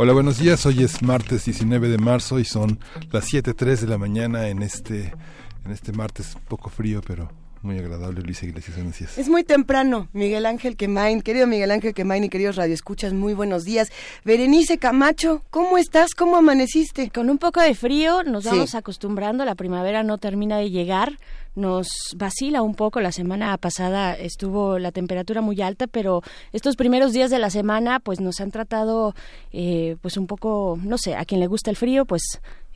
Hola, buenos días. Hoy es martes 19 de marzo y son las 7.03 de la mañana en este, en este martes un poco frío, pero muy agradable, Luisa Iglesias. Días. Es muy temprano, Miguel Ángel Quemain. Querido Miguel Ángel Quemain y queridos radioescuchas, muy buenos días. Berenice Camacho, ¿cómo estás? ¿Cómo amaneciste? Con un poco de frío, nos vamos acostumbrando. La primavera no termina de llegar nos vacila un poco. La semana pasada estuvo la temperatura muy alta, pero estos primeros días de la semana pues nos han tratado eh, pues un poco, no sé, a quien le gusta el frío pues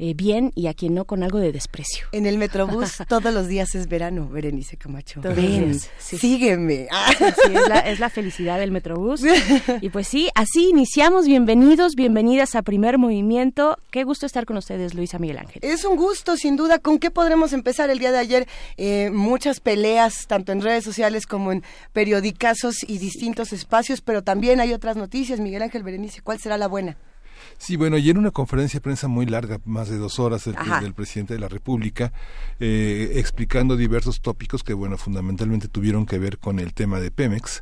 eh, bien y a quien no con algo de desprecio. En el Metrobús todos los días es verano, Berenice Camacho. Ven, sígueme. es, la, es la felicidad del Metrobús. Y pues sí, así iniciamos. Bienvenidos, bienvenidas a Primer Movimiento. Qué gusto estar con ustedes, Luisa Miguel Ángel. Es un gusto, sin duda. ¿Con qué podremos empezar el día de ayer? Eh, muchas peleas, tanto en redes sociales como en periodicazos y distintos espacios, pero también hay otras noticias. Miguel Ángel Berenice, ¿cuál será la buena? Sí, bueno, y en una conferencia de prensa muy larga, más de dos horas, del, presidente de la República, eh, explicando diversos tópicos que, bueno, fundamentalmente tuvieron que ver con el tema de Pemex,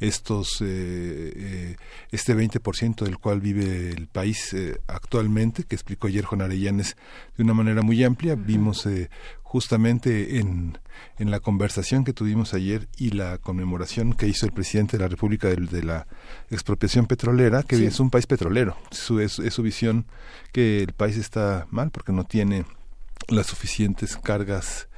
estos eh, eh, este 20% del cual vive el país eh, actualmente, que explicó ayer Juan Arellanes de una manera muy amplia. Vimos justamente en, en la conversación que tuvimos ayer y la conmemoración que hizo el presidente de la República de, la expropiación petrolera, que es un país petrolero. Su, es, es su visión que el país está mal porque no tiene las suficientes cargas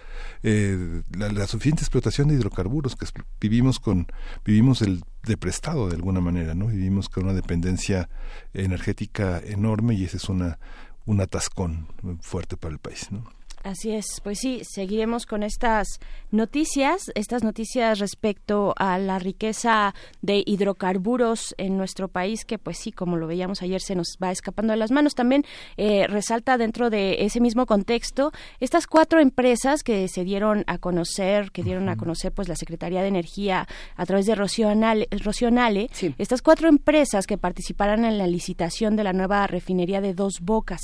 eh, la, suficiente explotación de hidrocarburos que vivimos con vivimos el de prestado de alguna manera no vivimos con una dependencia energética enorme y ese es una un atascón fuerte para el país no Así es, pues sí, seguiremos con estas noticias, estas noticias respecto a la riqueza de hidrocarburos en nuestro país, que pues sí, como lo veíamos ayer, se nos va escapando de las manos. También eh, resalta dentro de ese mismo contexto estas cuatro empresas que se dieron a conocer, que dieron a conocer pues la Secretaría de Energía a través de Rocionale, estas cuatro empresas que participarán en la licitación de la nueva refinería de Dos Bocas.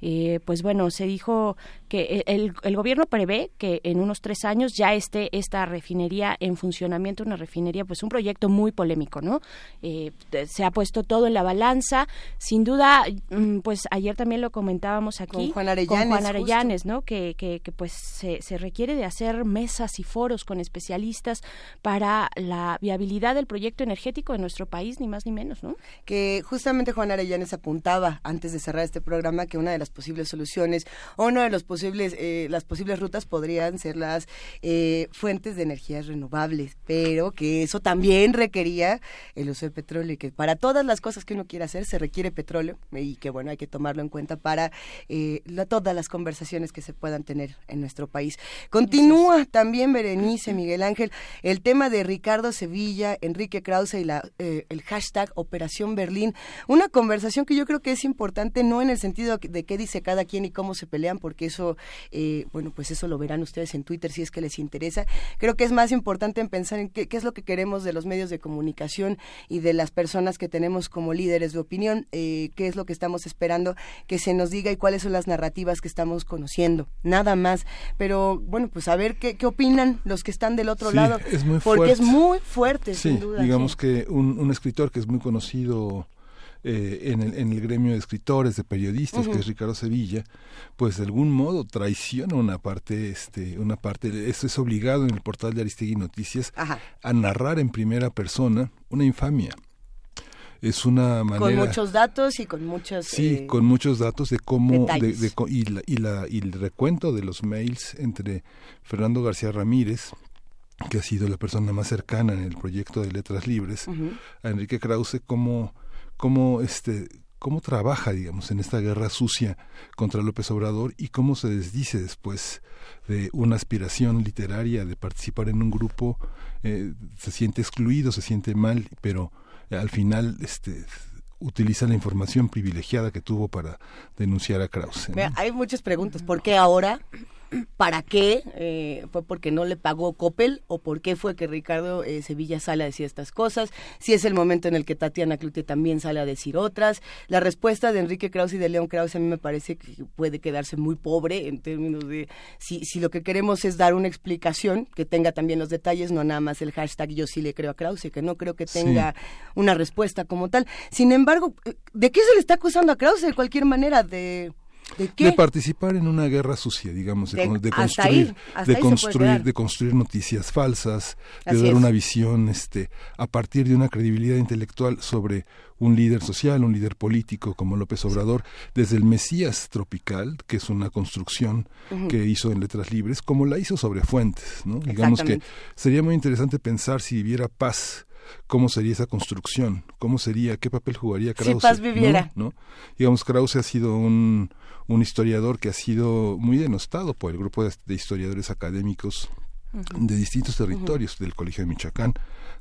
Eh, pues bueno, se dijo que el, el, gobierno prevé que en unos tres años ya esté esta refinería en funcionamiento, una refinería, pues un proyecto muy polémico, ¿no? Eh, se ha puesto todo en la balanza, sin duda, mm, pues ayer también lo comentábamos aquí con Juan Arellanes, Juan Arellanes ¿no? Que, que, pues se, se, requiere de hacer mesas y foros con especialistas para la viabilidad del proyecto energético en nuestro país, ni más ni menos, ¿no? Que justamente Juan Arellanes apuntaba antes de cerrar este programa que una de las posibles soluciones o uno de los posibles eh, las posibles rutas podrían ser las eh, fuentes de energías renovables, pero que eso también requería el uso de petróleo y que para todas las cosas que uno quiere hacer se requiere petróleo y que bueno, hay que tomarlo en cuenta para eh, todas las conversaciones que se puedan tener en nuestro país. Continúa también Berenice, Miguel Ángel, el tema de Ricardo Sevilla, Enrique Krause y la, el hashtag Operación Berlín, una conversación que yo creo que es importante no en el sentido de qué dice cada quien y cómo se pelean, porque eso eh, bueno, pues eso lo verán ustedes en Twitter si es que les interesa. Creo que es más importante en pensar en qué, es lo que queremos de los medios de comunicación y de las personas que tenemos como líderes de opinión, eh, qué es lo que estamos esperando que se nos diga y cuáles son las narrativas que estamos conociendo. Nada más. Pero bueno, pues a ver qué, qué opinan los que están del otro lado. Es muy porque es muy fuerte, sin duda. Digamos que un, un escritor que es muy conocido eh, en, el, en el gremio de escritores, de periodistas, que es Ricardo Sevilla, pues de algún modo traiciona una parte, este, una parte, esto es obligado en el portal de Aristegui Noticias a narrar en primera persona una infamia. Es una manera con muchos datos y con muchas sí eh, con muchos datos de cómo de, y, la, y, la, y el recuento de los mails entre Fernando García Ramírez que ha sido la persona más cercana en el proyecto de letras libres a Enrique Krause cómo cómo este cómo trabaja, digamos, en esta guerra sucia contra López Obrador y cómo se desdice después de una aspiración literaria de participar en un grupo, eh, se siente excluido, se siente mal, pero al final este utiliza la información privilegiada que tuvo para denunciar a Krause. Hay muchas preguntas. ¿Por qué ahora? ¿Para qué? Eh, ¿Fue porque no le pagó Coppel o por qué fue que Ricardo eh, Sevilla sale a decir estas cosas? Si es el momento en el que Tatiana Clute también sale a decir otras. La respuesta de Enrique Krause y de León Krause a mí me parece que puede quedarse muy pobre en términos de si, si lo que queremos es dar una explicación que tenga también los detalles, no nada más el hashtag yo sí le creo a Krause, que no creo que tenga una respuesta como tal. Sin embargo, ¿de qué se le está acusando a Krause de cualquier manera? De ¿De, participar en una guerra sucia, digamos, de, construir, de construir, de construir noticias falsas, de dar una visión, este, a partir de una credibilidad intelectual sobre un líder social, un líder político como López Obrador, desde el Mesías tropical, que es una construcción que hizo en Letras Libres, como la hizo sobre Fuentes, ¿no? Digamos que sería muy interesante pensar si viviera paz cómo sería esa construcción, cómo sería, qué papel jugaría Krause. Si paz viviera. ¿no? Digamos, Krause ha sido un, un historiador que ha sido muy denostado por el grupo de, historiadores académicos de distintos territorios, del Colegio de Michoacán,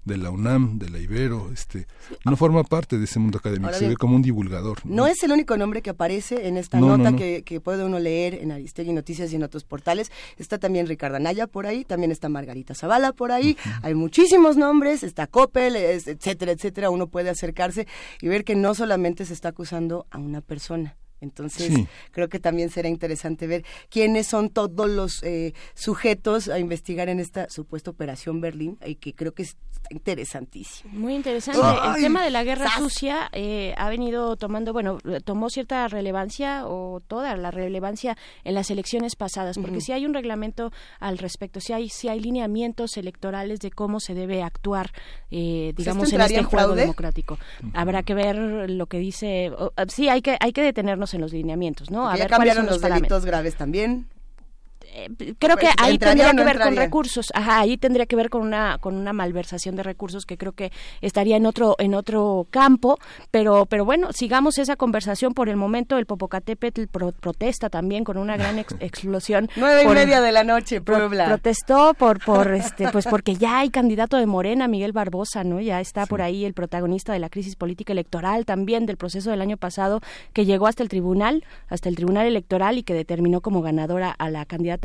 de la UNAM, de la Ibero, este, no forma parte de ese mundo académico, se ve como un divulgador. ¿no? es el único nombre que aparece en esta nota Que, que, puede uno leer en Aristegui Noticias y en otros portales. Está también Ricardo Anaya por ahí, también está Margarita Zavala por ahí, hay muchísimos nombres, está Coppel, etcétera, etcétera. Uno puede acercarse y ver que no solamente se está acusando a una persona, entonces, creo que también será interesante ver quiénes son todos los eh, sujetos a investigar en esta supuesta operación Berlín, y que creo que es interesantísimo. Muy interesante. el tema de la guerra sucia eh, ha venido tomando, bueno, tomó cierta relevancia o toda la relevancia en las elecciones pasadas, porque si hay un reglamento al respecto, si hay, si hay lineamientos electorales de cómo se debe actuar, eh, digamos, en este juego democrático. Habrá que ver lo que dice. sí, hay que, hay que detenernos en los lineamientos, ¿no? A ver, cambiaron los, delitos graves también. Eh, creo que ahí tendría que ver con recursos. Ajá ahí tendría que ver con una con una malversación de recursos que creo que estaría en otro en otro campo. Pero pero bueno sigamos esa conversación. Por el momento el Popocatépetl protesta también con una gran explosión nueve y media de la noche Puebla. protestó por por este pues porque ya hay candidato de Morena Miguel Barbosa no ya está por ahí el protagonista de la crisis política electoral también del proceso del año pasado que llegó hasta el tribunal hasta el tribunal electoral y que determinó como ganadora a la candidata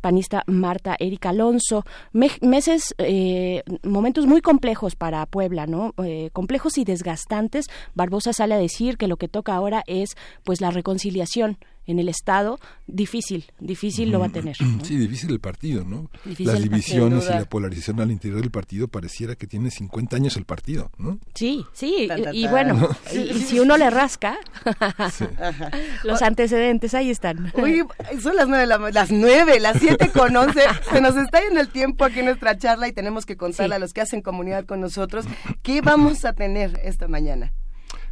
panista Marta Erika Alonso. meses, eh, momentos muy complejos para Puebla, ¿no? Eh, complejos y desgastantes. Barbosa sale a decir que lo que toca ahora es pues la reconciliación en el Estado, difícil, difícil lo va a tener. Sí, difícil el partido, ¿no? Las divisiones y la polarización al interior del partido pareciera que tiene 50 años el partido, ¿no? Sí, sí, y, bueno, y, si uno le rasca, los antecedentes ahí están. Uy, son las nueve, las nueve, las siete con once, se nos está yendo el tiempo aquí en nuestra charla y tenemos que contarle a los que hacen comunidad con nosotros qué vamos a tener esta mañana.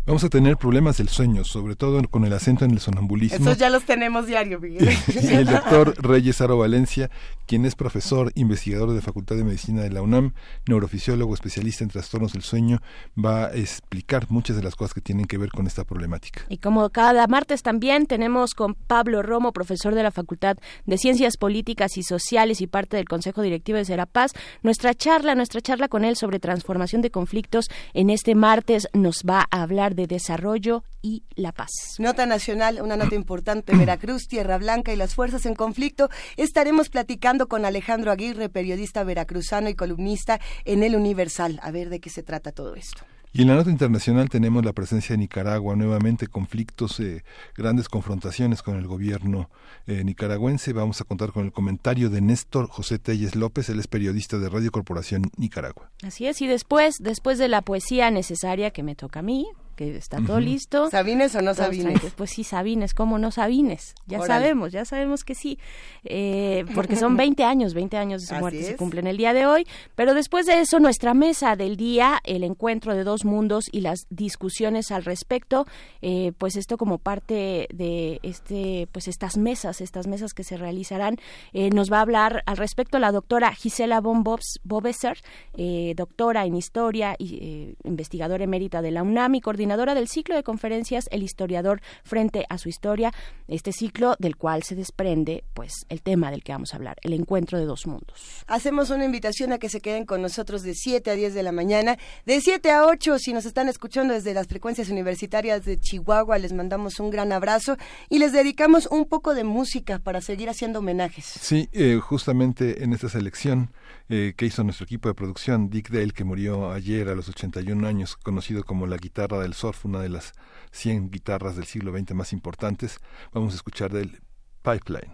Vamos a tener problemas del sueño, sobre todo con el acento en el sonambulismo. Esos ya los tenemos diario, Miguel. el doctor Reyes Aro Valencia, quien es profesor, investigador de Facultad de Medicina de la UNAM, neurofisiólogo, especialista en trastornos del sueño, va a explicar muchas de las cosas que tienen que ver con esta problemática. Y como cada martes también tenemos con Pablo Romo, profesor de la Facultad de Ciencias Políticas y Sociales y parte del Consejo Directivo de Serapaz, nuestra charla, nuestra charla con él sobre transformación de conflictos en este martes nos va a hablar de desarrollo y la paz. Nota nacional, una nota importante, Veracruz, Tierra Blanca y las fuerzas en conflicto. Estaremos platicando con Alejandro Aguirre, periodista veracruzano y columnista en El Universal. A ver de qué se trata todo esto. Y en la nota internacional tenemos la presencia de Nicaragua, nuevamente conflictos, eh, grandes confrontaciones con el gobierno eh, nicaragüense. Vamos a contar con el comentario de Néstor José Telles López, él es periodista de Radio Corporación Nicaragua. Así es, y después, después de la poesía necesaria que me toca a mí, que está todo listo. ¿Sabines o no Sabines? Pues sí, Sabines, ¿cómo no Sabines? Ya sabemos, ya sabemos que sí, eh, porque son 20 años, 20 años de su muerte se cumplen el día de hoy, pero después de eso nuestra mesa del día, el encuentro de dos mundos y las discusiones al respecto, eh, pues esto como parte de este, pues estas mesas, estas mesas que se realizarán, eh, nos va a hablar al respecto la doctora Gisela von Bobesser, doctora en historia y investigadora emérita de la UNAM y coordinadora coordinadora del ciclo de conferencias El historiador frente a su historia, este ciclo del cual se desprende pues el tema del que vamos a hablar, el encuentro de dos mundos. Hacemos una invitación a que se queden con nosotros de 7 a 10 de la mañana, de 7 a 8 si nos están escuchando desde las frecuencias universitarias de Chihuahua, les mandamos un gran abrazo y les dedicamos un poco de música para seguir haciendo homenajes. Sí, eh, justamente en esta selección eh, que hizo nuestro equipo de producción, Dick Dale, que murió ayer a los 81 años, conocido como la guitarra del surf, una de las 100 guitarras del siglo XX más importantes, vamos a escuchar del Pipeline.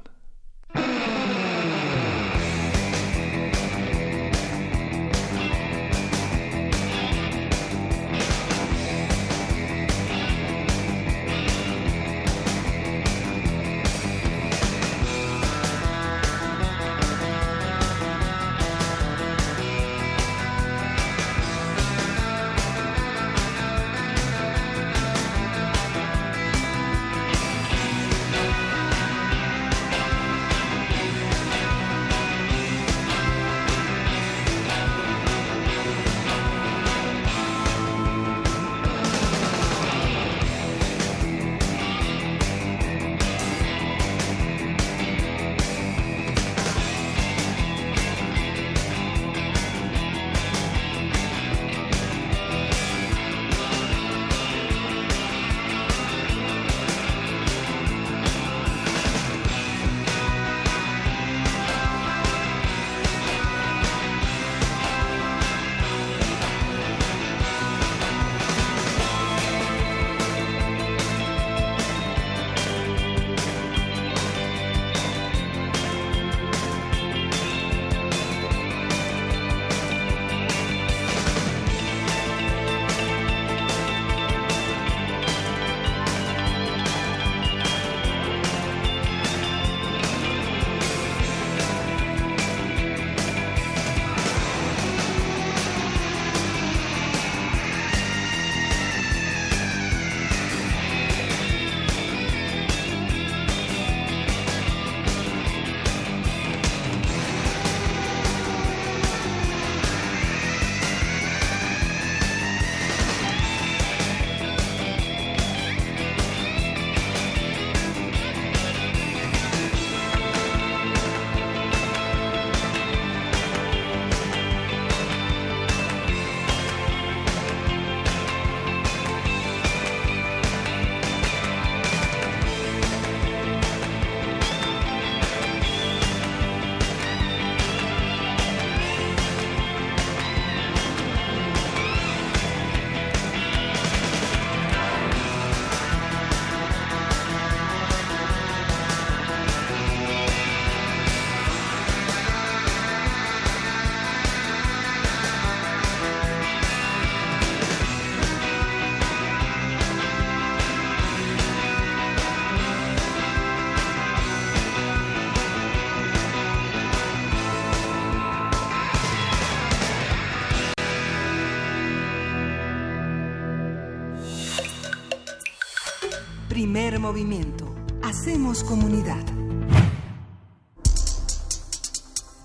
Movimiento. Hacemos comunidad.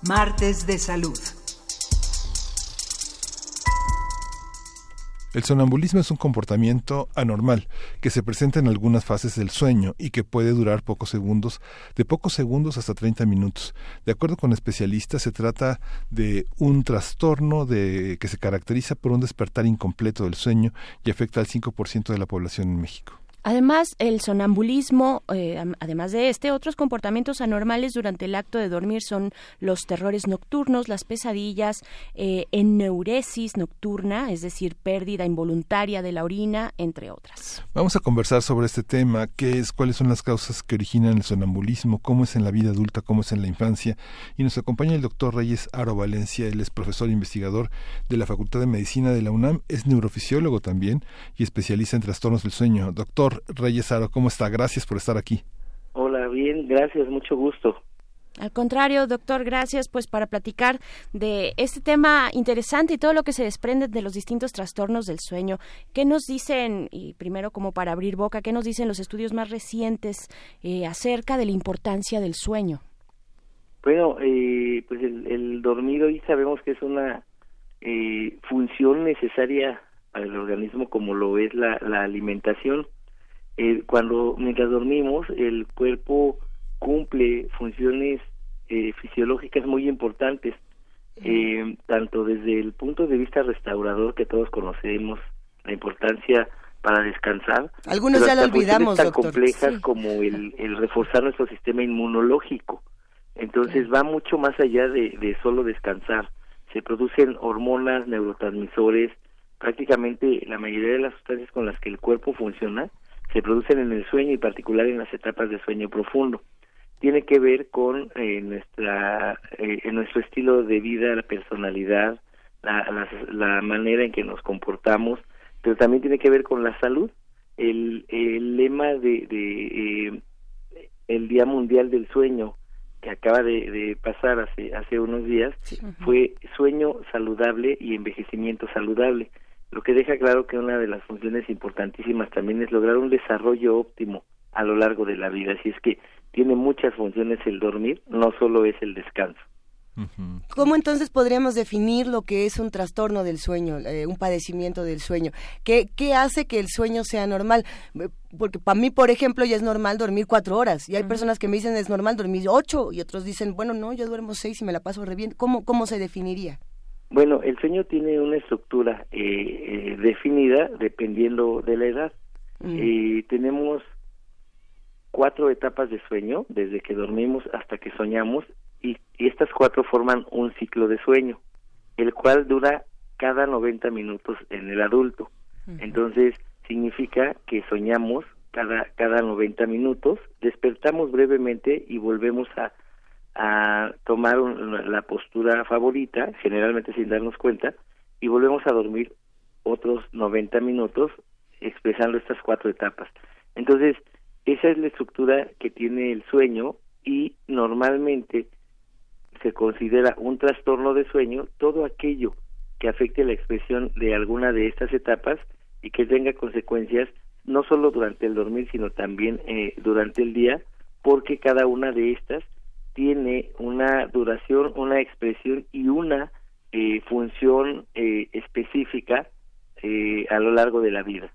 Martes de Salud. El sonambulismo es un comportamiento anormal que se presenta en algunas fases del sueño y que puede durar pocos segundos, de pocos segundos hasta 30 minutos. De acuerdo con especialistas, se trata de un trastorno que se caracteriza por un despertar incompleto del sueño y afecta al 5% de la población en México. Además, el sonambulismo, eh, además de este, otros comportamientos anormales durante el acto de dormir son los terrores nocturnos, las pesadillas, eh, enneuresis nocturna, es decir, pérdida involuntaria de la orina, entre otras. Vamos a conversar sobre este tema, qué es, cuáles son las causas que originan el sonambulismo, cómo es en la vida adulta, cómo es en la infancia. Y nos acompaña el doctor Reyes Aro Valencia, él es profesor e investigador de la Facultad de Medicina de la UNAM, es neurofisiólogo también y especialista en trastornos del sueño. Doctor, Reyes Aro, ¿cómo está? Gracias por estar aquí. Hola, bien, gracias, mucho gusto. Al contrario, doctor, gracias pues para platicar de este tema interesante y todo lo que se desprende de los distintos trastornos del sueño. ¿Qué nos dicen, y primero como para abrir boca, qué nos dicen los estudios más recientes eh, acerca de la importancia del sueño? Bueno, eh, pues el, el, dormir hoy sabemos que es una eh, función necesaria para el organismo como lo es la, la alimentación. Eh, cuando mientras dormimos el cuerpo cumple funciones eh, fisiológicas muy importantes, eh, tanto desde el punto de vista restaurador que todos conocemos, la importancia para descansar. Algunos ya lo olvidamos, tan complejas como el, el, reforzar nuestro sistema inmunológico. Entonces va mucho más allá de, de solo descansar. Se producen hormonas, neurotransmisores, prácticamente la mayoría de las sustancias con las que el cuerpo funciona se producen en el sueño y particular en las etapas de sueño profundo. Tiene que ver con eh, nuestra eh, en nuestro estilo de vida, la personalidad, la, la, manera en que nos comportamos, pero también tiene que ver con la salud. El, el lema de, de eh, el Día Mundial del Sueño que acaba de, de pasar hace hace unos días fue sueño saludable y envejecimiento saludable lo que deja claro que una de las funciones importantísimas también es lograr un desarrollo óptimo a lo largo de la vida. Así es que tiene muchas funciones el dormir, no solo es el descanso. ¿Cómo entonces podríamos definir lo que es un trastorno del sueño, eh, un padecimiento del sueño? ¿Qué, ¿Qué hace que el sueño sea normal? Eh, porque para mí, por ejemplo, ya es normal dormir cuatro horas y hay personas que me dicen es normal dormir ocho y otros dicen, bueno, no, yo duermo seis y me la paso re bien. ¿Cómo, cómo se definiría? Bueno, el sueño tiene una estructura eh, eh, definida dependiendo de la edad. Mm. tenemos cuatro etapas de sueño, desde que dormimos hasta que soñamos, y, estas cuatro forman un ciclo de sueño, el cual dura cada 90 minutos en el adulto. Entonces, significa que soñamos cada, cada 90 minutos, despertamos brevemente y volvemos a a tomar la postura favorita, generalmente sin darnos cuenta, y volvemos a dormir otros 90 minutos expresando estas cuatro etapas. Entonces, esa es la estructura que tiene el sueño y normalmente se considera un trastorno de sueño todo aquello que afecte la expresión de alguna de estas etapas y que tenga consecuencias no solo durante el dormir, sino también eh, durante el día, porque cada una de estas tiene una duración, una expresión y una eh, función eh, específica eh, a lo largo de la vida.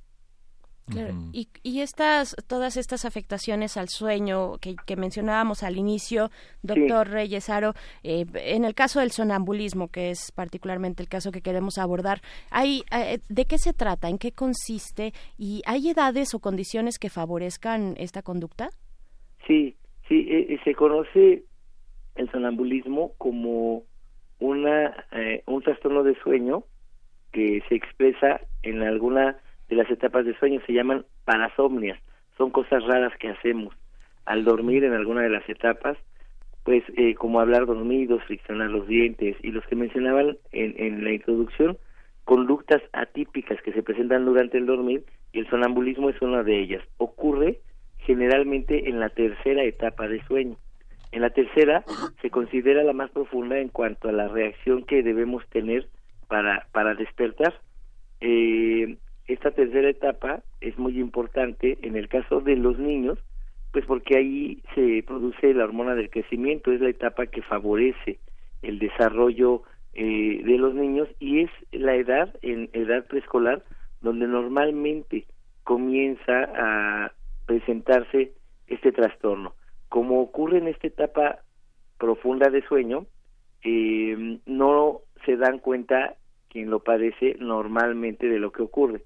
y, y, estas, todas estas afectaciones al sueño que, que mencionábamos al inicio, doctor Reyesaro, en el caso del sonambulismo, que es particularmente el caso que queremos abordar, hay, ¿de qué se trata? ¿En qué consiste? ¿Y hay edades o condiciones que favorezcan esta conducta? Sí, sí, se conoce el sonambulismo como una eh, un trastorno de sueño que se expresa en alguna de las etapas de sueño se llaman parasomnias son cosas raras que hacemos. Al dormir en alguna de las etapas pues eh, como hablar dormidos friccionar los dientes y los que mencionaban en, en la introducción conductas atípicas que se presentan durante el dormir y el sonambulismo es una de ellas. Ocurre generalmente en la tercera etapa de sueño en la tercera se considera la más profunda en cuanto a la reacción que debemos tener para, para despertar. Eh, esta tercera etapa es muy importante en el caso de los niños, pues porque ahí se produce la hormona del crecimiento, es la etapa que favorece el desarrollo eh, de los niños y es la edad, en edad preescolar, donde normalmente comienza a presentarse este trastorno como ocurre en esta etapa profunda de sueño, eh, no se dan cuenta quien lo padece normalmente de lo que ocurre.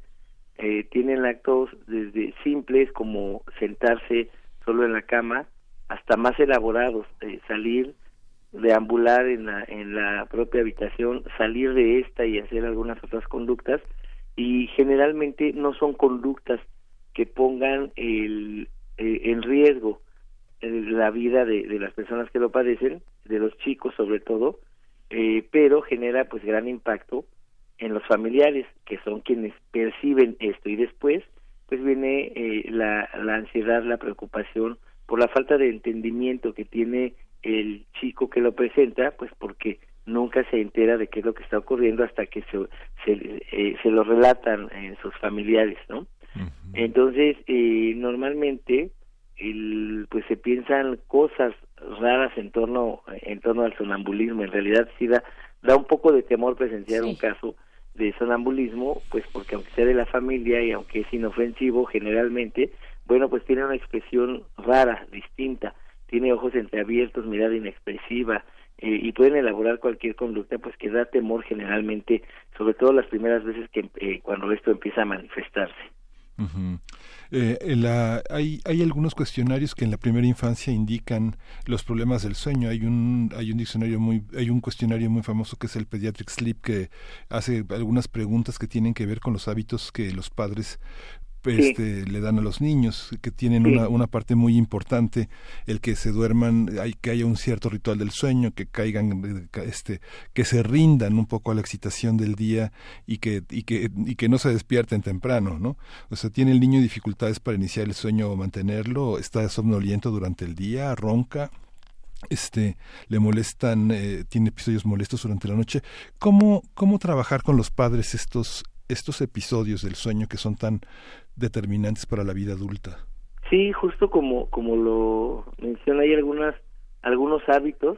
Eh, tienen actos desde simples como sentarse solo en la cama hasta más elaborados, eh, salir, deambular en la, en la propia habitación, salir de esta y hacer algunas otras conductas y generalmente no son conductas que pongan el, en riesgo la vida de, las personas que lo padecen, de los chicos sobre todo, eh, pero genera pues gran impacto en los familiares, que son quienes perciben esto y después pues viene eh, la, la ansiedad, la preocupación por la falta de entendimiento que tiene el chico que lo presenta, pues porque nunca se entera de qué es lo que está ocurriendo hasta que se, se, eh, se lo relatan en sus familiares, ¿no? Entonces, eh, normalmente el, pues se piensan cosas raras en torno en torno al sonambulismo. En realidad sí da, da un poco de temor presenciar un caso de sonambulismo, pues porque aunque sea de la familia y aunque es inofensivo generalmente, bueno, pues tiene una expresión rara, distinta, tiene ojos entreabiertos, mirada inexpresiva, eh, y pueden elaborar cualquier conducta pues que da temor generalmente sobre todo las primeras veces que eh, cuando esto empieza a manifestarse eh, la, hay, hay algunos cuestionarios que en la primera infancia indican los problemas del sueño. Hay un, hay un diccionario muy, hay un cuestionario muy famoso que es el Pediatric Sleep que hace algunas preguntas que tienen que ver con los hábitos que los padres este, le dan a los niños, que tienen una, una parte muy importante, el que se duerman, hay, que haya un cierto ritual del sueño, que caigan, este, que se rindan un poco a la excitación del día y que, y que, y que no se despierten temprano, ¿no? O sea, ¿tiene el niño dificultades para iniciar el sueño o mantenerlo? ¿Está somnoliento durante el día? ¿Ronca? este le molestan eh, tiene episodios molestos durante la noche cómo cómo trabajar con los padres estos estos episodios del sueño que son tan determinantes para la vida adulta. Sí, justo como, como lo menciona, hay algunas, algunos hábitos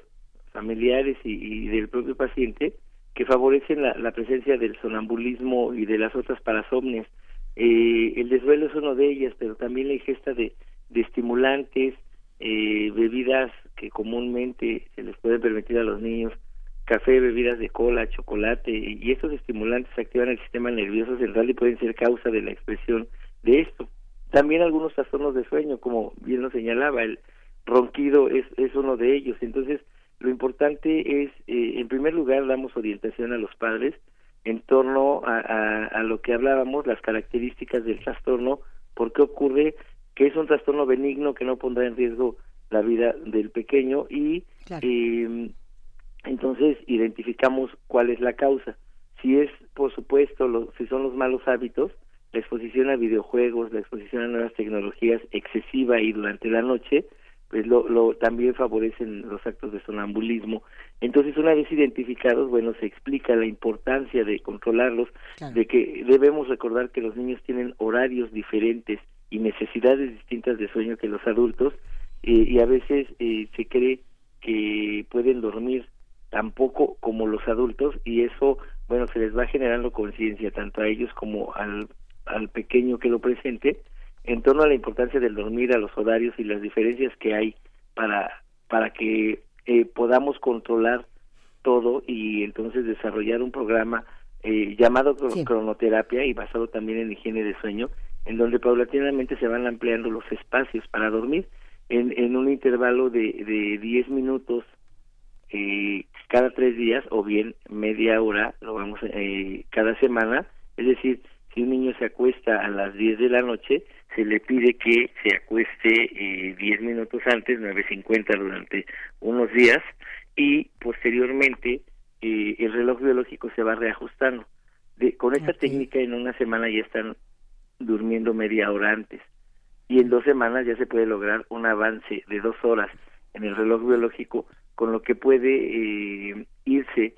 familiares y, del propio paciente que favorecen la, presencia del sonambulismo y de las otras parasomnias. Eh, el desvelo es uno de ellas, pero también la ingesta de, de estimulantes, eh, bebidas que comúnmente se les puede permitir a los niños, café, bebidas de cola, chocolate, y estos estimulantes activan el sistema nervioso central y pueden ser causa de la expresión de esto. También algunos trastornos de sueño, como bien lo señalaba, el ronquido es, es uno de ellos. Entonces, lo importante es, eh, en primer lugar, damos orientación a los padres en torno a, a, lo que hablábamos, las características del trastorno, por qué ocurre, que es un trastorno benigno que no pondrá en riesgo la vida del pequeño y eh, entonces identificamos cuál es la causa. Si es, por supuesto, lo, si son los malos hábitos, la exposición a videojuegos, la exposición a nuevas tecnologías excesiva y durante la noche, pues lo, lo también favorecen los actos de sonambulismo. Entonces, una vez identificados, bueno, se explica la importancia de controlarlos, de que debemos recordar que los niños tienen horarios diferentes y necesidades distintas de sueño que los adultos, eh, y a veces eh, se cree que pueden dormir tampoco como los adultos y eso bueno se les va generando conciencia tanto a ellos como al, al pequeño que lo presente en torno a la importancia del dormir a los horarios y las diferencias que hay para para que eh, podamos controlar todo y entonces desarrollar un programa eh, llamado cronoterapia y basado también en higiene de sueño en donde paulatinamente se van ampliando los espacios para dormir. En, en un intervalo de, de 10 minutos eh, cada tres días o bien media hora, lo vamos eh, cada semana, es decir, si un niño se acuesta a las 10 de la noche, se le pide que se acueste eh, 10 minutos antes, 9.50 durante unos días, y posteriormente eh, el reloj biológico se va reajustando. De, con esta técnica en una semana ya están durmiendo media hora antes y en dos semanas ya se puede lograr un avance de dos horas en el reloj biológico con lo que puede eh, irse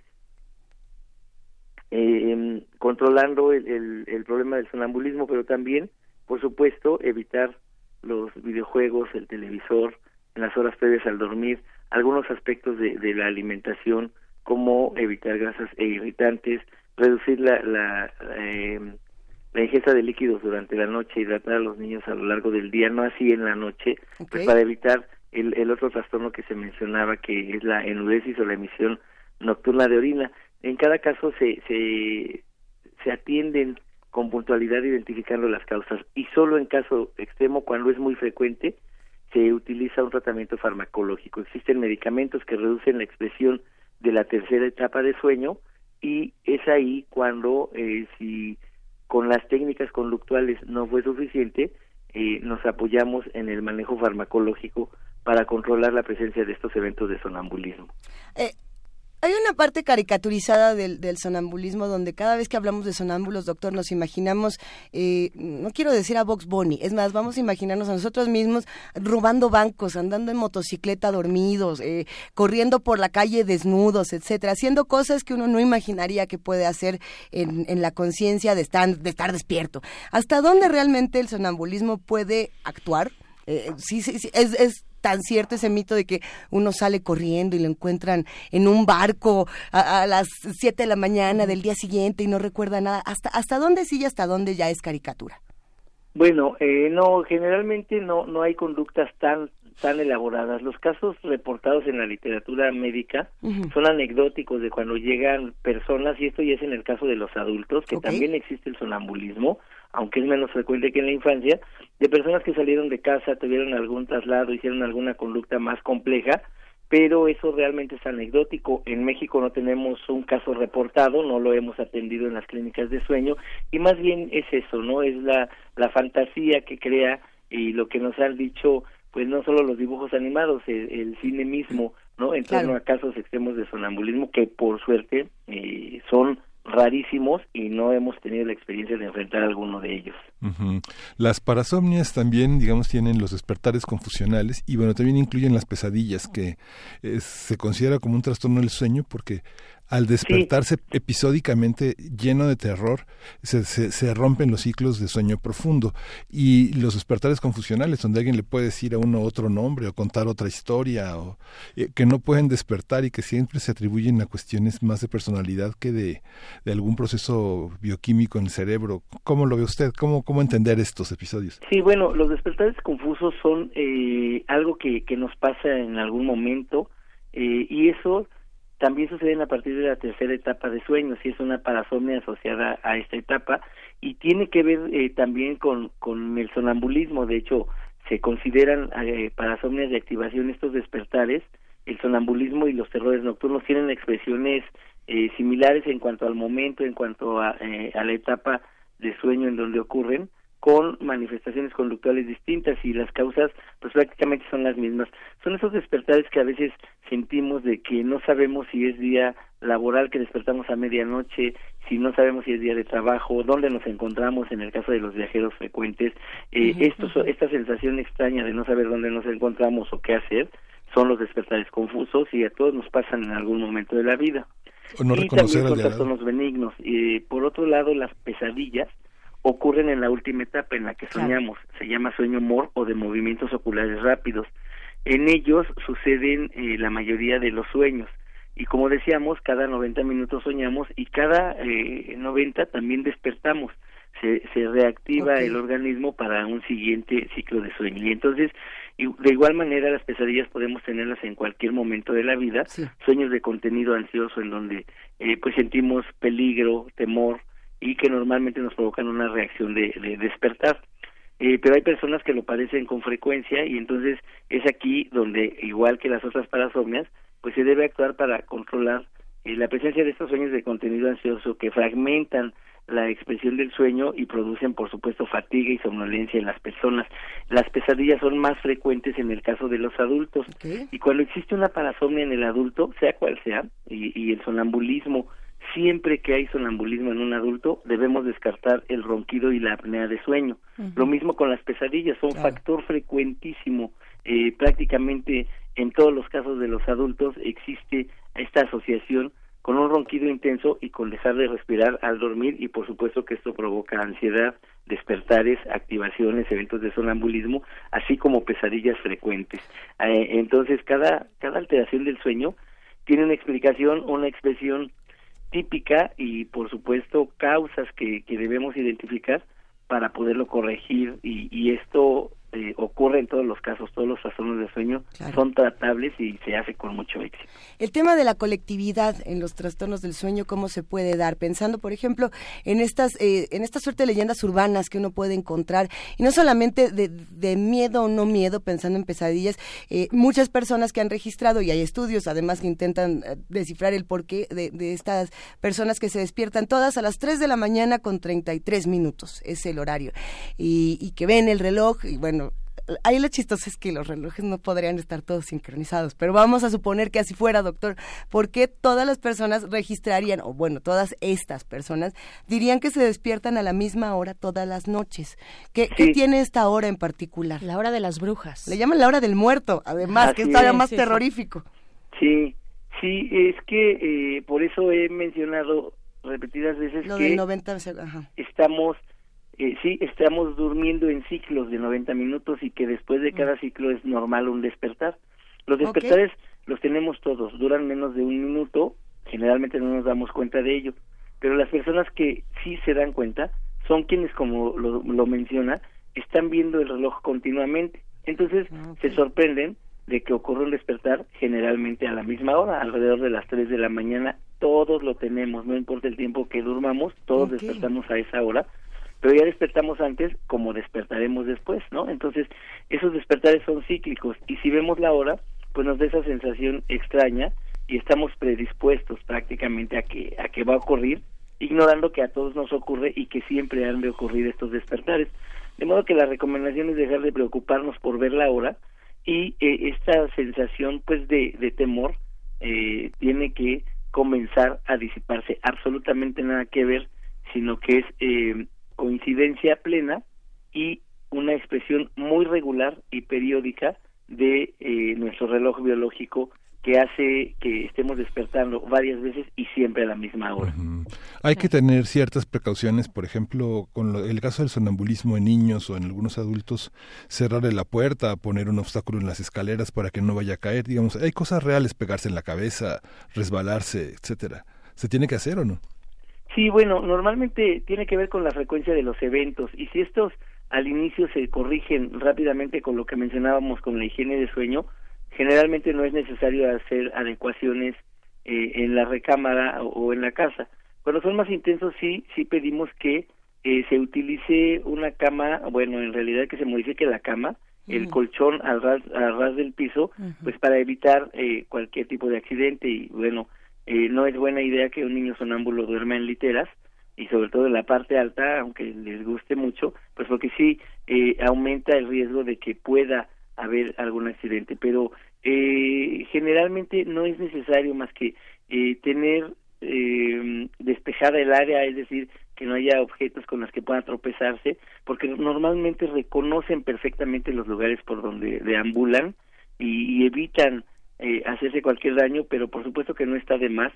eh, controlando el, el, problema del sonambulismo, pero también, por supuesto, evitar los videojuegos, el televisor, en las horas previas al dormir, algunos aspectos de, de la alimentación, como evitar grasas e irritantes, reducir la, la, eh, la ingesta de líquidos durante la noche, hidratar a los niños a lo largo del día, no así en la noche, pues para evitar el, el otro trastorno que se mencionaba, que es la enuresis o la emisión nocturna de orina. En cada caso se, se, atienden con puntualidad identificando las causas y solo en caso extremo, cuando es muy frecuente, se utiliza un tratamiento farmacológico. Existen medicamentos que reducen la expresión de la tercera etapa de sueño y es ahí cuando eh, si con las técnicas conductuales no fue suficiente, eh, nos apoyamos en el manejo farmacológico para controlar la presencia de estos eventos de sonambulismo. Eh, hay una parte caricaturizada del, sonambulismo donde cada vez que hablamos de sonámbulos, doctor, nos imaginamos, eh, no quiero decir a Box Bunny, es más, vamos a imaginarnos a nosotros mismos robando bancos, andando en motocicleta dormidos, eh, corriendo por la calle desnudos, etcétera, haciendo cosas que uno no imaginaría que puede hacer en, en la conciencia de estar, de estar despierto. ¿Hasta dónde realmente el sonambulismo puede actuar? sí, sí, sí, es, es tan cierto ese mito de que uno sale corriendo y lo encuentran en un barco a, las 7 de la mañana del día siguiente y no recuerda nada. ¿Hasta, hasta dónde sí y hasta dónde ya es caricatura? Bueno, eh, no, generalmente no, no hay conductas tan tan elaboradas. Los casos reportados en la literatura médica son anecdóticos de cuando llegan personas, y esto ya es en el caso de los adultos, que también existe el sonambulismo, aunque es menos frecuente que en la infancia, de personas que salieron de casa, tuvieron algún traslado, hicieron alguna conducta más compleja, pero eso realmente es anecdótico. En México no tenemos un caso reportado, no lo hemos atendido en las clínicas de sueño, y más bien es eso, ¿no? Es la, la fantasía que crea y lo que nos han dicho pues no solo los dibujos animados, el, cine mismo, ¿no? En torno a casos extremos de sonambulismo que por suerte eh, son rarísimos y no hemos tenido la experiencia de enfrentar alguno de ellos. Las parasomnias también, digamos, tienen los despertares confusionales y bueno, también incluyen las pesadillas, que eh, se considera como un trastorno del sueño porque al despertarse episódicamente lleno de terror, se, se, rompen los ciclos de sueño profundo y los despertares confusionales, donde alguien le puede decir a uno otro nombre o contar otra historia, o eh, que no pueden despertar y que siempre se atribuyen a cuestiones más de personalidad que de, de algún proceso bioquímico en el cerebro. ¿Cómo lo ve usted? ¿Cómo, cómo entender estos episodios? Sí, bueno, los despertares confusos son eh, algo que, que nos pasa en algún momento eh, y eso también suceden a partir de la tercera etapa de sueño, si es una parasomnia asociada a esta etapa, y tiene que ver eh, también con, con el sonambulismo, de hecho, se consideran eh, parasomnias de activación estos despertares, el sonambulismo y los terrores nocturnos. Tienen expresiones eh, similares en cuanto al momento, en cuanto a, eh, a la etapa de sueño en donde ocurren, con manifestaciones conductuales distintas y las causas pues prácticamente son las mismas. Son esos despertares que a veces sentimos de que no sabemos si es día laboral que despertamos a medianoche, si no sabemos si es día de trabajo, dónde nos encontramos en el caso de los viajeros frecuentes. Eh, esta sensación extraña de no saber dónde nos encontramos o qué hacer son los despertares confusos y a todos nos pasan en algún momento de la vida. y también son trastornos benignos. y por otro lado, las pesadillas ocurren en la última etapa en la que soñamos, se llama sueño mor o de movimientos oculares rápidos. En ellos suceden eh, la mayoría de los sueños y como decíamos, cada 90 minutos soñamos y cada eh, 90 también despertamos. Se, se reactiva el organismo para un siguiente ciclo de sueño. Y entonces, de igual manera, las pesadillas podemos tenerlas en cualquier momento de la vida. Sueños de contenido ansioso en donde eh, pues sentimos peligro, temor, y que normalmente nos provocan una reacción de, despertar. Eh, pero hay personas que lo padecen con frecuencia y entonces es aquí donde, igual que las otras parasomnias, pues se debe actuar para controlar eh, la presencia de estos sueños de contenido ansioso que fragmentan la expresión del sueño y producen, por supuesto, fatiga y somnolencia en las personas. Las pesadillas son más frecuentes en el caso de los adultos. Y cuando existe una parasomnia en el adulto, sea cual sea, y, y el sonambulismo siempre que hay sonambulismo en un adulto, debemos descartar el ronquido y la apnea de sueño. Lo mismo con las pesadillas, son factor frecuentísimo. Eh, prácticamente en todos los casos de los adultos existe esta asociación con un ronquido intenso y con dejar de respirar al dormir y por supuesto que esto provoca ansiedad, despertares, activaciones, eventos de sonambulismo, así como pesadillas frecuentes. Eh, entonces cada cada alteración del sueño tiene una explicación, una expresión típica y por supuesto causas que, que debemos identificar para poderlo corregir. Y, y esto eh, ocurre en todos los casos, todos los trastornos de sueño son tratables y se hace con mucho éxito. El tema de la colectividad en los trastornos del sueño, ¿cómo se puede dar? Pensando, por ejemplo, en estas, eh, en esta suerte de leyendas urbanas que uno puede encontrar, y no solamente de, de miedo o no miedo, pensando en pesadillas, eh, muchas personas que han registrado, y hay estudios además que intentan descifrar el porqué de, de estas personas que se despiertan todas a las 3 de la mañana con 33 minutos, es el horario, y, y que ven el reloj, y bueno, ahí lo chistoso es que los relojes no podrían estar todos sincronizados, pero vamos a suponer que así fuera, doctor. ¿Por qué todas las personas registrarían, o bueno, todas estas personas, dirían que se despiertan a la misma hora todas las noches? ¿Qué, tiene esta hora en particular? La hora de las brujas. Le llaman la hora del muerto, además, que es todavía más terrorífico. Sí, sí, es que eh, por eso he mencionado repetidas veces Lo que 90, estamos eh, sí estamos durmiendo en ciclos de 90 minutos y que después de cada ciclo es normal un despertar. Los despertares los tenemos todos, duran menos de un minuto, generalmente no nos damos cuenta de ello, pero las personas que sí se dan cuenta son quienes, como lo, lo menciona, están viendo el reloj continuamente. Entonces ah, se sorprenden de que ocurre un despertar generalmente a la misma hora, alrededor de las 3 de la mañana. Todos lo tenemos, no importa el tiempo que durmamos, todos despertamos a esa hora, pero ya despertamos antes como despertaremos después, ¿no? Entonces, esos despertares son cíclicos y si vemos la hora, pues nos da esa sensación extraña y estamos predispuestos prácticamente a que a que va a ocurrir, ignorando que a todos nos ocurre y que siempre han de ocurrir estos despertares. De modo que la recomendación es dejar de preocuparnos por ver la hora y eh, esta sensación pues de, de temor eh, tiene que comenzar a disiparse. Absolutamente nada que ver, sino que es eh, coincidencia plena y una expresión muy regular y periódica de eh, nuestro reloj biológico que hace que estemos despertando varias veces y siempre a la misma hora. Hay que tener ciertas precauciones, por ejemplo, con el caso del sonambulismo en niños o en algunos adultos, cerrarle la puerta, poner un obstáculo en las escaleras para que no vaya a caer, digamos, hay cosas reales, pegarse en la cabeza, resbalarse, etcétera. ¿Se tiene que hacer o no? Sí, bueno, normalmente tiene que ver con la frecuencia de los eventos y si estos al inicio se corrigen rápidamente con lo que mencionábamos con la higiene de sueño, generalmente no es necesario hacer adecuaciones eh, en la recámara o, en la casa. Cuando son más intensos sí, sí pedimos que eh, se utilice una cama, bueno, en realidad que se modifique la cama, el colchón al ras, al ras del piso, pues para evitar eh, cualquier tipo de accidente y bueno, eh, no es buena idea que un niño sonámbulo duerma en literas y sobre todo en la parte alta, aunque les guste mucho, pues porque sí eh, aumenta el riesgo de que pueda haber algún accidente, pero eh, generalmente no es necesario más que eh, tener eh, despejada el área, es decir, que no haya objetos con los que puedan tropezarse, porque normalmente reconocen perfectamente los lugares por donde deambulan y, evitan eh, hacerse cualquier daño, pero por supuesto que no está de más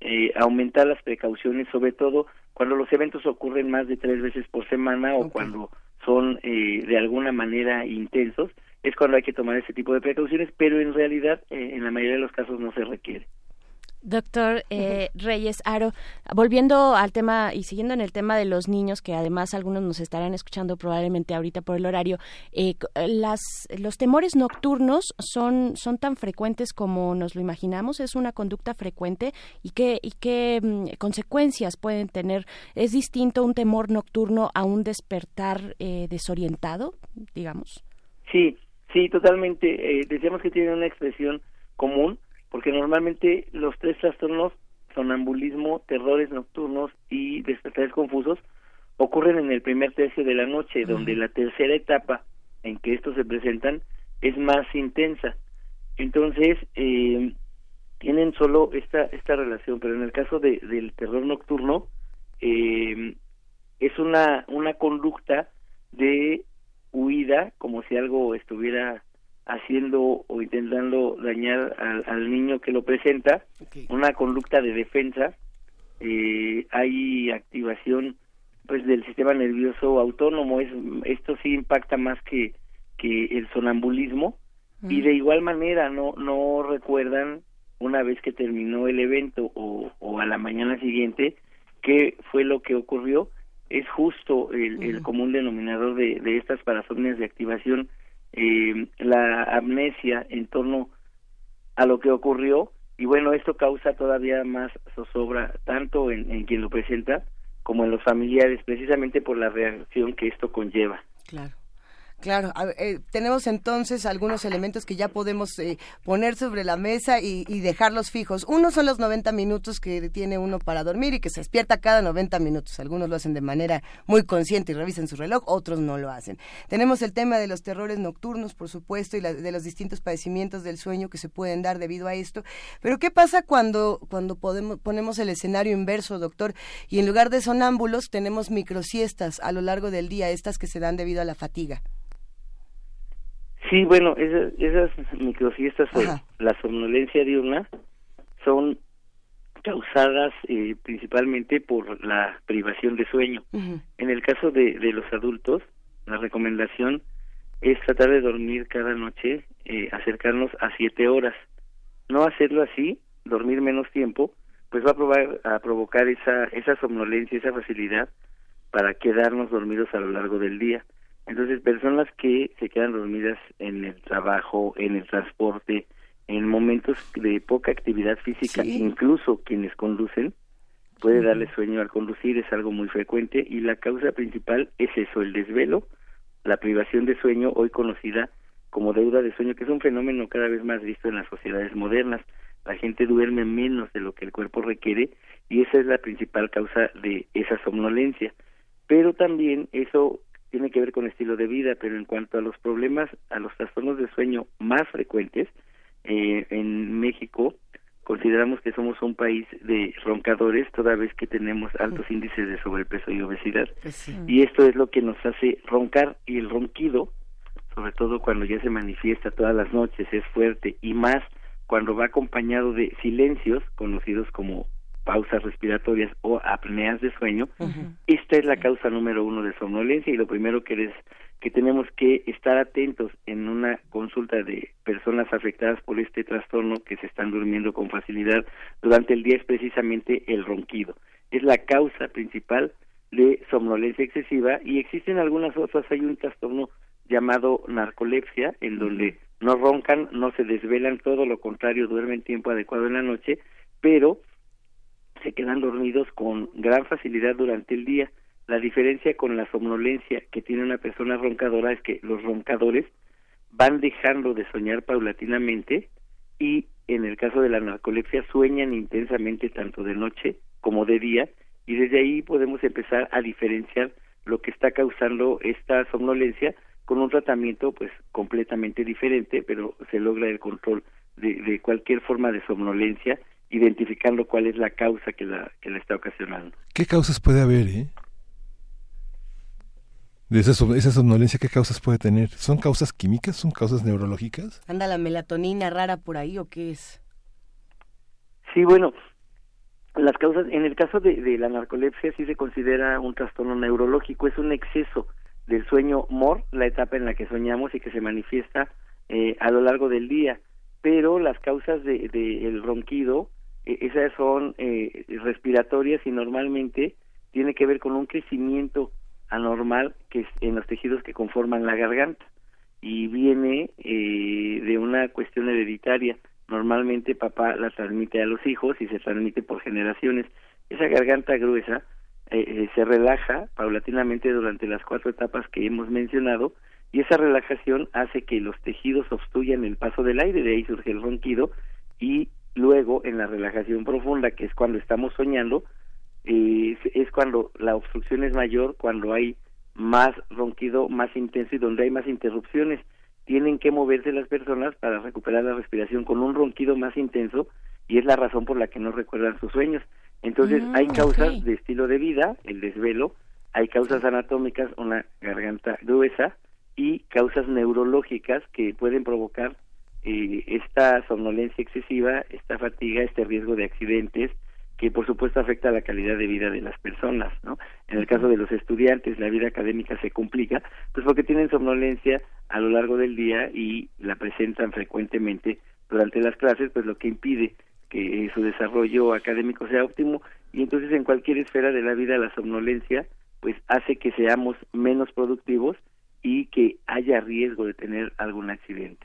eh, aumentar las precauciones, sobre todo cuando los eventos ocurren más de tres veces por semana o cuando son eh, de alguna manera intensos, es cuando hay que tomar ese tipo de precauciones, pero en realidad eh, en la mayoría de los casos no se requiere. Doctor eh, Reyes Aro, volviendo al tema y siguiendo en el tema de los niños, que además algunos nos estarán escuchando probablemente ahorita por el horario, eh, las, los temores nocturnos son, son tan frecuentes como nos lo imaginamos, es una conducta frecuente y qué, y qué mm, consecuencias pueden tener. ¿Es distinto un temor nocturno a un despertar eh, desorientado, digamos? Sí, sí, totalmente. decíamos que tiene una expresión común porque normalmente los tres trastornos, sonambulismo, terrores nocturnos y despertares confusos, ocurren en el primer tercio de la noche, donde la tercera etapa en que estos se presentan es más intensa. Entonces, eh, tienen solo esta, esta relación, pero en el caso de, del terror nocturno, eh, es una, una conducta de huida, como si algo estuviera haciendo o intentando dañar al, niño que lo presenta, una conducta de defensa, eh, hay activación pues del sistema nervioso autónomo, es, esto sí impacta más que, que el sonambulismo. Y de igual manera no, no recuerdan una vez que terminó el evento o, o a la mañana siguiente qué fue lo que ocurrió, es justo el, el común denominador de, de estas parasomnias de activación eh, la amnesia en torno a lo que ocurrió y bueno, esto causa todavía más zozobra tanto en, en quien lo presenta como en los familiares, precisamente por la reacción que esto conlleva. Claro. Claro, eh, tenemos entonces algunos elementos que ya podemos eh, poner sobre la mesa y, dejarlos fijos. Uno son los 90 minutos que tiene uno para dormir y que se despierta cada 90 minutos. Algunos lo hacen de manera muy consciente y revisan su reloj, otros no lo hacen. Tenemos el tema de los terrores nocturnos, por supuesto, y de los distintos padecimientos del sueño que se pueden dar debido a esto. Pero ¿qué pasa cuando, cuando podemos, ponemos el escenario inverso, doctor? Y en lugar de sonámbulos tenemos microsiestas a lo largo del día, estas que se dan debido a la fatiga. Sí, bueno, esas, esas microsiestas o la somnolencia diurna son causadas eh, principalmente por la privación de sueño. En el caso de, de, los adultos, la recomendación es tratar de dormir cada noche, eh, acercarnos a siete horas. No hacerlo así, dormir menos tiempo, pues va a, probar, a provocar esa, esa somnolencia, esa facilidad para quedarnos dormidos a lo largo del día. Entonces, personas que se quedan dormidas en el trabajo, en el transporte, en momentos de poca actividad física, incluso quienes conducen, puede darle sueño al conducir, es algo muy frecuente y la causa principal es eso, el desvelo, la privación de sueño, hoy conocida como deuda de sueño, que es un fenómeno cada vez más visto en las sociedades modernas. La gente duerme menos de lo que el cuerpo requiere y esa es la principal causa de esa somnolencia. Pero también eso tiene que ver con estilo de vida, pero en cuanto a los problemas, a los trastornos de sueño más frecuentes, eh, en México consideramos que somos un país de roncadores toda vez que tenemos altos índices de sobrepeso y obesidad. Pues y esto es lo que nos hace roncar y el ronquido, sobre todo cuando ya se manifiesta todas las noches, es fuerte y más cuando va acompañado de silencios conocidos como pausas respiratorias o apneas de sueño, esta es la causa número uno de somnolencia y lo primero que les que tenemos que estar atentos en una consulta de personas afectadas por este trastorno que se están durmiendo con facilidad durante el día es precisamente el ronquido. Es la causa principal de somnolencia excesiva y existen algunas otras. Hay un trastorno llamado narcolepsia en donde no roncan, no se desvelan, todo lo contrario, duermen tiempo adecuado en la noche, pero se quedan dormidos con gran facilidad durante el día. La diferencia con la somnolencia que tiene una persona roncadora es que los roncadores van dejando de soñar paulatinamente y en el caso de la narcolepsia sueñan intensamente tanto de noche como de día y desde ahí podemos empezar a diferenciar lo que está causando esta somnolencia con un tratamiento pues completamente diferente pero se logra el control de, de cualquier forma de somnolencia identificando cuál es la causa que la que la está ocasionando. ¿Qué causas puede haber? Eh? de esa, esa somnolencia, ¿qué causas puede tener? ¿Son causas químicas? ¿Son causas neurológicas? ¿Anda la melatonina rara por ahí o qué es? Sí, bueno, las causas, en el caso de, de la narcolepsia sí se considera un trastorno neurológico, es un exceso del sueño MOR, la etapa en la que soñamos y que se manifiesta eh, a lo largo del día, pero las causas del de, el ronquido, esas son eh, respiratorias y normalmente tiene que ver con un crecimiento anormal que es en los tejidos que conforman la garganta y viene eh, de una cuestión hereditaria. Normalmente papá la transmite a los hijos y se transmite por generaciones. Esa garganta gruesa eh, eh, se relaja paulatinamente durante las cuatro etapas que hemos mencionado y esa relajación hace que los tejidos obstruyan el paso del aire, de ahí surge el ronquido y luego en la relajación profunda, que es cuando estamos soñando, es cuando la obstrucción es mayor, cuando hay más ronquido, más intenso y donde hay más interrupciones. Tienen que moverse las personas para recuperar la respiración con un ronquido más intenso y es la razón por la que no recuerdan sus sueños. Entonces mm, hay causas de estilo de vida, el desvelo, hay causas anatómicas, una garganta gruesa y causas neurológicas que pueden provocar eh, esta somnolencia excesiva, esta fatiga, este riesgo de accidentes, que por supuesto afecta la calidad de vida de las personas, ¿no? En el caso de los estudiantes, la vida académica se complica, pues porque tienen somnolencia a lo largo del día y la presentan frecuentemente durante las clases, pues lo que impide que su desarrollo académico sea óptimo y entonces en cualquier esfera de la vida la somnolencia pues hace que seamos menos productivos y que haya riesgo de tener algún accidente.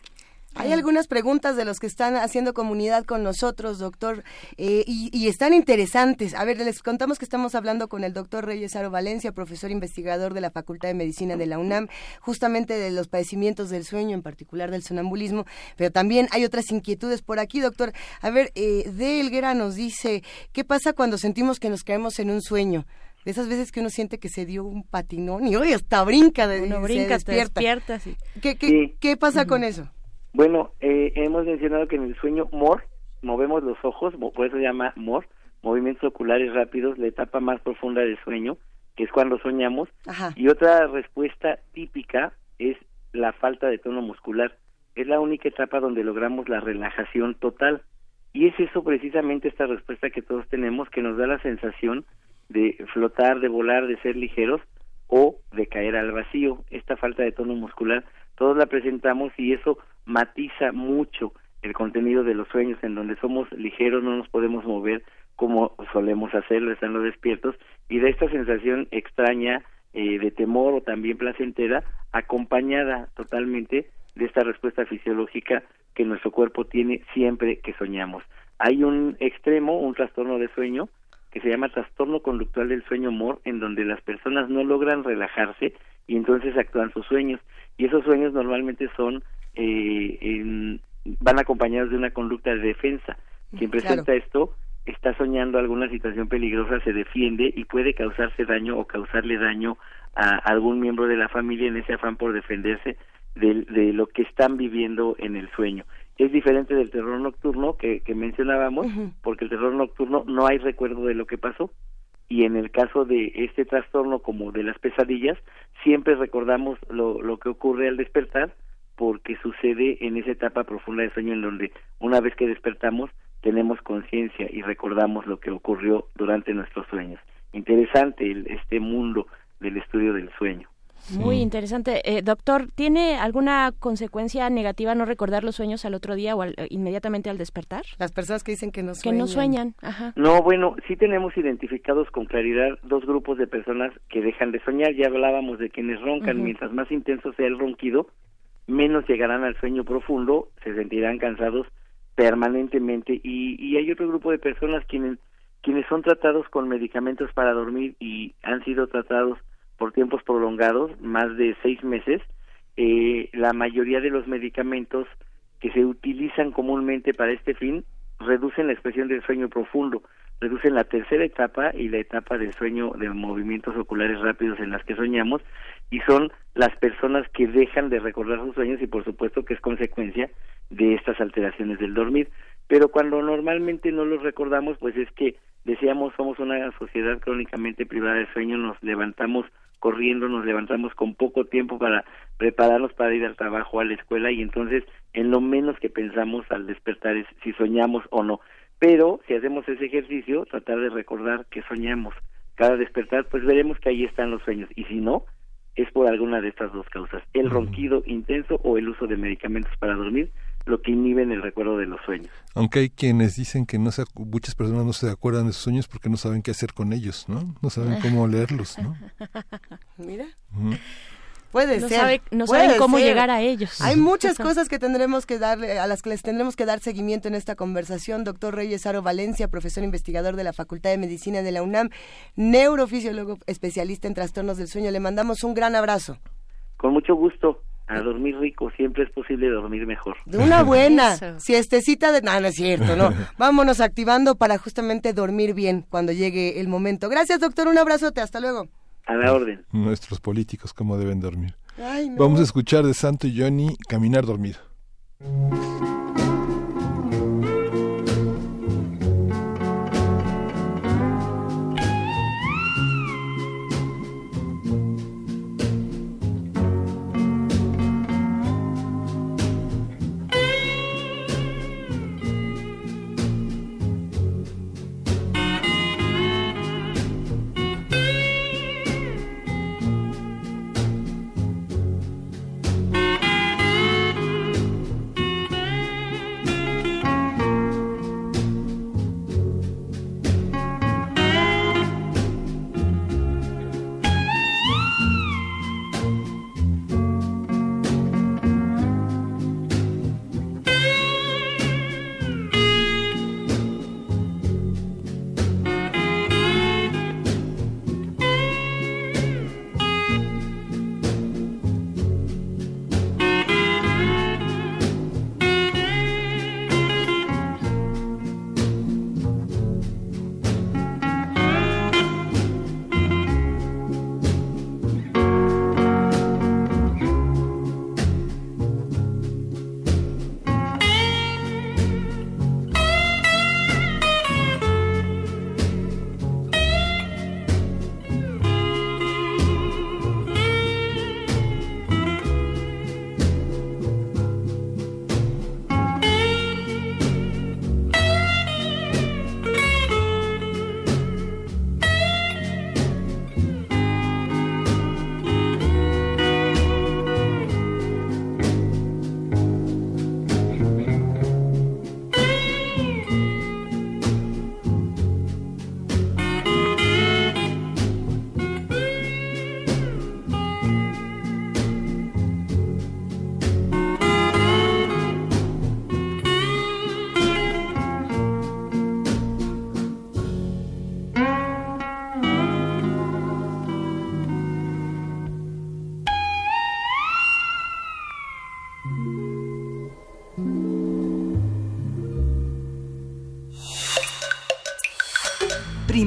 Hay algunas preguntas de los que están haciendo comunidad con nosotros, doctor, eh, y, están interesantes. A ver, les contamos que estamos hablando con el doctor Reyes Aro Valencia, profesor investigador de la Facultad de Medicina de la UNAM, justamente de los padecimientos del sueño, en particular del sonambulismo, pero también hay otras inquietudes por aquí, doctor. A ver, eh, De Elguera nos dice, ¿qué pasa cuando sentimos que nos caemos en un sueño? de esas veces que uno siente que se dio un patinón y hoy hasta brinca de uno brinca, se despierta. ¿Qué, qué, ¿Qué pasa con eso? Bueno, eh, hemos mencionado que en el sueño MOR movemos los ojos, por eso se llama MOR, movimientos oculares rápidos, la etapa más profunda del sueño, que es cuando soñamos. Y otra respuesta típica es la falta de tono muscular. Es la única etapa donde logramos la relajación total. Y es eso precisamente esta respuesta que todos tenemos que nos da la sensación de flotar, de volar, de ser ligeros o de caer al vacío. Esta falta de tono muscular todos la presentamos y eso matiza mucho el contenido de los sueños en donde somos ligeros, no nos podemos mover como solemos hacerlo estando despiertos y de esta sensación extraña eh, de temor o también placentera acompañada totalmente de esta respuesta fisiológica que nuestro cuerpo tiene siempre que soñamos. Hay un extremo, un trastorno de sueño, que se llama trastorno conductual del sueño MOR, en donde las personas no logran relajarse y entonces actúan sus sueños. Y esos sueños normalmente son, eh, van acompañados de una conducta de defensa. Quien presenta esto está soñando alguna situación peligrosa, se defiende y puede causarse daño o causarle daño a algún miembro de la familia en ese afán por defenderse de, lo que están viviendo en el sueño. Es diferente del terror nocturno que, mencionábamos, porque el terror nocturno no hay recuerdo de lo que pasó. Y en el caso de este trastorno como de las pesadillas, siempre recordamos lo, lo que ocurre al despertar, porque sucede en esa etapa profunda de sueño en donde una vez que despertamos tenemos conciencia y recordamos lo que ocurrió durante nuestros sueños. Interesante este mundo del estudio del sueño. Muy interesante. Eh, doctor, ¿tiene alguna consecuencia negativa no recordar los sueños al otro día o eh, inmediatamente al despertar? Las personas que dicen que no sueñan. Que no sueñan, ajá. No, bueno, sí tenemos identificados con claridad dos grupos de personas que dejan de soñar. Ya hablábamos de quienes roncan. Mientras más intenso sea el ronquido, menos llegarán al sueño profundo, se sentirán cansados permanentemente. Y, hay otro grupo de personas quienes, quienes son tratados con medicamentos para dormir y han sido tratados por tiempos prolongados, más de seis meses, eh, la mayoría de los medicamentos que se utilizan comúnmente para este fin reducen la expresión del sueño profundo, reducen la tercera etapa y la etapa del sueño de movimientos oculares rápidos en las que soñamos y son las personas que dejan de recordar sus sueños y por supuesto que es consecuencia de estas alteraciones del dormir. Pero cuando normalmente no los recordamos, pues es que decíamos somos una sociedad crónicamente privada de sueño, nos levantamos corriendo, nos levantamos con poco tiempo para prepararnos para ir al trabajo, a la escuela y entonces en lo menos que pensamos al despertar es si soñamos o no. Pero si hacemos ese ejercicio, tratar de recordar que soñamos cada despertar, pues veremos que ahí están los sueños y si no, es por alguna de estas dos causas, el ronquido intenso o el uso de medicamentos para dormir, lo que inhiben el recuerdo de los sueños. Aunque hay quienes dicen que no se, muchas personas no se acuerdan de sus sueños porque no saben qué hacer con ellos, ¿no? No saben cómo leerlos, ¿no? Mira. Puede no ser. no saben cómo llegar a ellos. Hay muchas cosas que tendremos que darle, a las que les tendremos que dar seguimiento en esta conversación. Doctor Reyes Aro Valencia, profesor investigador de la Facultad de Medicina de la UNAM, neurofisiólogo especialista en trastornos del sueño. Le mandamos un gran abrazo. Con mucho gusto a dormir rico, siempre es posible dormir mejor. De una buena siestecita de... No, no es cierto, no. Vámonos activando para justamente dormir bien cuando llegue el momento. Gracias, doctor, un abrazote, hasta luego. A la orden. Nuestros políticos, cómo deben dormir. Vamos a escuchar de Santo Johnny Caminar Dormido.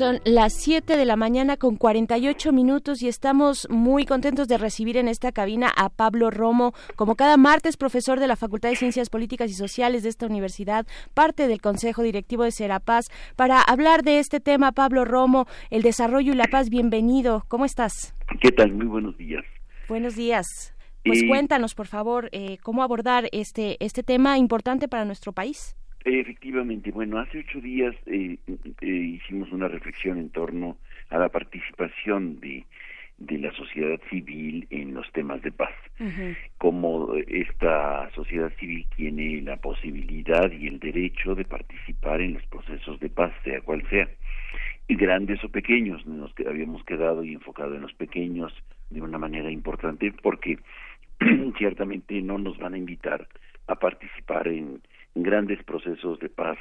Son las 7 de la mañana con 48 minutos y estamos muy contentos de recibir en esta cabina a Pablo Romo, como cada martes profesor de la Facultad de Ciencias Políticas y Sociales de esta universidad, parte del Consejo Directivo de Serapaz, para hablar de este tema. Pablo Romo, el desarrollo y la paz, bienvenido. ¿Cómo estás? ¿Qué tal? Muy buenos días. Buenos días. Pues cuéntanos, por favor, eh, cómo abordar este, este tema importante para nuestro país. Efectivamente, bueno, hace ocho días eh, eh, hicimos una reflexión en torno a la participación de, de la sociedad civil en los temas de paz. Como esta sociedad civil tiene la posibilidad y el derecho de participar en los procesos de paz, sea cual sea, y grandes o pequeños, nos habíamos quedado y enfocado en los pequeños de una manera importante porque ciertamente no nos van a invitar a participar en grandes procesos de paz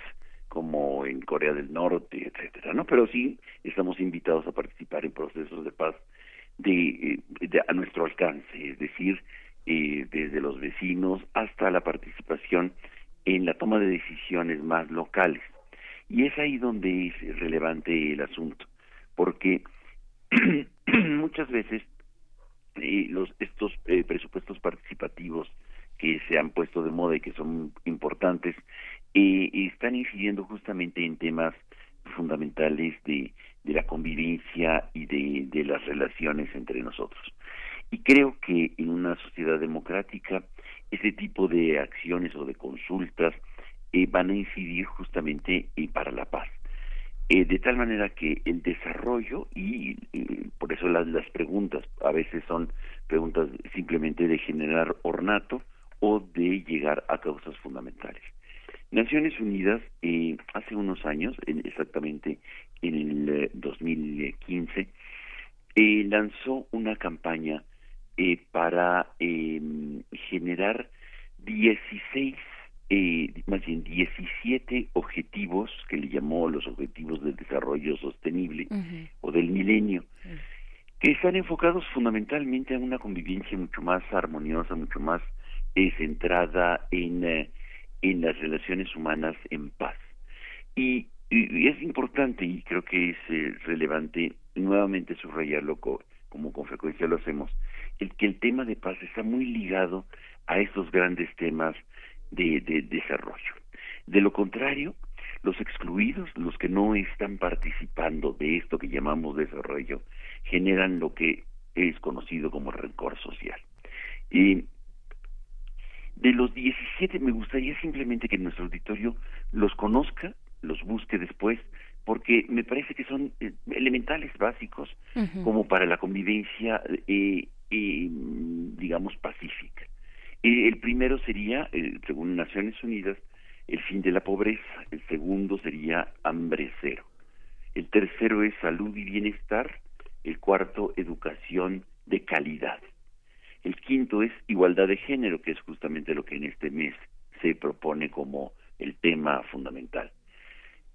como en Corea del Norte, etcétera, ¿no? Pero sí estamos invitados a participar en procesos de paz de, eh, a nuestro alcance, es decir, eh, desde los vecinos hasta la participación en la toma de decisiones más locales. Y es ahí donde es relevante el asunto, porque muchas veces eh, los estos presupuestos participativos que se han puesto de moda y que son importantes, eh, están incidiendo justamente en temas fundamentales de, de la convivencia y de, de las relaciones entre nosotros. Y creo que en una sociedad democrática ese tipo de acciones o de consultas eh, van a incidir justamente eh, para la paz. Eh, de tal manera que el desarrollo y por eso las, las preguntas a veces son preguntas simplemente de generar ornato o de llegar a causas fundamentales. Naciones Unidas eh, hace unos años, exactamente en el 2015, eh, eh, lanzó una campaña eh, para em, generar 16, más bien 17 objetivos que le llamó los objetivos del desarrollo sostenible o del milenio, que están enfocados fundamentalmente a una convivencia mucho más armoniosa, mucho más es centrada en, eh, en las relaciones humanas en paz. Y, es importante y creo que es eh, relevante nuevamente subrayarlo como con frecuencia lo hacemos, el que el tema de paz está muy ligado a estos grandes temas de, de desarrollo. De lo contrario, los excluidos, los que no están participando de esto que llamamos desarrollo, generan lo que es conocido como rencor social. Y de los 17 me gustaría simplemente que nuestro auditorio los conozca, los busque después, porque me parece que son eh, elementales básicos como para la convivencia, eh, eh, digamos, pacífica. el primero sería, según Naciones Unidas, el fin de la pobreza. El segundo sería hambre cero. El tercero es salud y bienestar. El cuarto, educación de calidad. El quinto es igualdad de género, que es justamente lo que en este mes se propone como el tema fundamental.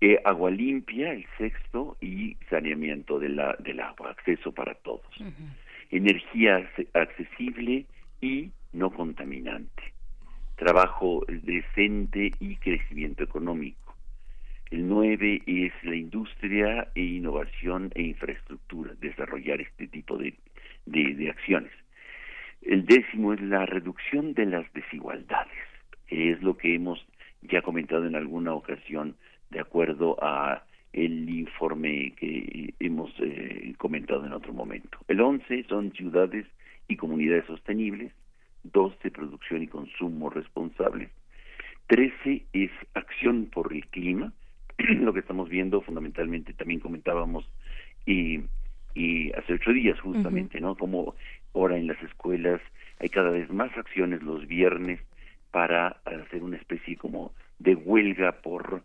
Eh, agua limpia, el sexto, y saneamiento de la, del agua, acceso para todos. Energía accesible y no contaminante. Trabajo decente y crecimiento económico. El nueve es la industria e innovación e infraestructura, desarrollar este tipo de, de acciones. El décimo es la reducción de las desigualdades, que es lo que hemos ya comentado en alguna ocasión de acuerdo a el informe que hemos eh, comentado en otro momento. El once son ciudades y comunidades sostenibles, doce producción y consumo responsables, trece es acción por el clima, lo que estamos viendo fundamentalmente también comentábamos y, y hace ocho días justamente, ¿no? Como Ahora en las escuelas hay cada vez más acciones los viernes para hacer una especie como de huelga por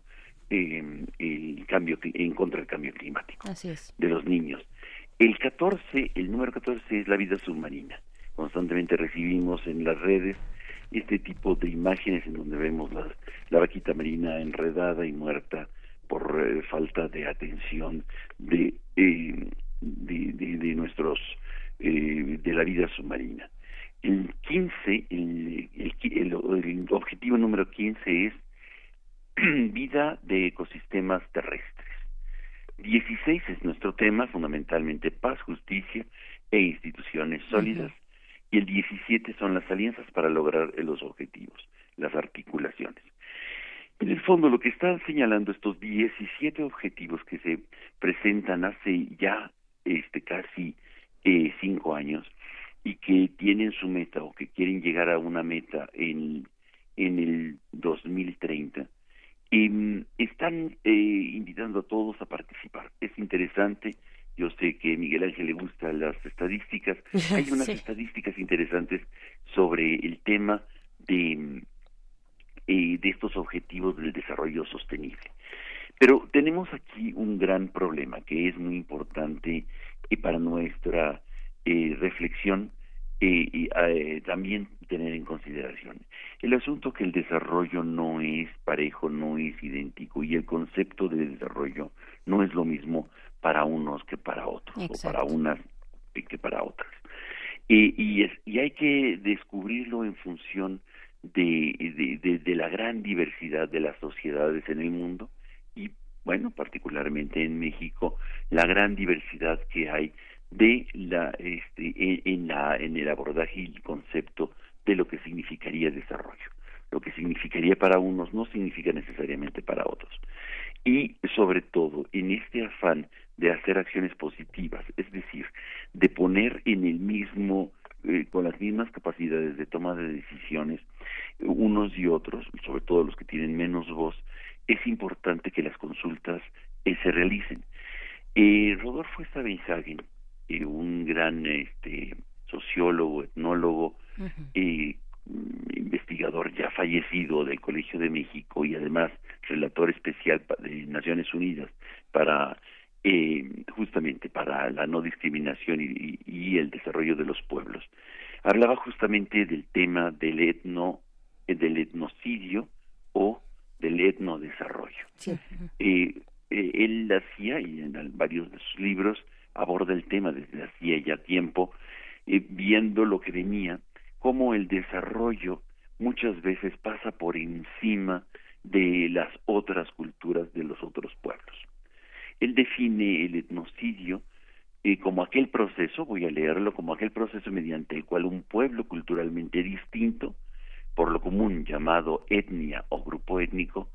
eh, el cambio en contra del cambio climático de los niños. El 14, el número 14 es la vida submarina. Constantemente recibimos en las redes este tipo de imágenes en donde vemos la, la vaquita marina enredada y muerta por eh, falta de atención de, eh, de, de, nuestros eh, de la vida submarina. El 15, el, el, el objetivo número 15 es vida de ecosistemas terrestres. 16 es nuestro tema, fundamentalmente paz, justicia e instituciones sólidas. Y el 17 son las alianzas para lograr los objetivos, las articulaciones. En el fondo, lo que están señalando estos 17 objetivos que se presentan hace ya este casi eh, cinco años y que tienen su meta o que quieren llegar a una meta en, en el 2030, y están eh, invitando a todos a participar. Es interesante, yo sé que a Miguel Ángel le gustan las estadísticas, hay unas estadísticas interesantes sobre el tema de, eh, de estos objetivos del desarrollo sostenible. Pero tenemos aquí un gran problema que es muy importante y para nuestra eh, reflexión y eh, también tener en consideración el asunto que el desarrollo no es parejo, no es idéntico y el concepto de desarrollo no es lo mismo para unos que para otros o para unas que para otras. y, es, y hay que descubrirlo en función de, de, de la gran diversidad de las sociedades en el mundo bueno, particularmente en México, la gran diversidad que hay de la este en, la en el abordaje y el concepto de lo que significaría desarrollo. Lo que significaría para unos no significa necesariamente para otros. Y sobre todo en este afán de hacer acciones positivas es decir de poner en el mismo eh, con las mismas capacidades de toma de decisiones unos y otros sobre todo los que tienen menos voz es importante que las consultas eh, se realicen eh, Rodolfo Stavenhagen un gran este, sociólogo, etnólogo, y mm, investigador ya fallecido del Colegio de México y además relator especial de Naciones Unidas para eh, justamente para la no discriminación y, y, el desarrollo de los pueblos. Hablaba justamente del tema del etno, eh, del etnocidio o del etnodesarrollo. Sí. Eh, eh, él hacía, y en varios de sus libros, aborda el tema desde hacía ya tiempo, eh, viendo lo que venía, cómo el desarrollo muchas veces pasa por encima de las otras culturas de los otros pueblos. Él define el etnocidio eh, como aquel proceso, voy a leerlo, como aquel proceso mediante el cual un pueblo culturalmente distinto, por lo común llamado etnia o grupo étnico,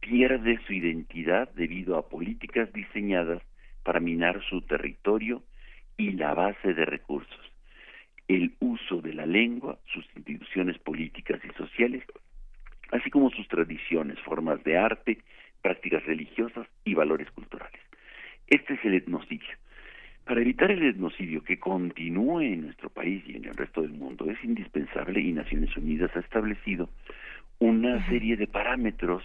pierde su identidad debido a políticas diseñadas para minar su territorio y la base de recursos, el uso de la lengua, sus instituciones políticas y sociales, así como sus tradiciones, formas de arte, prácticas religiosas y valores culturales. Este es el etnocidio. Para evitar el etnocidio que continúe en nuestro país y en el resto del mundo es indispensable y Naciones Unidas ha establecido una serie de parámetros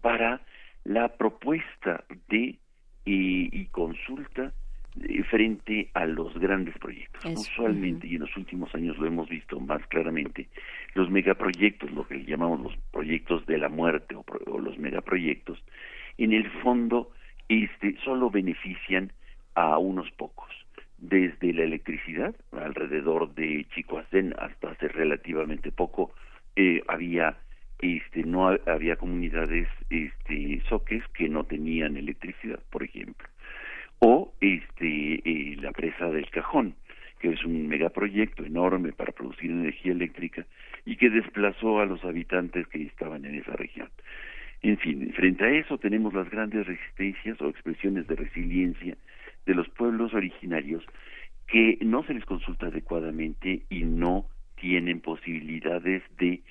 para la propuesta de y, consulta eh, frente a los grandes proyectos. Usualmente, y en los últimos años lo hemos visto más claramente, los megaproyectos, lo que llamamos los proyectos de la muerte o, o los megaproyectos, en el fondo este, solo benefician a unos pocos. Desde la electricidad, alrededor de Chicoacén hasta hace relativamente poco, eh, había este no había comunidades este soques que no tenían electricidad por ejemplo o este eh, la presa del cajón que es un megaproyecto enorme para producir energía eléctrica y que desplazó a los habitantes que estaban en esa región en fin frente a eso tenemos las grandes resistencias o expresiones de resiliencia de los pueblos originarios que no se les consulta adecuadamente y no tienen posibilidades de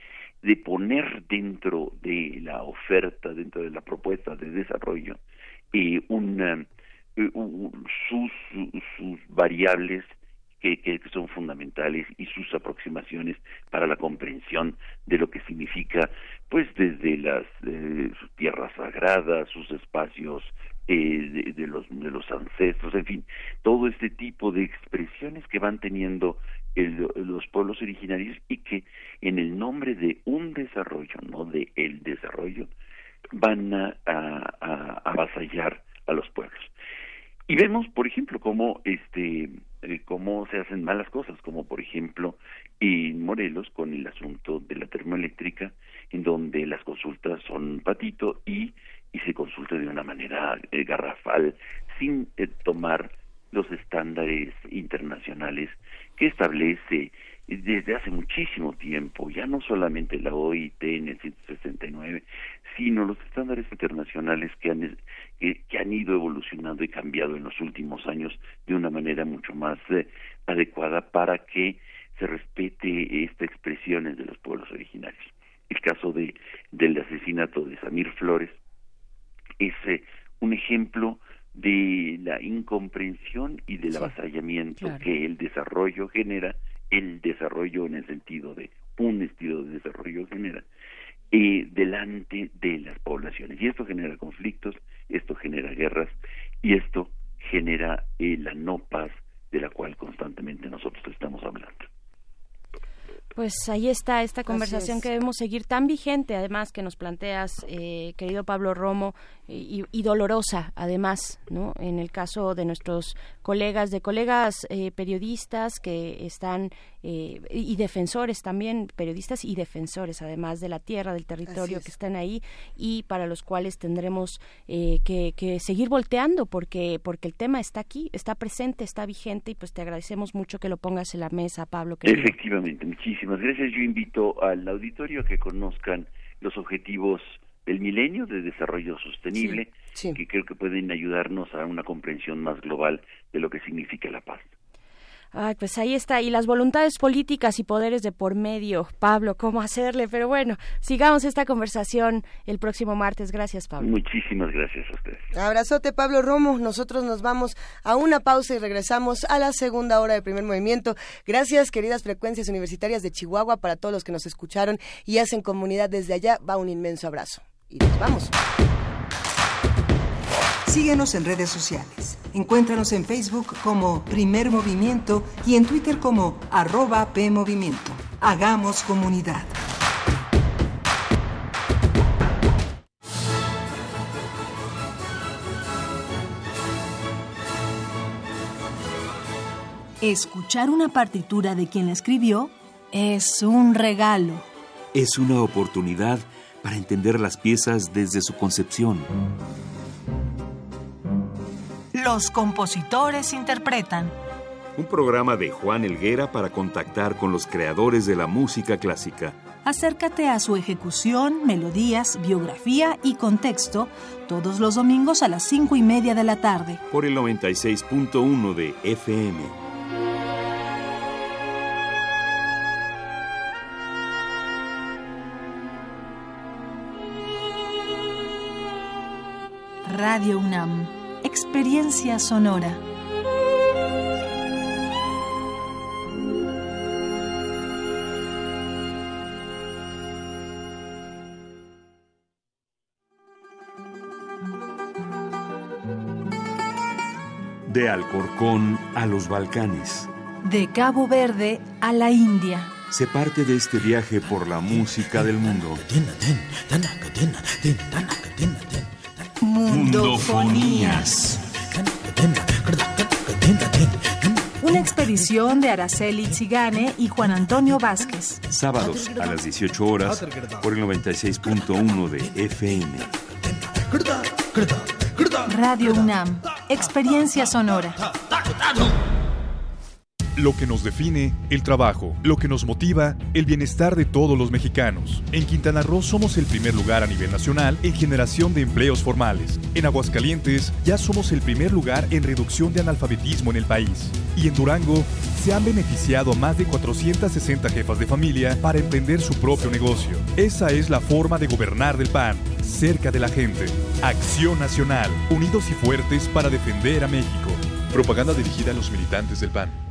de poner dentro de la oferta, dentro de la propuesta de desarrollo, eh, una, eh, sus, sus variables que, que, son fundamentales y sus aproximaciones para la comprensión de lo que significa, pues desde las eh, tierras sagradas, sus espacios eh, de, de, los, de los ancestros, en fin, todo este tipo de expresiones que van teniendo los pueblos originarios y que en el nombre de un desarrollo, no de el desarrollo, van a, avasallar a los pueblos. Y vemos, por ejemplo, cómo este eh, cómo se hacen malas cosas, como por ejemplo en Morelos con el asunto de la termoeléctrica, en donde las consultas son patito y, y se consulta de una manera eh, garrafal, sin eh, tomar los estándares internacionales que establece desde hace muchísimo tiempo, ya no solamente la OIT en el 169, sino los estándares internacionales que han, que, han ido evolucionando y cambiado en los últimos años de una manera mucho más eh, adecuada para que se respete estas expresiones de los pueblos originarios. El caso de, del asesinato de Samir Flores es eh, un ejemplo de la incomprensión y del avasallamiento que el desarrollo genera, el desarrollo en el sentido de un estilo de desarrollo genera, eh, delante de las poblaciones. Y esto genera conflictos, esto genera guerras y esto genera eh, la no paz de la cual constantemente nosotros estamos hablando. Pues ahí está esta conversación que debemos seguir tan vigente, además que nos planteas, eh, querido Pablo Romo, y, dolorosa además no en el caso de nuestros colegas de colegas eh, periodistas que están eh, y defensores también periodistas y defensores además de la tierra del territorio que están ahí y para los cuales tendremos eh, que, seguir volteando porque porque el tema está aquí está presente está vigente y pues te agradecemos mucho que lo pongas en la mesa Pablo efectivamente muchísimas gracias. Yo invito al auditorio a que conozcan los objetivos del milenio de desarrollo sostenible, que creo que pueden ayudarnos a una comprensión más global de lo que significa la paz. Ay, pues ahí está. Y las voluntades políticas y poderes de por medio. Pablo, ¿cómo hacerle? Pero bueno, sigamos esta conversación el próximo martes. Gracias, Pablo. Muchísimas gracias a ustedes. Abrazote, Pablo Romo. Nosotros nos vamos a una pausa y regresamos a la segunda hora del primer movimiento. Gracias, queridas frecuencias universitarias de Chihuahua, para todos los que nos escucharon y hacen comunidad desde allá. Va un inmenso abrazo y nos vamos. Síguenos en redes sociales. Encuéntranos en Facebook como Primer Movimiento y en Twitter como arroba PMovimiento. Hagamos comunidad. Escuchar una partitura de quien la escribió es un regalo. Es una oportunidad para entender las piezas desde su concepción. Los compositores interpretan. Un programa de Juan Elguera para contactar con los creadores de la música clásica. Acércate a su ejecución, melodías, biografía y contexto todos los domingos a las cinco y media de la tarde. Por el 96.1 de FM. Radio UNAM. Experiencia sonora. De Alcorcón a los Balcanes. De Cabo Verde a la India. Se parte de este viaje por la música del mundo. Mundofonías. Una expedición de Araceli Zigane y Juan Antonio Vázquez. Sábados a las 18 horas por el 96.1 de FM. Radio UNAM. Experiencia sonora lo que nos define, el trabajo, lo que nos motiva, el bienestar de todos los mexicanos. En Quintana Roo somos el primer lugar a nivel nacional en generación de empleos formales. En Aguascalientes ya somos el primer lugar en reducción de analfabetismo en el país. Y en Durango se han beneficiado a más de 460 jefas de familia para emprender su propio negocio. Esa es la forma de gobernar del PAN, cerca de la gente. Acción Nacional, unidos y fuertes para defender a México. Propaganda dirigida a los militantes del PAN.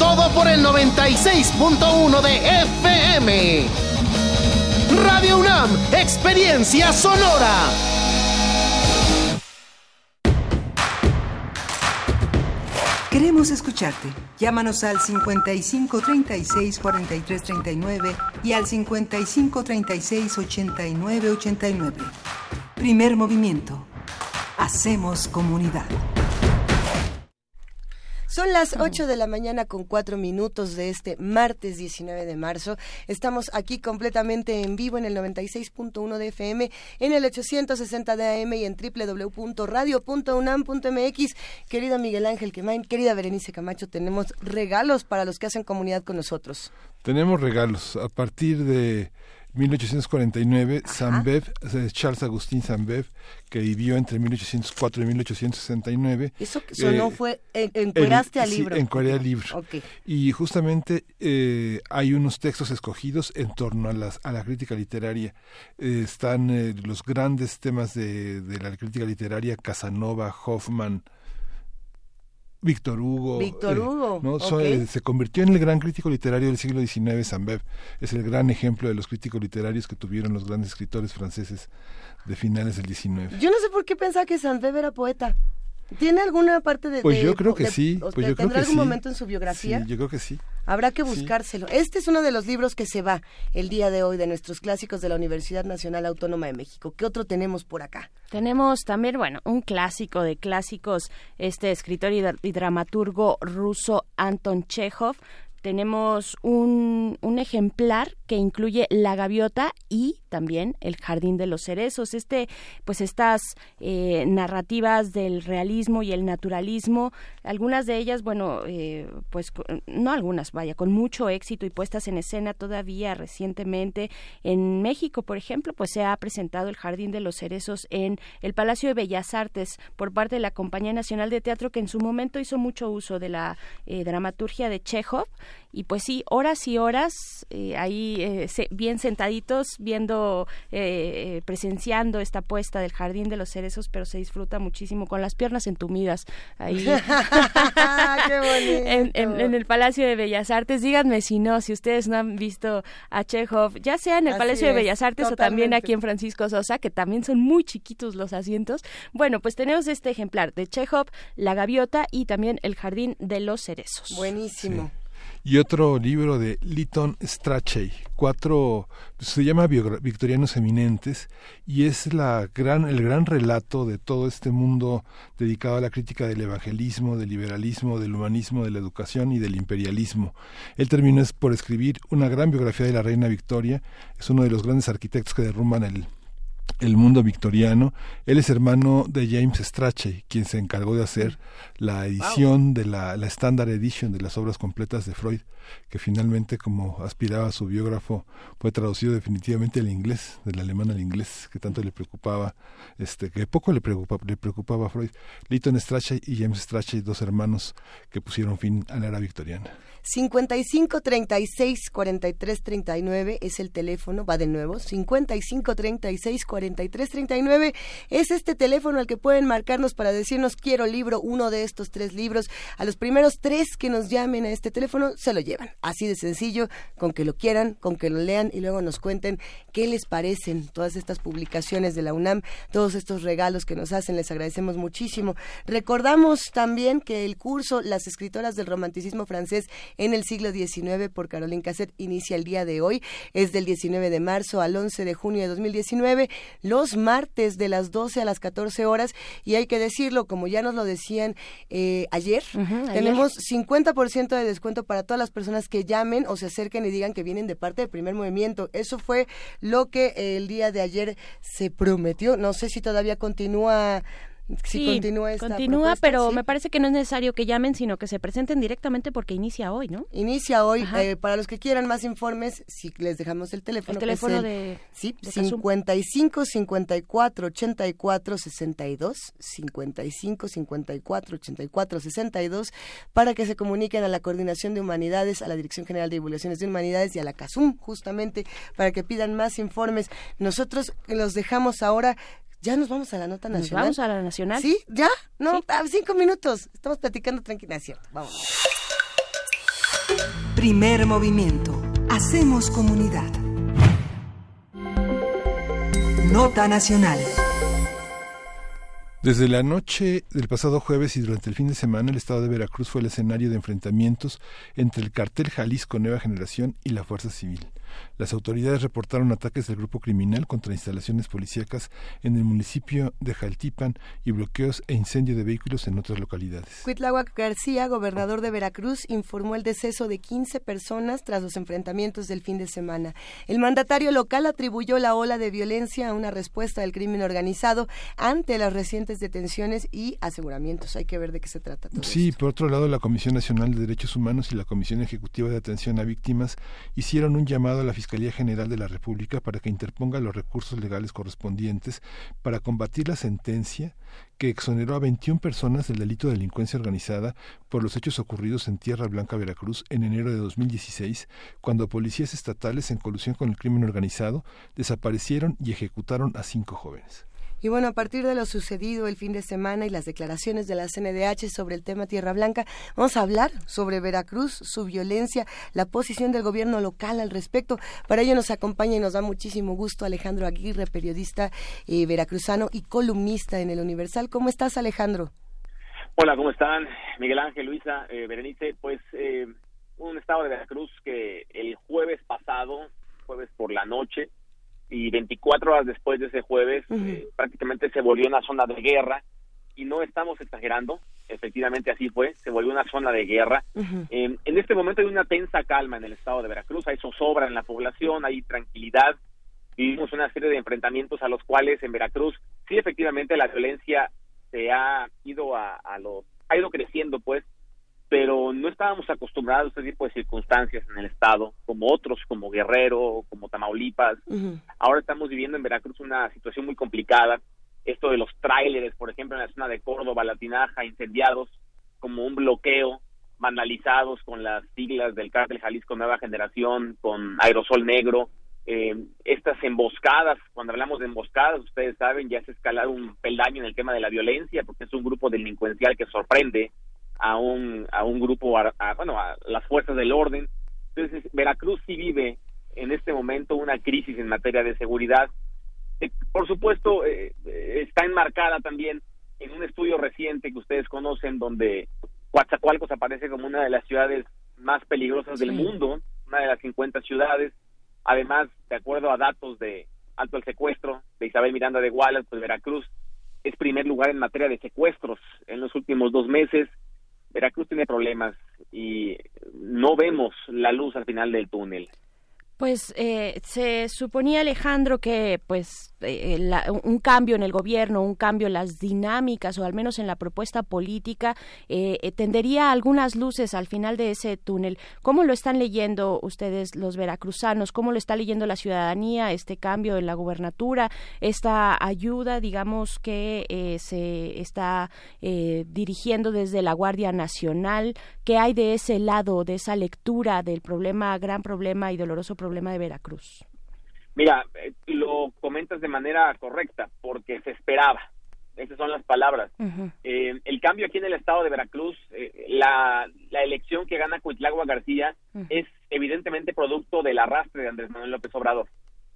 todo por el 96.1 de FM. Radio UNAM, experiencia sonora. Queremos escucharte. Llámanos al 55 36 43 39 y al 55 36 89 89. Primer movimiento. Hacemos comunidad. Son las 8 de la mañana con 4 minutos de este martes 19 de marzo. Estamos aquí completamente en vivo en el 96.1 de FM, en el 860 de AM y en www.radio.unam.mx. Querido Miguel Ángel Quemain, querida Berenice Camacho, tenemos regalos para los que hacen comunidad con nosotros. Tenemos regalos a partir de 1849, Sambev, Charles Agustín Sambev, que vivió entre 1804 y 1869. Eso, eso no eh, fue, encueraste al libro. Sí, encueré al libro. Y justamente eh, hay unos textos escogidos en torno a, las, a la crítica literaria. Eh, están los grandes temas de, de la crítica literaria, Casanova, Hoffman, Víctor Hugo. Víctor eh, Hugo. ¿no? Eh, se convirtió en el gran crítico literario del siglo XIX, Sambev. Es el gran ejemplo de los críticos literarios que tuvieron los grandes escritores franceses de finales del XIX. Yo no sé por qué pensaba que Sambev era poeta. ¿Tiene alguna parte de.? Pues yo creo que sí. Pues yo ¿Tendrá algún sí. momento en su biografía? Sí, yo creo que sí. Habrá que buscárselo. Este es uno de los libros que se va el día de hoy de nuestros clásicos de la Universidad Nacional Autónoma de México. ¿Qué otro tenemos por acá? Tenemos también, bueno, un clásico de clásicos, este escritor y, dramaturgo ruso Anton Chekhov, tenemos un, un, ejemplar que incluye la gaviota y también el jardín de los cerezos. Este, pues estas eh, narrativas del realismo y el naturalismo, algunas de ellas, bueno, eh, pues no algunas, vaya, con mucho éxito y puestas en escena todavía recientemente en México, por ejemplo, pues se ha presentado el jardín de los cerezos en el Palacio de Bellas Artes por parte de la Compañía Nacional de Teatro que en su momento hizo mucho uso de la eh, dramaturgia de Chekhov y pues sí, horas y horas eh, ahí eh, bien sentaditos viendo, eh, presenciando esta puesta del Jardín de los Cerezos, pero se disfruta muchísimo con las piernas entumidas ahí en, en, el Palacio de Bellas Artes. Díganme si no, si ustedes no han visto a Chekhov, ya sea en el Palacio de Bellas Artes o también aquí en Francisco Sosa, que también son muy chiquitos los asientos. Bueno, pues tenemos este ejemplar de Chekhov, La Gaviota y también el Jardín de los Cerezos. Buenísimo y otro libro de Lytton Strachey, cuatro, se llama Victorianos Eminentes, y es la gran, el gran relato de todo este mundo dedicado a la crítica del evangelismo, del liberalismo, del humanismo, de la educación y del imperialismo. Él terminó por escribir una gran biografía de la reina Victoria, es uno de los grandes arquitectos que derrumban el el mundo victoriano. Él es hermano de James Strachey, quien se encargó de hacer la edición de la, la Standard Edition de las obras completas de Freud, que finalmente, como aspiraba su biógrafo, fue traducido definitivamente al inglés, del alemán al inglés, que tanto le preocupaba, este, que poco le preocupaba, le preocupaba a Freud. Lytton Strachey y James Strachey, dos hermanos que pusieron fin a la era victoriana. 55 36 43 39 es el teléfono, va de nuevo, 55 36 43 39 es este teléfono al que pueden marcarnos para decirnos quiero libro, uno de estos tres libros. A los primeros tres que nos llamen a este teléfono se lo llevan. Así de sencillo, con que lo quieran, con que lo lean y luego nos cuenten qué les parecen todas estas publicaciones de la UNAM, todos estos regalos que nos hacen, les agradecemos muchísimo. Recordamos también que el curso Las escritoras del romanticismo francés en el siglo XIX por Caroline Cassette inicia el día de hoy. Es del 19 de marzo al 11 de junio de 2019, los martes de las 12 a las 14 horas. Y hay que decirlo, como ya nos lo decían eh, ayer, tenemos 50% de descuento para todas las personas que llamen o se acerquen y digan que vienen de parte del primer movimiento. Eso fue lo que el día de ayer se prometió. No sé si todavía continúa si continúa esta continúa, pero me parece que no es necesario que llamen, sino que se presenten directamente porque inicia hoy, ¿no? Inicia hoy. Eh, para los que quieran más informes, si les dejamos el teléfono. El teléfono de sí, 55 54 84 62 55 54 84 62 para que se comuniquen a la Coordinación de Humanidades, a la Dirección General de Divulgaciones de Humanidades y a la CASUM, justamente para que pidan más informes. Nosotros los dejamos ahora ya nos vamos a la nota nacional. vamos a la nacional? Sí, ya. No, cinco minutos. Estamos platicando tranquila, cierto. Vamos. Primer movimiento. Hacemos comunidad. Nota nacional. Desde la noche del pasado jueves y durante el fin de semana, el estado de Veracruz fue el escenario de enfrentamientos entre el cartel Jalisco Nueva Generación y la Fuerza Civil. Las autoridades reportaron ataques del grupo criminal contra instalaciones policíacas en el municipio de Jaltipan y bloqueos e incendio de vehículos en otras localidades. Cuitláhuac García, gobernador de Veracruz, informó el deceso de 15 personas tras los enfrentamientos del fin de semana. El mandatario local atribuyó la ola de violencia a una respuesta del crimen organizado ante las recientes detenciones y aseguramientos. Hay que ver de qué se trata. Todo sí, por otro lado, la Comisión Nacional de Derechos Humanos y la Comisión Ejecutiva de Atención a Víctimas hicieron un llamado a la Fiscalía General de la República para que interponga los recursos legales correspondientes para combatir la sentencia que exoneró a 21 personas del delito de delincuencia organizada por los hechos ocurridos en Tierra Blanca, Veracruz, en enero de 2016, cuando policías estatales, en colusión con el crimen organizado, desaparecieron y ejecutaron a cinco jóvenes. Y bueno, a partir de lo sucedido el fin de semana y las declaraciones de la CNDH sobre el tema Tierra Blanca, vamos a hablar sobre Veracruz, su violencia, la posición del gobierno local al respecto. Para ello nos acompaña y nos da muchísimo gusto Alejandro Aguirre, periodista eh, veracruzano y columnista en el Universal. ¿Cómo estás, Alejandro? Hola, ¿cómo están? Miguel Ángel, Luisa, eh, Berenice. Pues eh, un estado de Veracruz que el jueves pasado, jueves por la noche, y 24 horas después de ese jueves eh, prácticamente se volvió una zona de guerra. Y no estamos exagerando, efectivamente así fue, se volvió una zona de guerra. en este momento hay una tensa calma en el estado de Veracruz, hay zozobra en la población, hay tranquilidad, vivimos una serie de enfrentamientos a los cuales en Veracruz sí efectivamente la violencia se ha ido a, a los ha ido creciendo pues pero no estábamos acostumbrados a este tipo de circunstancias en el estado, como otros, como Guerrero, como Tamaulipas. Ahora estamos viviendo en Veracruz una situación muy complicada. Esto de los tráileres, por ejemplo, en la zona de Córdoba, La Tinaja, incendiados como un bloqueo, vandalizados con las siglas del cártel Jalisco Nueva Generación, con aerosol negro. Eh, estas emboscadas, cuando hablamos de emboscadas, ustedes saben, ya se escalado un peldaño en el tema de la violencia, porque es un grupo delincuencial que sorprende, a un, a un grupo, a, bueno, a las fuerzas del orden. Entonces, Veracruz sí vive en este momento una crisis en materia de seguridad. Eh, por supuesto, eh, eh, está enmarcada también en un estudio reciente que ustedes conocen, donde Coatzacoalcos aparece como una de las ciudades más peligrosas del mundo, una de las 50 ciudades. Además, de acuerdo a datos de Alto el Secuestro, de Isabel Miranda de Wallace, pues Veracruz es primer lugar en materia de secuestros en los últimos dos meses. Veracruz tiene problemas y no vemos la luz al final del túnel. Pues eh, se suponía Alejandro que pues eh, un cambio en el gobierno, un cambio en las dinámicas o al menos en la propuesta política eh, tendería algunas luces al final de ese túnel. ¿Cómo lo están leyendo ustedes los veracruzanos? ¿Cómo lo está leyendo la ciudadanía este cambio en la gubernatura, esta ayuda, digamos que se está dirigiendo desde la Guardia Nacional? ¿Qué hay de ese lado, de esa lectura del problema, gran problema y doloroso problema? Problema de Veracruz? Mira, eh, lo comentas de manera correcta, porque se esperaba. Esas son las palabras. Eh, el cambio aquí en el estado de Veracruz, eh, la, elección que gana Cuitlagua García es evidentemente producto del arrastre de Andrés Manuel López Obrador.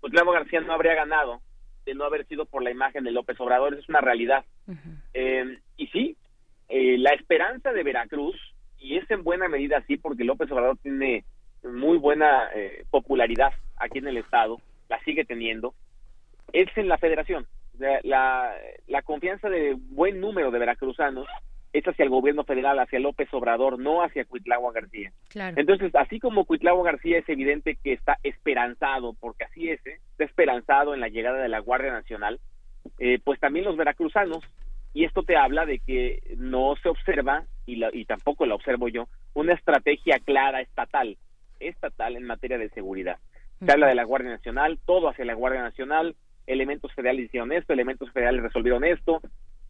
Cuitlagua García no habría ganado de no haber sido por la imagen de López Obrador, es una realidad. y sí, la esperanza de Veracruz, y es en buena medida así, porque López Obrador tiene muy buena eh, popularidad aquí en el estado, la sigue teniendo, es en la federación. La, la confianza de buen número de veracruzanos es hacia el gobierno federal, hacia López Obrador, no hacia Cuitlagua García. Entonces, así como Cuitlagua García es evidente que está esperanzado, porque así es, ¿eh? está esperanzado en la llegada de la Guardia Nacional, eh, pues también los veracruzanos y esto te habla de que no se observa, y, y tampoco la observo yo, una estrategia clara estatal, estatal en materia de seguridad. Se habla de la Guardia Nacional, todo hacia la Guardia Nacional, elementos federales hicieron esto, elementos federales resolvieron esto,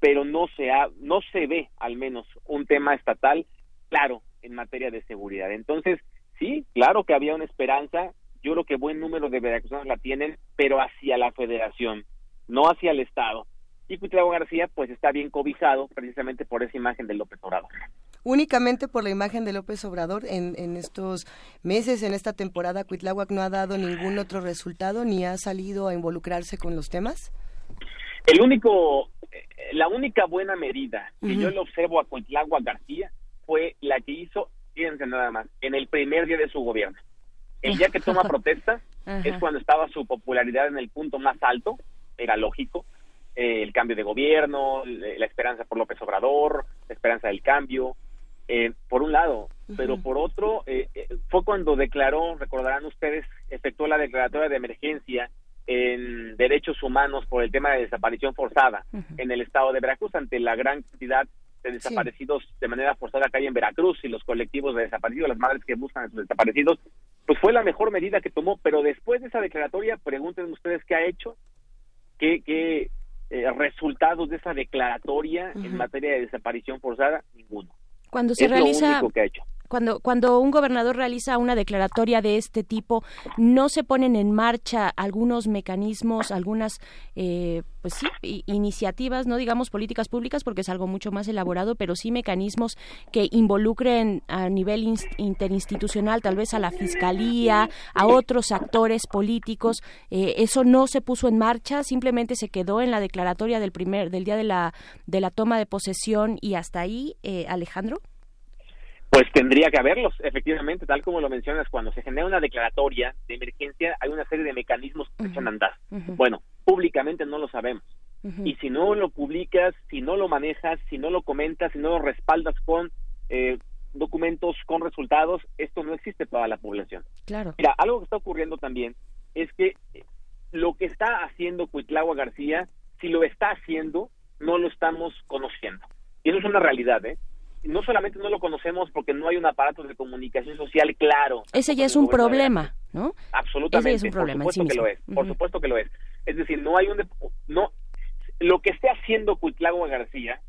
pero no se ha, no se ve al menos un tema estatal claro en materia de seguridad. Entonces, sí, claro que había una esperanza, yo creo que buen número de veracruzanos la tienen, pero hacia la federación, no hacia el Estado. Y Cuitlavo García, pues está bien cobijado precisamente por esa imagen de López Obrador. Únicamente por la imagen de López Obrador en, en estos meses, en esta temporada, Cuitláhuac no ha dado ningún otro resultado ni ha salido a involucrarse con los temas. El único, eh, la única buena medida que yo le observo a Cuitláhuac García fue la que hizo, fíjense nada más, en el primer día de su gobierno. El día que toma protesta es cuando estaba su popularidad en el punto más alto, era lógico, eh, el cambio de gobierno, la esperanza por López Obrador, la esperanza del cambio, eh, por un lado, pero por otro, eh, fue cuando declaró, recordarán ustedes, efectuó la declaratoria de emergencia en derechos humanos por el tema de desaparición forzada en el estado de Veracruz ante la gran cantidad de desaparecidos de manera forzada que hay en Veracruz y los colectivos de desaparecidos, las madres que buscan a sus desaparecidos, pues fue la mejor medida que tomó, pero después de esa declaratoria, pregúntenme ustedes qué ha hecho, qué, qué eh, resultados de esa declaratoria en materia de desaparición forzada, ninguno. Cuando se realiza cuando, cuando un gobernador realiza una declaratoria de este tipo, no se ponen en marcha algunos mecanismos, algunas, eh, pues sí, iniciativas, no digamos políticas públicas, porque es algo mucho más elaborado, pero sí mecanismos que involucren a nivel interinstitucional, tal vez a la fiscalía, a otros actores políticos. Eh, eso no se puso en marcha, simplemente se quedó en la declaratoria del primer, del día de la, de la toma de posesión y hasta ahí, eh, Alejandro. Pues tendría que haberlos, efectivamente, tal como lo mencionas, cuando se genera una declaratoria de emergencia hay una serie de mecanismos que se echan a andar. Bueno, públicamente no lo sabemos. Y si no lo publicas, si no lo manejas, si no lo comentas, si no lo respaldas con eh, documentos, con resultados, esto no existe para la población. Claro. Mira, algo que está ocurriendo también es que lo que está haciendo Cuitlagua García, si lo está haciendo, no lo estamos conociendo. Y eso es una realidad, ¿eh? No solamente no lo conocemos porque no hay un aparato de comunicación social claro. Ese ya es un problema, ¿no? Absolutamente. es un problema. Por supuesto que lo es. Por supuesto que lo es. Es decir, no hay un no lo que esté haciendo Cuitlagua García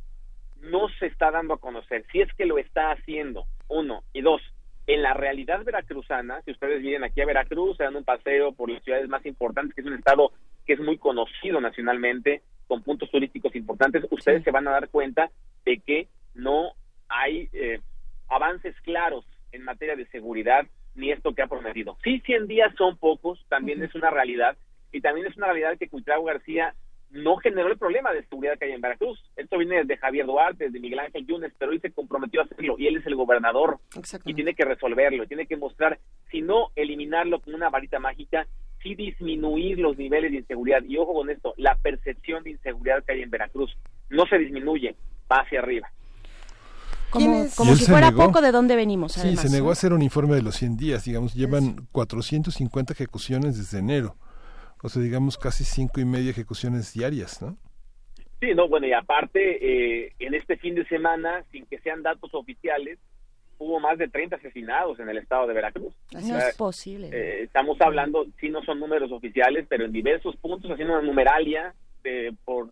no se está dando a conocer. Si es que lo está haciendo, uno y dos. En la realidad veracruzana, si ustedes vienen aquí a Veracruz, se dan un paseo por las ciudades más importantes, que es un estado que es muy conocido nacionalmente, con puntos turísticos importantes, ustedes se van a dar cuenta de que no hay eh, avances claros en materia de seguridad ni esto que ha prometido. Sí, 100 días son pocos, también es una realidad, y también es una realidad que Cuitlao García no generó el problema de seguridad que hay en Veracruz. Esto viene desde Javier Duarte, desde Miguel Ángel Yunes, pero él se comprometió a hacerlo y él es el gobernador y tiene que resolverlo, tiene que mostrar, si no eliminarlo con una varita mágica, sí disminuir los niveles de inseguridad. Y ojo con esto, la percepción de inseguridad que hay en Veracruz no se disminuye, va hacia arriba como, si fuera poco de dónde venimos. sí, se negó a hacer un informe de los 100 días, digamos, llevan 450 ejecuciones desde enero, o sea, digamos casi cinco y media ejecuciones diarias, ¿no? Sí, no, bueno, y aparte, eh, en este fin de semana, sin que sean datos oficiales, hubo más de 30 asesinados en el estado de Veracruz. No es posible. Eh, estamos hablando, sí no son números oficiales, pero en diversos puntos, haciendo una numeralia de, por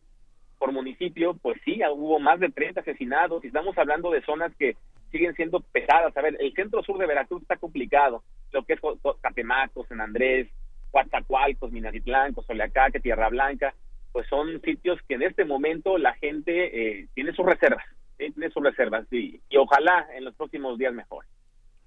por municipio, pues sí, hubo más de 30 asesinados y estamos hablando de zonas que siguen siendo pesadas. A ver, el centro sur de Veracruz está complicado, lo que es Catemaco, San Andrés, Coatzacoalcos, Minatitlán, Cozoleacaque, Tierra Blanca, pues son sitios que en este momento la gente eh, tiene sus reservas, tiene sus reservas y, y ojalá en los próximos días mejor.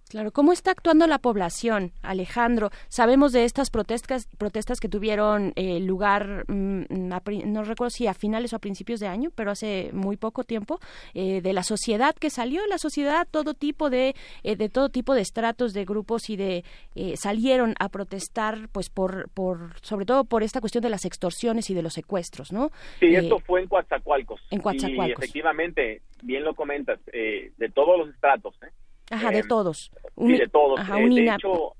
Claro, ¿cómo está actuando la población, Alejandro? Sabemos de estas protestas, protestas que tuvieron eh, lugar, mm, no recuerdo si a finales o a principios de año, pero hace muy poco tiempo, eh, de la sociedad que salió, la sociedad, todo tipo de, eh, de todo tipo de estratos, de grupos y de salieron a protestar, pues por, por, sobre todo por esta cuestión de las extorsiones y de los secuestros, ¿no? Sí, esto fue en Coatzacoalcos. En Coatzacoalcos. Y efectivamente, bien lo comentas, de todos los estratos, ¿eh? Ajá, de em, todos. sí, de todos. Ajá, eh, de hecho,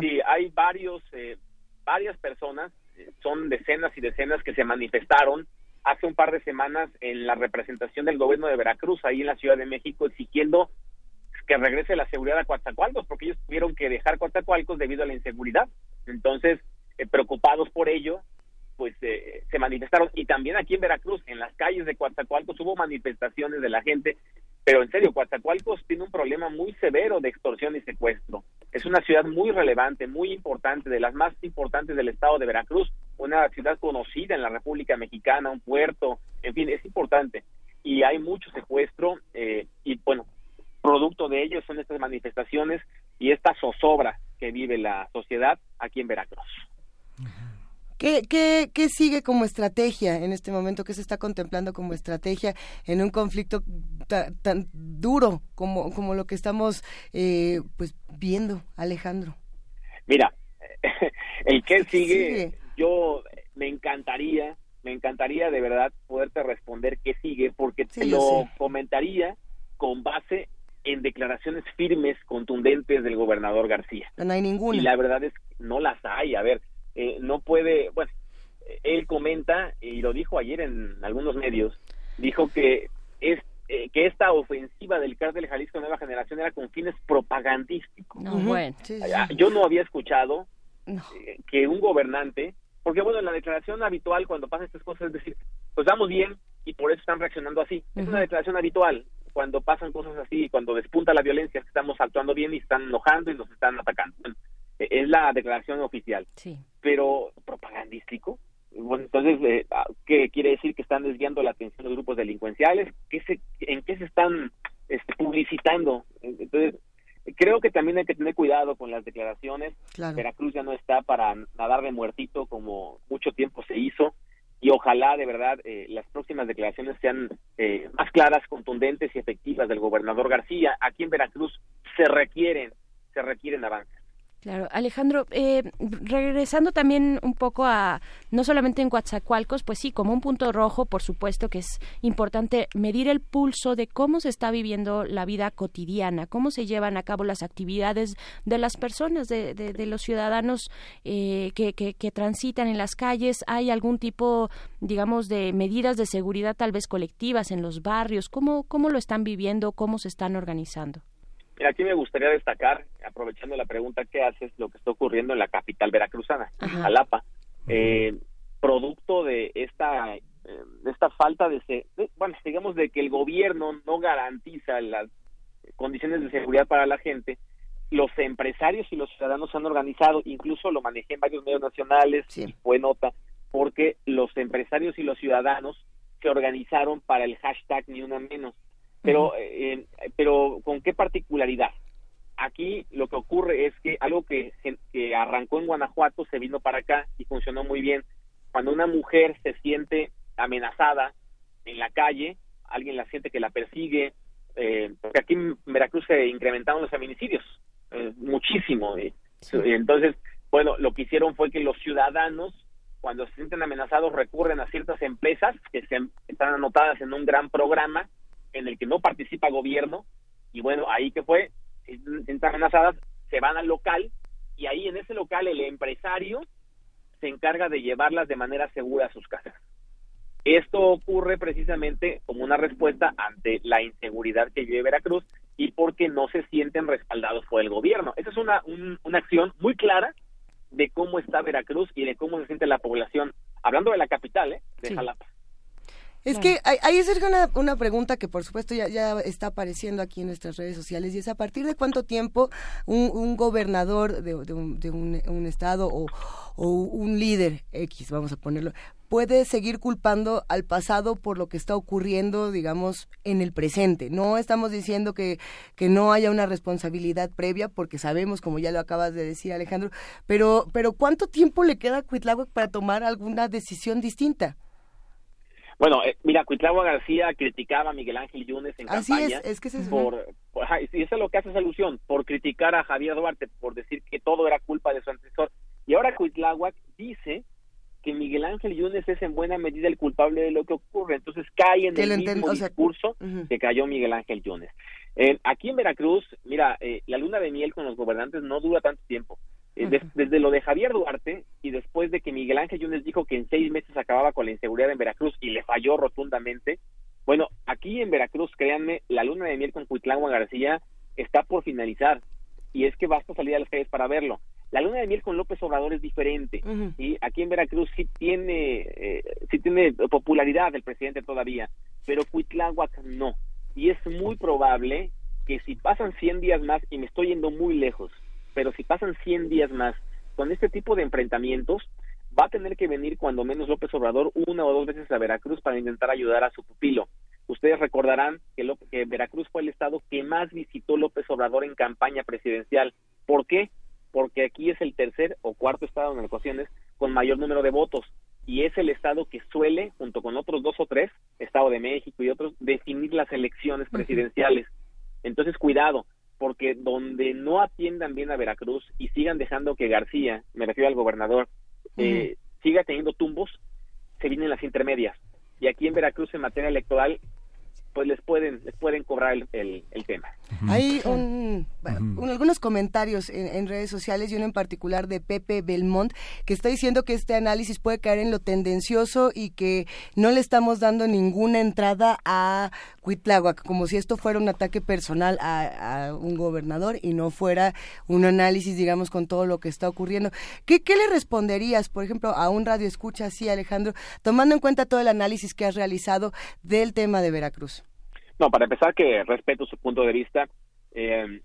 sí, hay varios, eh, varias personas, eh, son decenas y decenas que se manifestaron hace un par de semanas en la representación del gobierno de Veracruz, ahí en la Ciudad de México, exigiendo que regrese la seguridad a Coatzacoalcos, porque ellos tuvieron que dejar Coatzacoalcos debido a la inseguridad. Entonces, eh, preocupados por ello, pues eh, se manifestaron. Y también aquí en Veracruz, en las calles de Coatzacoalcos, hubo manifestaciones de la gente. Pero en serio, Coatzacoalcos tiene un problema muy severo de extorsión y secuestro. Es una ciudad muy relevante, muy importante, de las más importantes del estado de Veracruz, una ciudad conocida en la República Mexicana, un puerto, en fin, es importante. Y hay mucho secuestro eh, y bueno, Producto de ello son estas manifestaciones y esta zozobra que vive la sociedad aquí en Veracruz. ¿Qué, qué, qué sigue como estrategia en este momento? ¿Qué se está contemplando como estrategia en un conflicto tan duro como, como lo que estamos eh, pues viendo, Alejandro? Mira, el que sigue, yo me encantaría, me encantaría de verdad poderte responder qué sigue, porque te lo comentaría con base en declaraciones firmes, contundentes del gobernador García. No hay ninguna. Y la verdad es que no las hay. A ver, eh, no puede, bueno, él comenta, y lo dijo ayer en algunos medios, dijo que es eh, que esta ofensiva del cártel Jalisco Nueva Generación era con fines propagandísticos. No, bueno. Ah, yo no había escuchado eh, que un gobernante, porque bueno, en la declaración habitual cuando pasan estas cosas es decir, pues vamos bien y por eso están reaccionando así. Es una declaración habitual cuando pasan cosas así, cuando despunta la violencia, estamos actuando bien y están enojando y nos están atacando. Es la declaración oficial. Sí. Pero propagandístico. Bueno, entonces, eh, ah, ¿qué quiere decir que están desviando la atención de los grupos delincuenciales? ¿Qué se, ¿En qué se están este, publicitando? Entonces, creo que también hay que tener cuidado con las declaraciones. Veracruz ya no está para nadar de muertito como mucho tiempo se hizo y ojalá de verdad eh, las próximas declaraciones sean eh, más claras, contundentes y efectivas del gobernador García. Aquí en Veracruz se requieren, se requieren avances. Claro, Alejandro, eh, regresando también un poco a, no solamente en Coatzacoalcos, pues sí, como un punto rojo, por supuesto que es importante medir el pulso de cómo se está viviendo la vida cotidiana, cómo se llevan a cabo las actividades de las personas, de, de, los ciudadanos eh, que, que, que transitan en las calles. ¿Hay algún tipo, digamos, de medidas de seguridad tal vez colectivas en los barrios? ¿Cómo, cómo lo están viviendo? ¿Cómo se están organizando? Aquí me gustaría destacar, aprovechando la pregunta que haces, lo que está ocurriendo en la capital veracruzana, Jalapa, eh, producto de esta eh, de esta falta de, bueno, digamos de que el gobierno no garantiza las condiciones de seguridad para la gente, los empresarios y los ciudadanos han organizado, incluso lo manejé en varios medios nacionales y fue nota, porque los empresarios y los ciudadanos se organizaron para el hashtag ni una menos pero, eh, pero ¿con qué particularidad? Aquí lo que ocurre es que algo que, que arrancó en Guanajuato se vino para acá y funcionó muy bien. Cuando una mujer se siente amenazada en la calle, alguien la siente que la persigue, eh, porque aquí en Veracruz se incrementaron los feminicidios eh, muchísimo. Entonces, bueno, lo que hicieron fue que los ciudadanos, cuando se sienten amenazados, recurren a ciertas empresas que se, están anotadas en un gran programa en el que no participa gobierno y bueno, ahí que fue, están amenazadas, se van al local y ahí en ese local el empresario se encarga de llevarlas de manera segura a sus casas. Esto ocurre precisamente como una respuesta ante la inseguridad que vive Veracruz y porque no se sienten respaldados por el gobierno. Esa es una, una acción muy clara de cómo está Veracruz y de cómo se siente la población, hablando de la capital, ¿eh? de Jalapa. Es que ahí es una, una pregunta que por supuesto ya, ya está apareciendo aquí en nuestras redes sociales y es a partir de cuánto tiempo un, un gobernador de, un, de un, estado o, o, un líder X, vamos a ponerlo, puede seguir culpando al pasado por lo que está ocurriendo, digamos, en el presente. No estamos diciendo que, que no haya una responsabilidad previa, porque sabemos, como ya lo acabas de decir, Alejandro, pero, pero ¿cuánto tiempo le queda a Cuitláhuac para tomar alguna decisión distinta? Bueno, eh, mira, Cuitlagua García criticaba a Miguel Ángel Yunes en Así campaña. Es, es que es por, y eso es lo que hace esa alusión, por criticar a Javier Duarte, por decir que todo era culpa de su antecesor. Y ahora Cuitláhuac dice que Miguel Ángel Yunes es en buena medida el culpable de lo que ocurre. Entonces cae en el mismo discurso que cayó Miguel Ángel Yunes. Eh, aquí en Veracruz, mira, eh, la luna de miel con los gobernantes no dura tanto tiempo. Eh, desde lo de Javier Duarte y después de que Miguel Ángel Yunes dijo que en seis meses acababa con la inseguridad en Veracruz y le falló rotundamente, bueno, aquí en Veracruz, créanme, la luna de miel con Cuitlagua García está por finalizar y es que basta salir a las calles para verlo. La luna de miel con López Obrador es diferente y aquí en Veracruz sí tiene eh, sí tiene popularidad el presidente todavía, pero Cuitláhuac no. Y es muy probable que si pasan 100 días más y me estoy yendo muy lejos, pero si pasan 100 días más con este tipo de enfrentamientos, va a tener que venir cuando menos López Obrador una o dos veces a Veracruz para intentar ayudar a su pupilo. Ustedes recordarán que, que Veracruz fue el estado que más visitó López Obrador en campaña presidencial. ¿Por qué? Porque aquí es el tercer o cuarto estado en ocasiones con mayor número de votos y es el estado que suele, junto con otros dos o tres, Estado de México y otros, definir las elecciones presidenciales. Entonces, cuidado, porque donde no atiendan bien a Veracruz y sigan dejando que García, me refiero al gobernador, eh, siga teniendo tumbos, se vienen las intermedias. Y aquí en Veracruz, en materia electoral, pues les pueden les pueden cobrar el, el, tema. Hay un, algunos comentarios en, redes sociales y uno en particular de Pepe Belmont que está diciendo que este análisis puede caer en lo tendencioso y que no le estamos dando ninguna entrada a Cuitláhuac, como si esto fuera un ataque personal a, un gobernador y no fuera un análisis, digamos, con todo lo que está ocurriendo. ¿Qué, qué le responderías, por ejemplo, a un radio escucha así, Alejandro, tomando en cuenta todo el análisis que has realizado del tema de Veracruz? No, para empezar, que respeto su punto de vista, eh,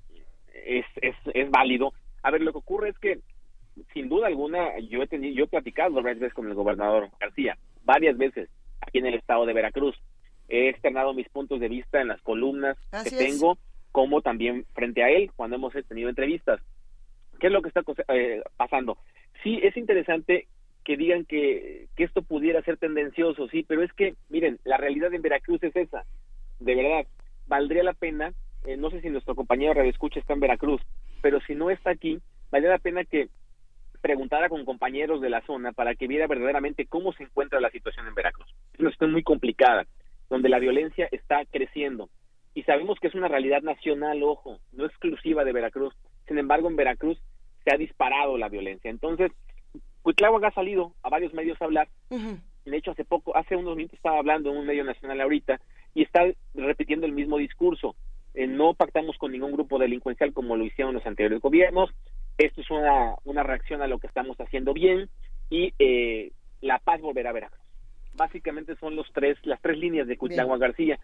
es, es, es válido. A ver, lo que ocurre es que, sin duda alguna, yo he, tenido, yo he platicado varias veces con el gobernador García, varias veces, aquí en el estado de Veracruz. He externado mis puntos de vista en las columnas que tengo, como también frente a él, cuando hemos tenido entrevistas. ¿Qué es lo que está eh, pasando? Sí, es interesante que digan que, que esto pudiera ser tendencioso, sí, pero es que, miren, la realidad en Veracruz es esa de verdad, valdría la pena, eh, no sé si nuestro compañero Radio Escucha está en Veracruz, pero si no está aquí, valdría la pena que preguntara con compañeros de la zona para que viera verdaderamente cómo se encuentra la situación en Veracruz. Es una situación muy complicada, donde la violencia está creciendo. Y sabemos que es una realidad nacional, ojo, no exclusiva de Veracruz. Sin embargo, en Veracruz se ha disparado la violencia. Entonces, Cuitláhuac ha salido a varios medios a hablar. De hecho, hace poco, hace unos minutos estaba hablando en un medio nacional ahorita y está repitiendo el mismo discurso. Eh, no pactamos con ningún grupo delincuencial como lo hicieron los anteriores gobiernos. Esto es una, una reacción a lo que estamos haciendo bien y eh, la paz volverá a Veracruz. Básicamente son los tres, las tres líneas de Cuitlagua García.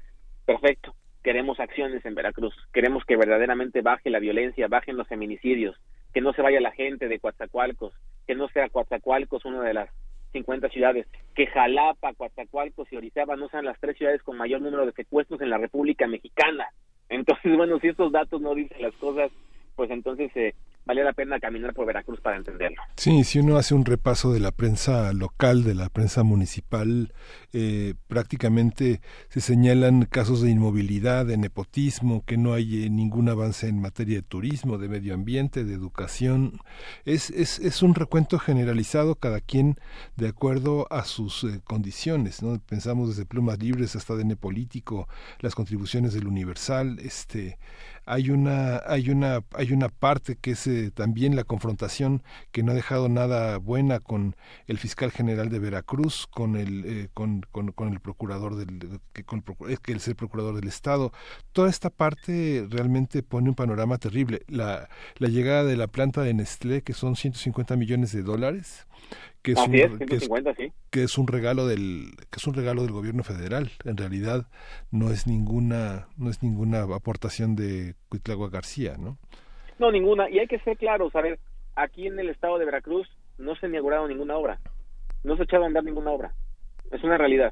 Perfecto. Queremos acciones en Veracruz. Queremos que verdaderamente baje la violencia, bajen los feminicidios, que no se vaya la gente de Coatzacoalcos, que no sea Coatzacoalcos una de las 50 ciudades, que Jalapa, Coatzacoalcos y Orizaba no sean las tres ciudades con mayor número de secuestros en la República Mexicana. Entonces, bueno, si estos datos no dicen las cosas, pues entonces eh, vale la pena caminar por Veracruz para entenderlo. Sí, si uno hace un repaso de la prensa local, de la prensa municipal, eh, prácticamente se señalan casos de inmovilidad, de nepotismo, que no hay eh, ningún avance en materia de turismo, de medio ambiente, de educación. Es, es, es un recuento generalizado, cada quien de acuerdo a sus eh, condiciones. ¿no? Pensamos desde plumas libres hasta de Político, las contribuciones del Universal, este hay una hay una hay una parte que es eh, también la confrontación que no ha dejado nada buena con el fiscal general de Veracruz con el eh, con, con, el procurador del que con el, que procurador del estado. Toda esta parte realmente pone un panorama terrible. La la llegada de la planta de Nestlé que son 150 millones de dólares que es, un, que, es, un regalo del que es un regalo del gobierno federal. En realidad no es ninguna no es ninguna aportación de Cuitlagua García no no ninguna. Y hay que ser claros. A ver aquí en el estado de Veracruz no se ha inaugurado ninguna obra. No se ha echado a andar ninguna obra. Es una realidad.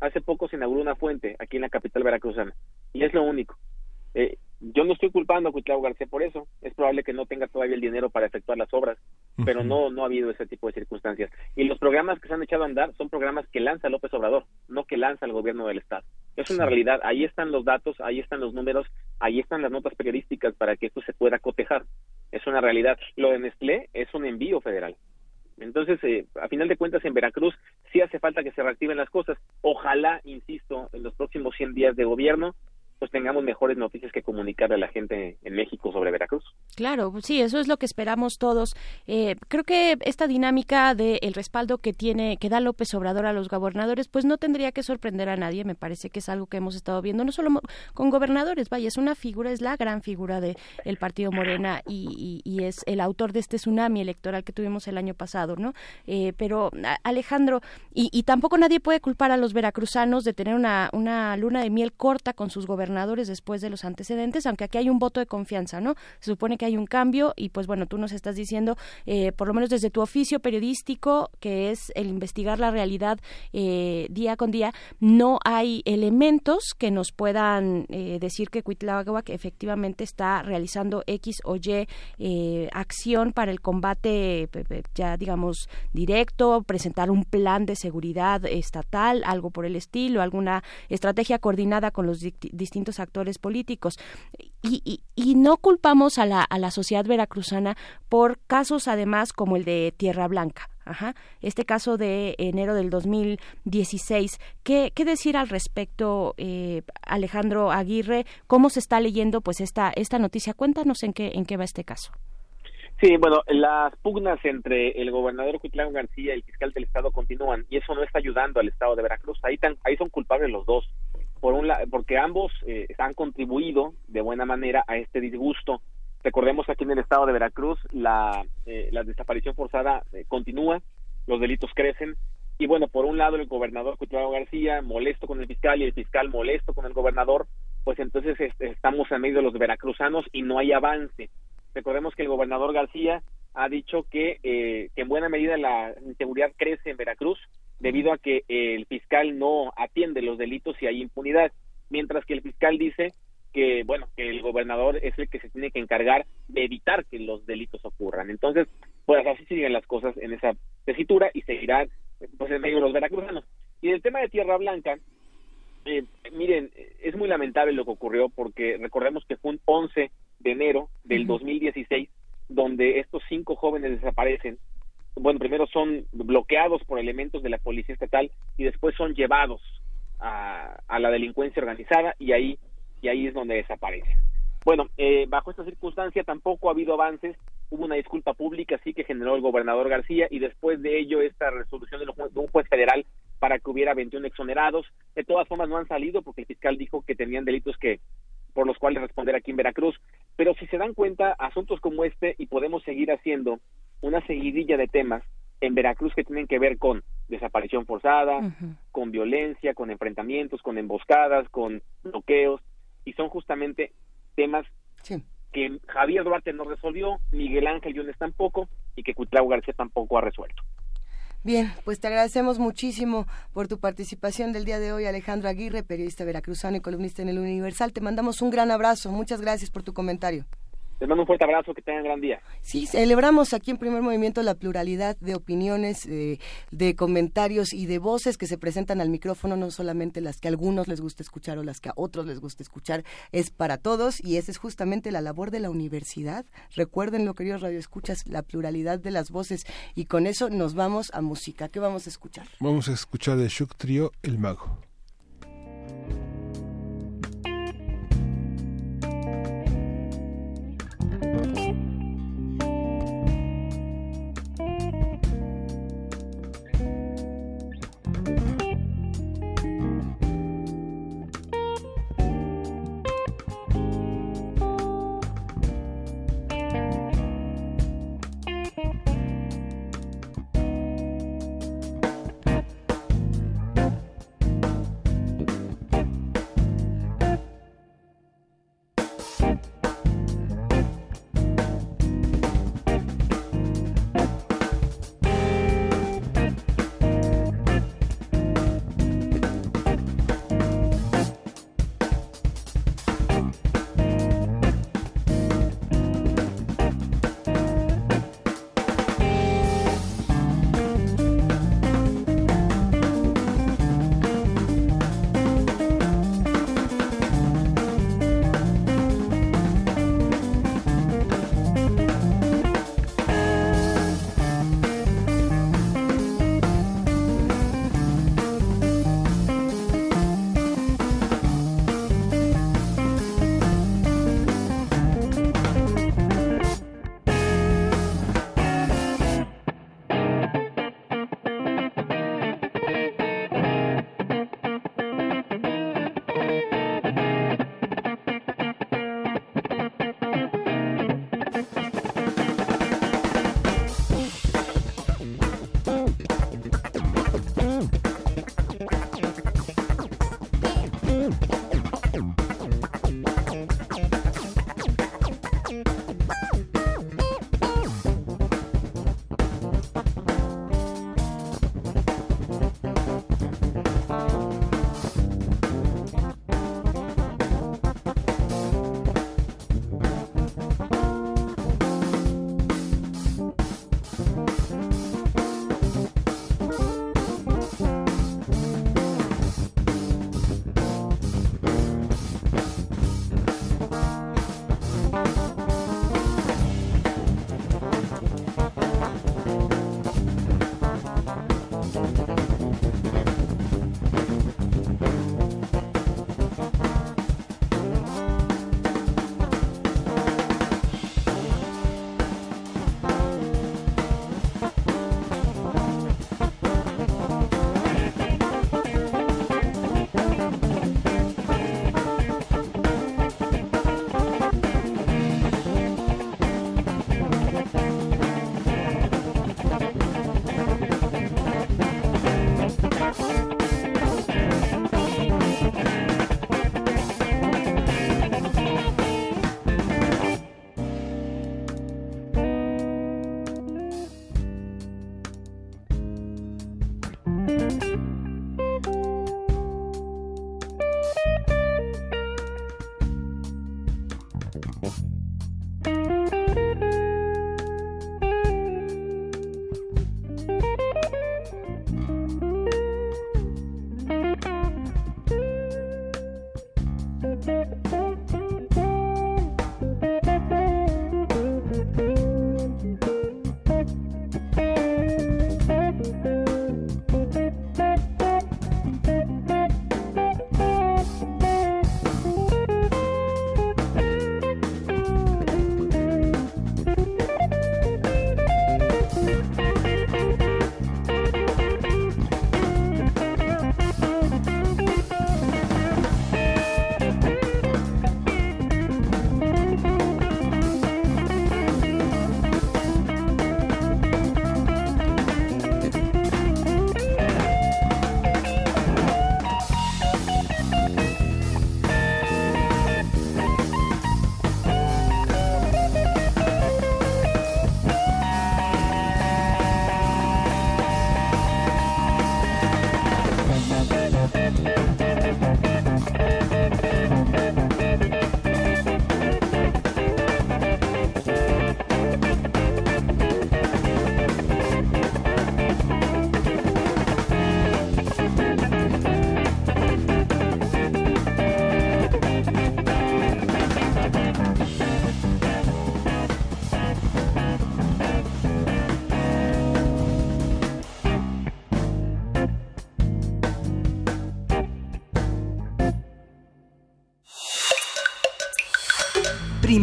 Hace poco se inauguró una fuente aquí en la capital veracruzana. Y es lo único. Eh, yo no estoy culpando a Cuitlao García por eso. Es probable que no tenga todavía el dinero para efectuar las obras, pero no no ha habido ese tipo de circunstancias. Y los programas que se han echado a andar son programas que lanza López Obrador, no que lanza el gobierno del Estado. Es una realidad. Ahí están los datos, ahí están los números, ahí están las notas periodísticas para que esto se pueda cotejar. Es una realidad. Lo de Nestlé es un envío federal. Entonces, eh, a final de cuentas, en Veracruz sí hace falta que se reactiven las cosas. Ojalá, insisto, en los próximos 100 días de gobierno pues tengamos mejores noticias que comunicarle a la gente en México sobre Veracruz. Claro, sí, eso es lo que esperamos todos. Eh, creo que esta dinámica del el respaldo que tiene, que da López Obrador a los gobernadores, pues no tendría que sorprender a nadie. Me parece que es algo que hemos estado viendo, no solo con gobernadores, vaya, es una figura, es la gran figura del el Partido Morena y, es el autor de este tsunami electoral que tuvimos el año pasado, ¿no? Eh, pero Alejandro, y, tampoco nadie puede culpar a los veracruzanos de tener una, una luna de miel corta con sus gobernadores después de los antecedentes, aunque aquí hay un voto de confianza, ¿no? Se supone que hay un cambio y pues bueno, tú nos estás diciendo, eh, por lo menos desde tu oficio periodístico, que es el investigar la realidad eh, día con día, no hay elementos que nos puedan eh, decir que Cuitláhuac efectivamente está realizando X o Y acción para el combate, ya digamos, directo, presentar un plan de seguridad estatal, algo por el estilo, alguna estrategia coordinada con los distintos distintos actores políticos. Y, y, no culpamos a la, a la sociedad veracruzana por casos además como el de Tierra Blanca. Ajá. Este caso de enero del 2016. ¿Qué, qué decir al respecto, eh, Alejandro Aguirre? ¿Cómo se está leyendo pues esta, esta noticia? Cuéntanos en qué, en qué va este caso. Sí, bueno, las pugnas entre el gobernador Cuitlán García y el fiscal del Estado continúan y eso no está ayudando al Estado de Veracruz. Ahí, tan, ahí son culpables los dos por un porque ambos eh, han contribuido de buena manera a este disgusto. Recordemos aquí en el estado de Veracruz la, eh, la desaparición forzada eh, continúa, los delitos crecen y bueno, por un lado el gobernador Cuitlao García molesto con el fiscal y el fiscal molesto con el gobernador, pues entonces estamos en medio de los veracruzanos y no hay avance. Recordemos que el gobernador García ha dicho que, que en buena medida la inseguridad crece en Veracruz debido a que el fiscal no atiende los delitos y hay impunidad, mientras que el fiscal dice que bueno que el gobernador es el que se tiene que encargar de evitar que los delitos ocurran. Entonces, pues así siguen las cosas en esa tesitura y seguirán pues en medio de los veracruzanos. Y el tema de Tierra Blanca, eh, miren, es muy lamentable lo que ocurrió porque recordemos que fue un 11 de enero del 2016 donde estos cinco jóvenes desaparecen bueno, primero son bloqueados por elementos de la policía estatal y después son llevados a, la delincuencia organizada y ahí y ahí es donde desaparecen. Bueno, eh, bajo esta circunstancia tampoco ha habido avances. Hubo una disculpa pública, sí que generó el gobernador García y después de ello esta resolución de, un juez federal para que hubiera 21 exonerados. De todas formas no han salido porque el fiscal dijo que tenían delitos que por los cuales responder aquí en Veracruz. Pero si se dan cuenta, asuntos como este, y podemos seguir haciendo una seguidilla de temas en Veracruz que tienen que ver con desaparición forzada, con violencia, con enfrentamientos, con emboscadas, con bloqueos, y son justamente temas que Javier Duarte no resolvió, Miguel Ángel Yunes tampoco, y que Cuitlao García tampoco ha resuelto. Bien, pues te agradecemos muchísimo por tu participación del día de hoy, Alejandro Aguirre, periodista veracruzano y columnista en el Universal. Te mandamos un gran abrazo. Muchas gracias por tu comentario. Les mando un fuerte abrazo, que tengan gran día. Sí, celebramos aquí en Primer Movimiento la pluralidad de opiniones, de comentarios y de voces que se presentan al micrófono, no solamente las que a algunos les gusta escuchar o las que a otros les gusta escuchar, es para todos y esa es justamente la labor de la universidad. Recuerden, lo queridos radioescuchas, la pluralidad de las voces y con eso nos vamos a música. ¿Qué vamos a escuchar? Vamos a escuchar de Shuk Trio, El Mago.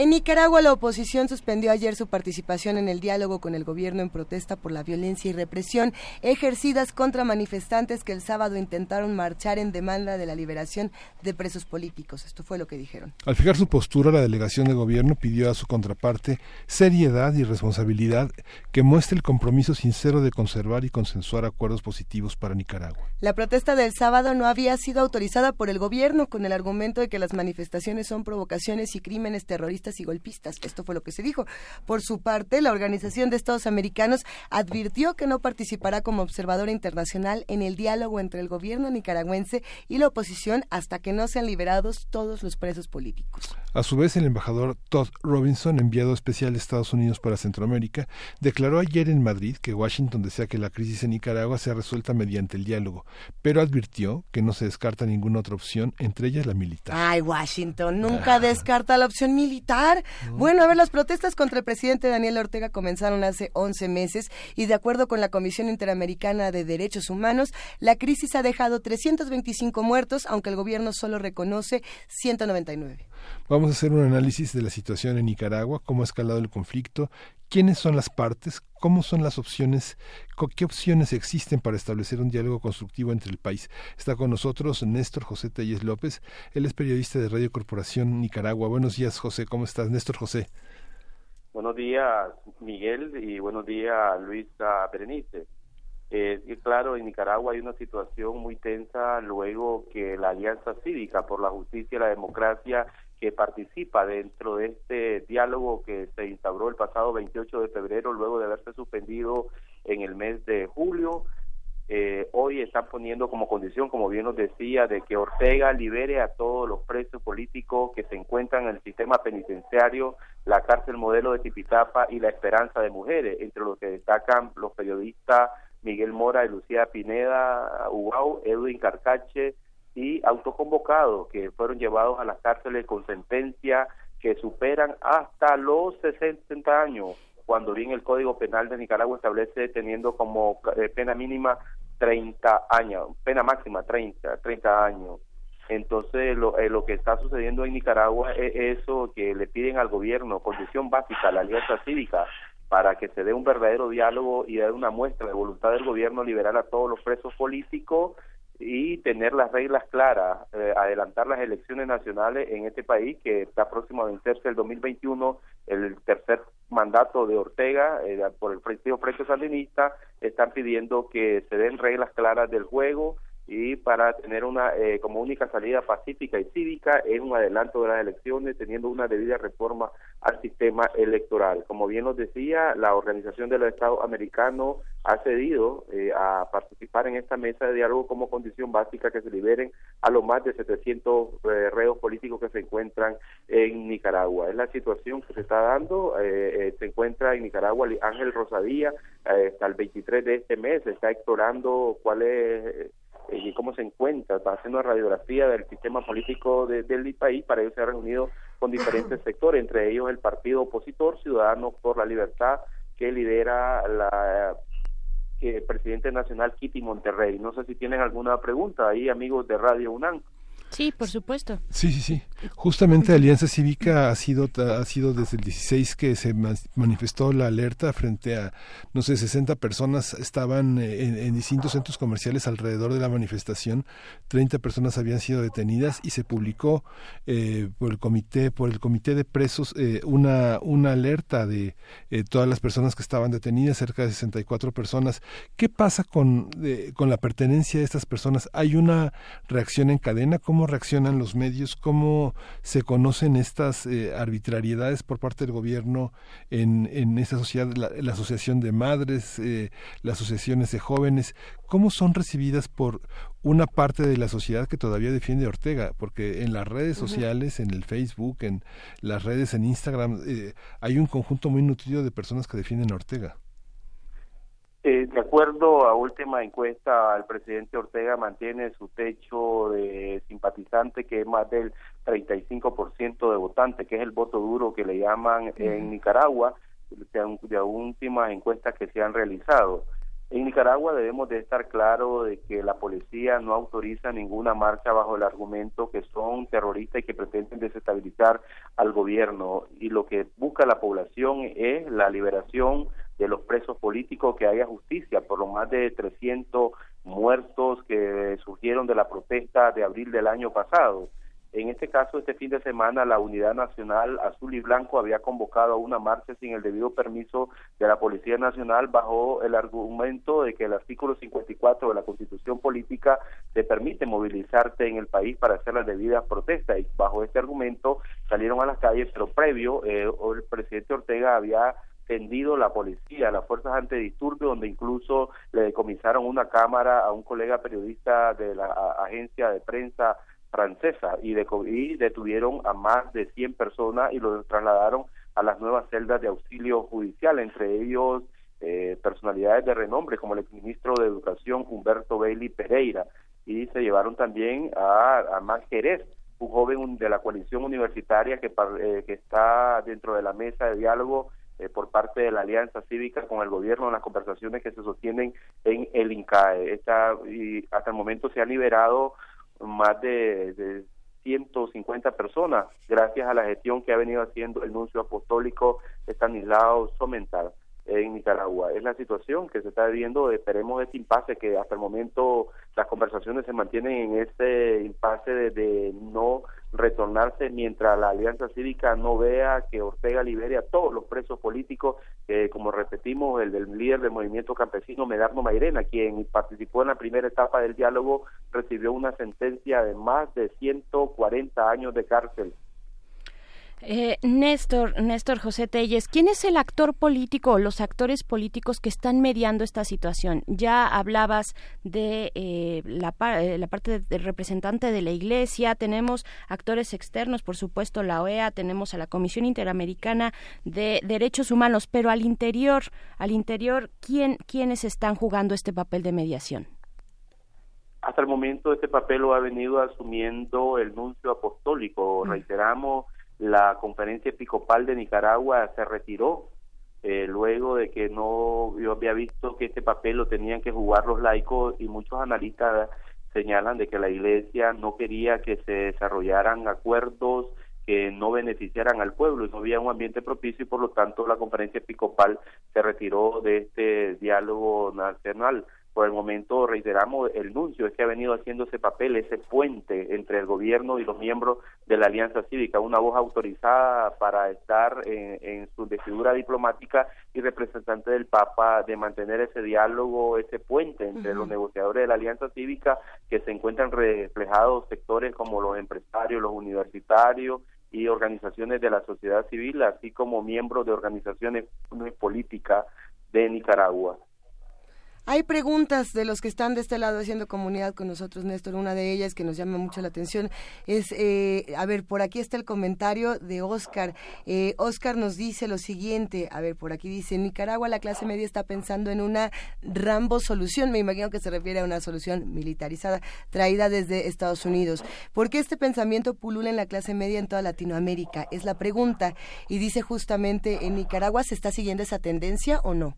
En Nicaragua, la oposición suspendió ayer su participación en el diálogo con el gobierno en protesta por la violencia y represión ejercidas contra manifestantes que el sábado intentaron marchar en demanda de la liberación de presos políticos. Esto fue lo que dijeron. Al fijar su postura, la delegación de gobierno pidió a su contraparte seriedad y responsabilidad que muestre el compromiso sincero de conservar y consensuar acuerdos positivos para Nicaragua. La protesta del sábado no había sido autorizada por el gobierno con el argumento de que las manifestaciones son provocaciones y crímenes terroristas y golpistas. Esto fue lo que se dijo. Por su parte, la Organización de Estados Americanos advirtió que no participará como observadora internacional en el diálogo entre el gobierno nicaragüense y la oposición hasta que no sean liberados todos los presos políticos. A su vez, el embajador Todd Robinson, enviado especial de Estados Unidos para Centroamérica, declaró ayer en Madrid que Washington desea que la crisis en Nicaragua sea resuelta mediante el diálogo, pero advirtió que no se descarta ninguna otra opción, entre ellas la militar. Ay, Washington nunca ah. descarta la opción militar. Bueno, a ver, las protestas contra el presidente Daniel Ortega comenzaron hace 11 meses y de acuerdo con la Comisión Interamericana de Derechos Humanos, la crisis ha dejado 325 muertos, aunque el gobierno solo reconoce 199. Vamos a hacer un análisis de la situación en Nicaragua, cómo ha escalado el conflicto, quiénes son las partes, cómo son las opciones, qué opciones existen para establecer un diálogo constructivo entre el país. Está con nosotros Néstor José Telles López, él es periodista de Radio Corporación Nicaragua. Buenos días, José, ¿cómo estás? Néstor José. Buenos días, Miguel, y buenos días, Luisa Berenice. Eh, claro, en Nicaragua hay una situación muy tensa luego que la Alianza Cívica por la Justicia y la Democracia que participa dentro de este diálogo que se instauró el pasado 28 de febrero luego de haberse suspendido en el mes de julio. Eh, hoy están poniendo como condición, como bien nos decía, de que Ortega libere a todos los presos políticos que se encuentran en el sistema penitenciario, la cárcel modelo de Tipitapa y la esperanza de mujeres, entre los que destacan los periodistas Miguel Mora y Lucía Pineda, Ugao, Edwin Carcache, y autoconvocados que fueron llevados a las cárceles con sentencia que superan hasta los 60 años, cuando bien el Código Penal de Nicaragua establece teniendo como eh, pena mínima 30 años, pena máxima 30, 30 años. Entonces, lo, eh, lo que está sucediendo en Nicaragua es eso que le piden al gobierno, condición básica, la alianza cívica, para que se dé un verdadero diálogo y dé una muestra de voluntad del gobierno liberar a todos los presos políticos y tener las reglas claras, eh, adelantar las elecciones nacionales en este país que está próximo a vencerse el 2021, el tercer mandato de Ortega eh, por el Frente Frente Sandinista, están pidiendo que se den reglas claras del juego, y para tener una eh, como única salida pacífica y cívica es un adelanto de las elecciones teniendo una debida reforma al sistema electoral. Como bien nos decía, la Organización de los Estados Americanos ha cedido eh, a participar en esta mesa de diálogo como condición básica que se liberen a los más de 700 eh, reos políticos que se encuentran en Nicaragua. Es la situación que se está dando. se encuentra en Nicaragua Ángel Rosadía hasta el 23 de este mes. Está explorando cuál es y cómo se encuentra, está haciendo una radiografía del sistema político del país, para ello se ha reunido con diferentes sectores, entre ellos el partido opositor Ciudadanos por la Libertad, que lidera la que presidente nacional Kitty Monterrey. No sé si tienen alguna pregunta ahí, amigos de Radio UNAM. Sí, por supuesto. Sí, sí, sí. Justamente Alianza Cívica ha sido, ha sido desde el 16 que se manifestó la alerta frente a, no sé, 60 personas estaban eh, en, distintos centros comerciales alrededor de la manifestación. 30 personas habían sido detenidas y se publicó eh, por el comité, por el comité de presos, eh, una, una alerta de todas las personas que estaban detenidas, cerca de 64 personas. ¿Qué pasa con, con la pertenencia de estas personas? ¿Hay una reacción en cadena? ¿Cómo cómo reaccionan los medios, cómo se conocen estas eh, arbitrariedades por parte del gobierno en, en esta sociedad, la, asociación de madres, eh, las asociaciones de jóvenes, cómo son recibidas por una parte de la sociedad que todavía defiende a Ortega, porque en las redes sociales, en el Facebook, en las redes en Instagram, eh, hay un conjunto muy nutrido de personas que defienden a Ortega. Eh, de acuerdo a última encuesta, el presidente Ortega mantiene su techo de simpatizante que es más del 35% de votantes, que es el voto duro que le llaman en Nicaragua, de, de últimas encuestas que se han realizado. En Nicaragua debemos de estar claro de que la policía no autoriza ninguna marcha bajo el argumento que son terroristas y que pretenden desestabilizar al gobierno y lo que busca la población es la liberación de los presos políticos, que haya justicia por los más de 300 muertos que surgieron de la protesta de abril del año pasado. En este caso, este fin de semana, la Unidad Nacional Azul y Blanco había convocado a una marcha sin el debido permiso de la Policía Nacional bajo el argumento de que el artículo 54 de la Constitución Política te permite movilizarte en el país para hacer las debidas protestas. Y bajo este argumento salieron a las calles, pero previo, eh, el presidente Ortega había tendido la policía, las fuerzas antidisturbios, donde incluso le decomisaron una cámara a un colega periodista de la agencia de prensa francesa y, detuvieron a más de 100 personas y los trasladaron a las nuevas celdas de auxilio judicial, entre ellos eh, personalidades de renombre como el ministro de Educación Humberto Bailey Pereira y se llevaron también a, a Max Jerez, un joven de la coalición universitaria que, eh, que está dentro de la mesa de diálogo eh, por parte de la Alianza Cívica con el gobierno en las conversaciones que se sostienen en el INCAE. Esta, y hasta el momento se han liberado más de, de 150 personas gracias a la gestión que ha venido haciendo el nuncio apostólico Estanislao Somental en Nicaragua. Es la situación que se está viviendo, esperemos este impasse que hasta el momento las conversaciones se mantienen en este impasse de, no retornarse mientras la Alianza Cívica no vea que Ortega libere a todos los presos políticos, como repetimos, el del líder del movimiento campesino Medardo Mairena, quien participó en la primera etapa del diálogo, recibió una sentencia de más de 140 años de cárcel eh, Néstor, Néstor José Telles, ¿quién es el actor político o los actores políticos que están mediando esta situación? Ya hablabas de eh, la, eh, la, parte del representante de la Iglesia, tenemos actores externos, por supuesto la OEA, tenemos a la Comisión Interamericana de Derechos Humanos, pero al interior, al interior, ¿quién, ¿quiénes están jugando este papel de mediación? Hasta el momento este papel lo ha venido asumiendo el nuncio apostólico, mm. La conferencia episcopal de Nicaragua se retiró eh, luego de que no yo había visto que este papel lo tenían que jugar los laicos y muchos analistas señalan de que la iglesia no quería que se desarrollaran acuerdos que no beneficiaran al pueblo y no había un ambiente propicio y por lo tanto la conferencia episcopal se retiró de este diálogo nacional por el momento reiteramos el nuncio es que ha venido haciendo ese papel, ese puente entre el gobierno y los miembros de la Alianza Cívica, una voz autorizada para estar en, su investidura diplomática y representante del Papa de mantener ese diálogo, ese puente entre los negociadores de la Alianza Cívica que se encuentran reflejados sectores como los empresarios, los universitarios y organizaciones de la sociedad civil, así como miembros de organizaciones políticas de Nicaragua. Hay preguntas de los que están de este lado haciendo comunidad con nosotros, Néstor. Una de ellas que nos llama mucho la atención es, eh, a ver, por aquí está el comentario de Oscar. Eh, Oscar nos dice lo siguiente, a ver, por aquí dice, en Nicaragua la clase media está pensando en una Rambo solución, me imagino que se refiere a una solución militarizada traída desde Estados Unidos. ¿Por qué este pensamiento pulula en la clase media en toda Latinoamérica? Es la pregunta. Y dice justamente, ¿en Nicaragua se está siguiendo esa tendencia o no?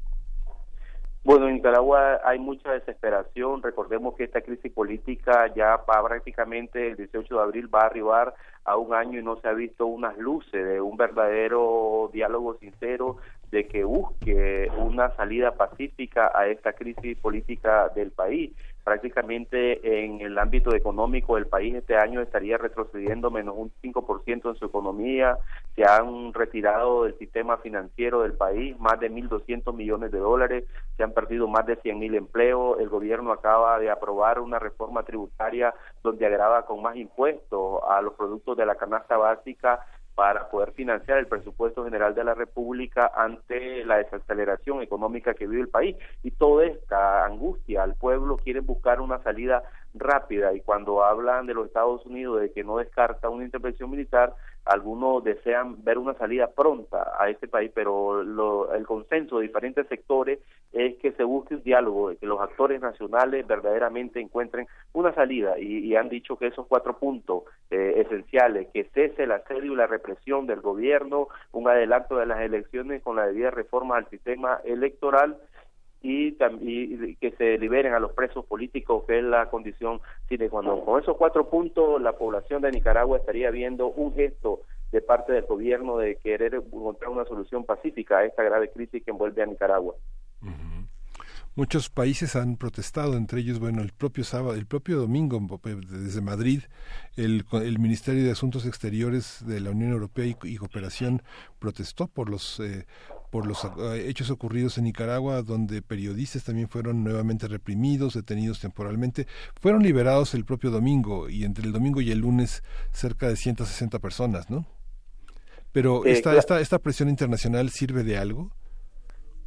Bueno, en Nicaragua hay mucha desesperación. Recordemos que esta crisis política ya prácticamente el 18 de abril va a arribar a un año y no se ha visto unas luces de un verdadero diálogo sincero de que busque una salida pacífica a esta crisis política del país prácticamente en el ámbito económico el país este año estaría retrocediendo menos un 5% en su economía, se han retirado del sistema financiero del país más de 1.200 millones de dólares, se han perdido más de 100.000 empleos, el gobierno acaba de aprobar una reforma tributaria donde agrava con más impuestos a los productos de la canasta básica para poder financiar el presupuesto general de la República ante la desaceleración económica que vive el país. Y toda esta angustia al pueblo quiere buscar una salida rápida y cuando hablan de los Estados Unidos de que no descarta una intervención militar, algunos desean ver una salida pronta a este país, pero el consenso de diferentes sectores es que se busque un diálogo, de que los actores nacionales verdaderamente encuentren una salida. Y, han dicho que esos cuatro puntos eh, esenciales, que cese el asedio y la represión del gobierno, un adelanto de las elecciones con la debida reforma al sistema electoral y, y, que se liberen a los presos políticos, que es la condición sine cuando Con esos cuatro puntos, la población de Nicaragua estaría viendo un gesto de parte del gobierno de querer encontrar una solución pacífica a esta grave crisis que envuelve a Nicaragua. Muchos países han protestado, entre ellos, bueno, el propio sábado, el propio domingo, desde Madrid, el, el Ministerio de Asuntos Exteriores de la Unión Europea y, Cooperación protestó por los eh, por los eh, hechos ocurridos en Nicaragua, donde periodistas también fueron nuevamente reprimidos, detenidos temporalmente. Fueron liberados el propio domingo y entre el domingo y el lunes cerca de 160 personas, ¿no? Pero eh, esta, esta, esta presión internacional sirve de algo.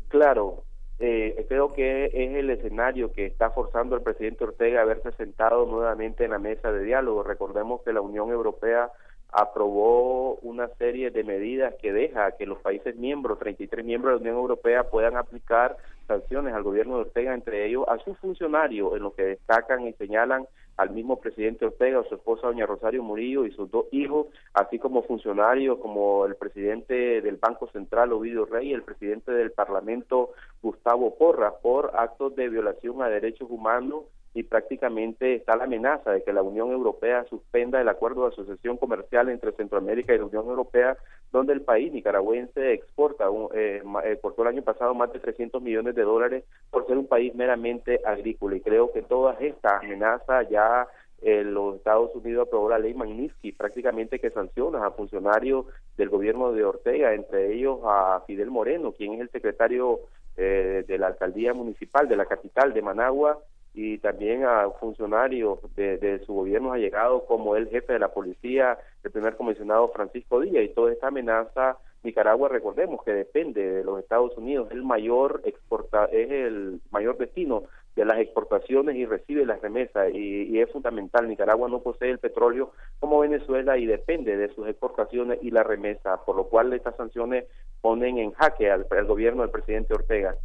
Claro, eh, creo que es el escenario que está forzando al presidente Ortega a verse sentado nuevamente en la mesa de diálogo. Recordemos que la Unión Europea aprobó una serie de medidas que deja que los países miembros, 33 miembros de la Unión Europea, puedan aplicar sanciones al gobierno de Ortega, entre ellos a sus funcionarios, en lo que destacan y señalan al mismo presidente Ortega, su esposa doña Rosario Murillo y sus dos hijos, así como funcionarios como el presidente del Banco Central Ovidio Rey y el presidente del Parlamento Gustavo Porras por actos de violación a derechos humanos y prácticamente está la amenaza de que la Unión Europea suspenda el acuerdo de asociación comercial entre Centroamérica y la Unión Europea, donde el país nicaragüense exporta, eh, exportó el año pasado más de 300 millones de dólares por ser un país meramente agrícola. Y creo que todas estas amenazas ya eh, los Estados Unidos aprobó la ley Magnitsky, prácticamente que sanciona a funcionarios del gobierno de Ortega, entre ellos a Fidel Moreno, quien es el secretario eh, de la alcaldía municipal de la capital de Managua, y también a funcionarios de, de su gobierno ha llegado como el jefe de la policía, el primer comisionado Francisco Díaz, y toda esta amenaza, Nicaragua, recordemos que depende de los Estados Unidos, el mayor exporta, es el mayor destino de las exportaciones y recibe las remesas y, y, es fundamental. Nicaragua no posee el petróleo como Venezuela y depende de sus exportaciones y la remesa, por lo cual estas sanciones ponen en jaque al, al gobierno del presidente Ortega.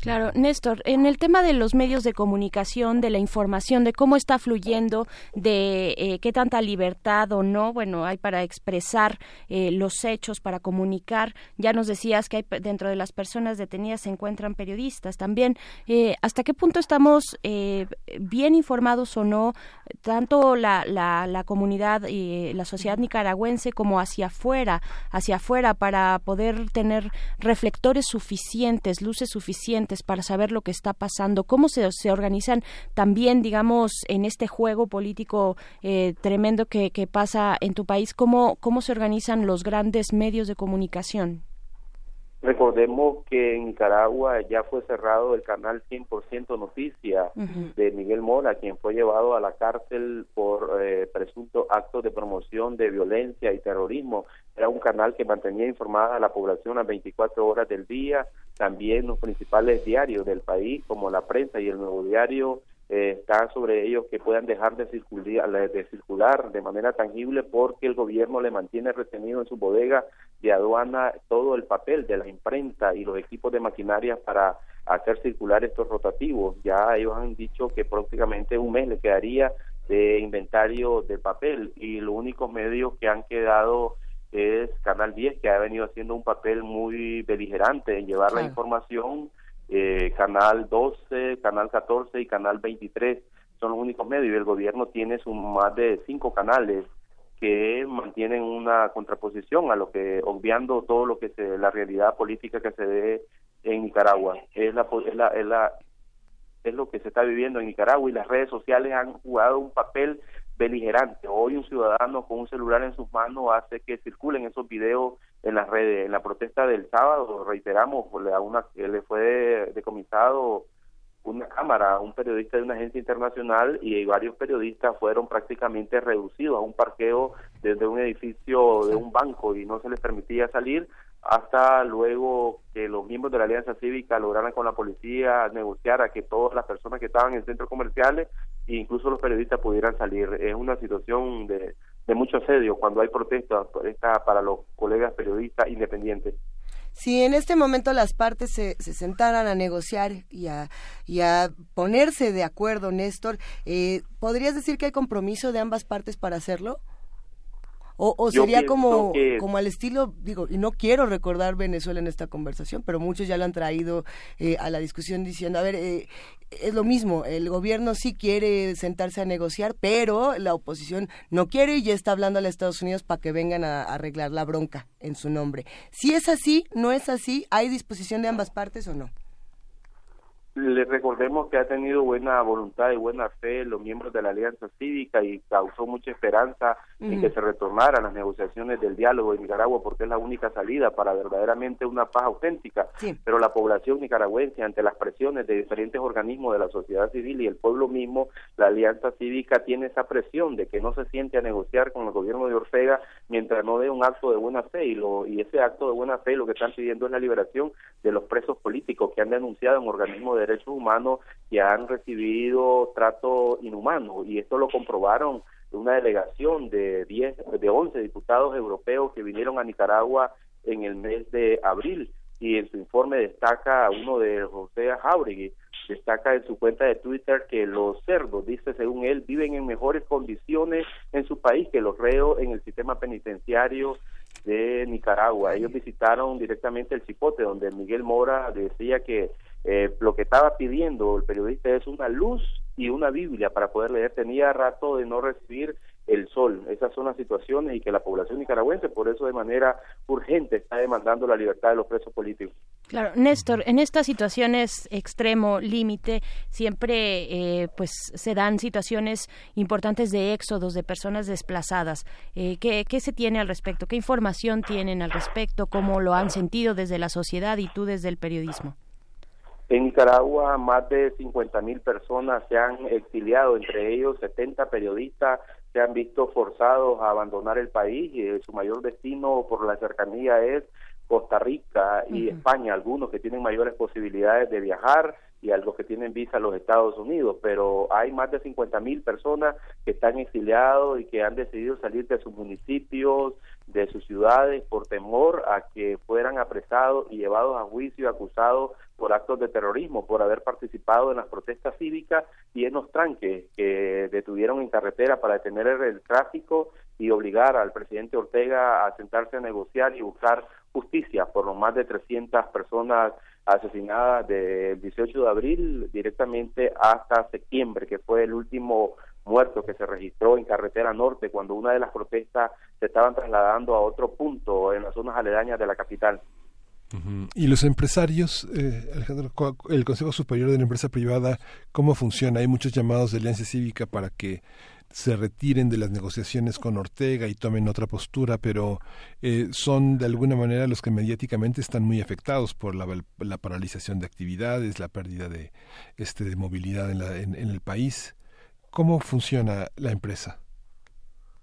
Claro, Néstor, en el tema de los medios de comunicación, de la información, de cómo está fluyendo, de eh, qué tanta libertad o no, bueno, hay para expresar eh, los hechos, para comunicar. Ya nos decías que hay, dentro de las personas detenidas se encuentran periodistas también. Eh, ¿Hasta qué punto estamos bien informados o no, tanto la, la, la comunidad y la sociedad nicaragüense como hacia afuera, hacia afuera, para poder tener reflectores suficientes, luces suficientes? Para saber lo que está pasando, cómo se, se organizan también, digamos, en este juego político eh, tremendo que, que pasa en tu país, cómo, cómo se organizan los grandes medios de comunicación. Recordemos que en Nicaragua ya fue cerrado el canal 100% Noticias de Miguel Mora, quien fue llevado a la cárcel por eh, presunto actos de promoción de violencia y terrorismo. Era un canal que mantenía informada a la población a 24 horas del día. También los principales diarios del país, como la prensa y el nuevo diario, eh, está sobre ellos que puedan dejar de circular, de circular de manera tangible porque el gobierno le mantiene retenido en su bodega de aduana todo el papel de la imprenta y los equipos de maquinaria para hacer circular estos rotativos. Ya ellos han dicho que prácticamente un mes le quedaría de inventario de papel y los únicos medios que han quedado es Canal 10 que ha venido haciendo un papel muy beligerante en llevar la información eh, Canal 12, Canal 14 y Canal 23 son los únicos medios y el gobierno tiene su, más de cinco canales que mantienen una contraposición a lo que obviando todo lo que se la realidad política que se ve en Nicaragua es la es la, es la es lo que se está viviendo en Nicaragua y las redes sociales han jugado un papel beligerante. Hoy un ciudadano con un celular en sus manos hace que circulen esos videos en las redes. En la protesta del sábado, reiteramos, a una, le fue decomisado una cámara un periodista de una agencia internacional y varios periodistas fueron prácticamente reducidos a un parqueo desde un edificio de un banco y no se les permitía salir hasta luego que los miembros de la Alianza Cívica lograran con la policía negociar a que todas las personas que estaban en centros comerciales e incluso los periodistas pudieran salir. Es una situación de, de mucho asedio cuando hay protestas para los colegas periodistas independientes. Si en este momento las partes se, se sentaran a negociar y a, y a ponerse de acuerdo, Néstor, eh, ¿podrías decir que hay compromiso de ambas partes para hacerlo? O, sería como, como al estilo, digo, y no quiero recordar Venezuela en esta conversación, pero muchos ya lo han traído eh, a la discusión diciendo, a ver, eh, es lo mismo, el gobierno sí quiere sentarse a negociar, pero la oposición no quiere y ya está hablando a los Estados Unidos para que vengan a, arreglar la bronca en su nombre. Si es así, no es así, ¿hay disposición de ambas partes o no? Le recordemos que ha tenido buena voluntad y buena fe los miembros de la Alianza Cívica y causó mucha esperanza en que se retornaran las negociaciones del diálogo en Nicaragua porque es la única salida para verdaderamente una paz auténtica. Pero la población nicaragüense, ante las presiones de diferentes organismos de la sociedad civil y el pueblo mismo, la Alianza Cívica tiene esa presión de que no se siente a negociar con el gobierno de Ortega mientras no dé un acto de buena fe y, lo, y ese acto de buena fe lo que están pidiendo es la liberación de los presos políticos que han denunciado en organismos de derechos humanos que han recibido trato inhumano y esto lo comprobaron una delegación de 10 de 11 diputados europeos que vinieron a Nicaragua en el mes de abril y en su informe destaca uno de José Jauregui destaca en su cuenta de Twitter que los cerdos, dice según él, viven en mejores condiciones en su país que los reos en el sistema penitenciario de Nicaragua. Ellos visitaron directamente el Chipote, donde Miguel Mora decía que eh, lo que estaba pidiendo el periodista es una luz y una Biblia para poder leer. Tenía rato de no recibir el sol. Esas son las situaciones y que la población nicaragüense, por eso de manera urgente, está demandando la libertad de los presos políticos. Claro, Néstor, en estas situaciones extremo, límite, siempre eh, pues se dan situaciones importantes de éxodos de personas desplazadas. Eh, ¿qué, ¿Qué se tiene al respecto? ¿Qué información tienen al respecto? ¿Cómo lo han sentido desde la sociedad y tú desde el periodismo? En Nicaragua, más de 50 mil personas se han exiliado, entre ellos 70 periodistas se han visto forzados a abandonar el país y su mayor destino por la cercanía es Costa Rica y España, algunos que tienen mayores posibilidades de viajar y algo que tienen visa a los Estados Unidos, pero hay más de 50 mil personas que están exiliados y que han decidido salir de sus municipios, de sus ciudades, por temor a que fueran apresados y llevados a juicio, acusados por actos de terrorismo, por haber participado en las protestas cívicas y en los tranques que detuvieron en carretera para detener el tráfico y obligar al presidente Ortega a sentarse a negociar y buscar justicia por los más de 300 personas asesinadas del 18 de abril directamente hasta septiembre, que fue el último muerto que se registró en carretera norte cuando una de las protestas se estaban trasladando a otro punto en las zonas aledañas de la capital. Y los empresarios, eh, Alejandro, el Consejo Superior de la Empresa Privada, ¿cómo funciona? Hay muchos llamados de alianza cívica para que se retiren de las negociaciones con Ortega y tomen otra postura, pero eh, son de alguna manera los que mediáticamente están muy afectados por la, la paralización de actividades, la pérdida de, este, de movilidad en, en, el país. ¿Cómo funciona la empresa?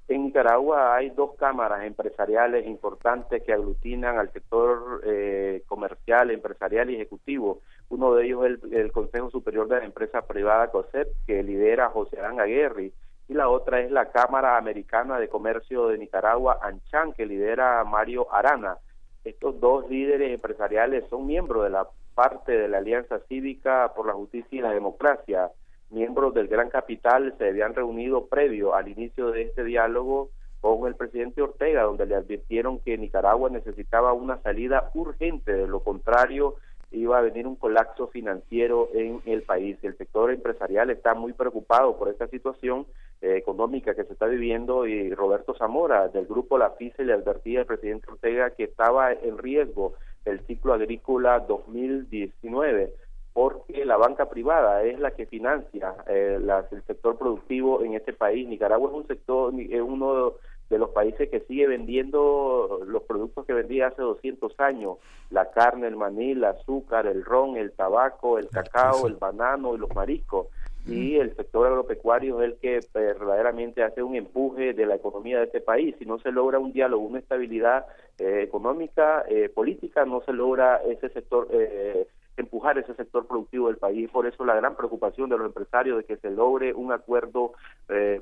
En Nicaragua hay dos cámaras empresariales importantes que aglutinan al sector eh, comercial, empresarial y ejecutivo. Uno de ellos es el, Consejo Superior de la Empresa Privada COSEP, que lidera José Arán Aguerri y la otra es la Cámara Americana de Comercio de Nicaragua, ANCHAN, que lidera Mario Arana. Estos dos líderes empresariales son miembros de la parte de la Alianza Cívica por la Justicia y la Democracia. Miembros del Gran Capital se habían reunido previo al inicio de este diálogo con el presidente Ortega, donde le advirtieron que Nicaragua necesitaba una salida urgente, de lo contrario iba a venir un colapso financiero en el país. El sector empresarial está muy preocupado por esta situación eh, económica que se está viviendo y Roberto Zamora del grupo La FISA le advertía al presidente Ortega que estaba en riesgo el ciclo agrícola 2019 porque la banca privada es la que financia eh, el sector productivo en este país. Nicaragua es un sector, es uno de los países que sigue vendiendo los productos que vendía hace 200 años, la carne, el maní, el azúcar, el ron, el tabaco, el cacao, el banano y los mariscos y el sector agropecuario es el que verdaderamente hace un empuje de la economía de este país. Si no se logra un diálogo, una estabilidad eh, económica, eh, política, no se logra ese sector, eh, empujar ese sector productivo del país. Por eso la gran preocupación de los empresarios de que se logre un acuerdo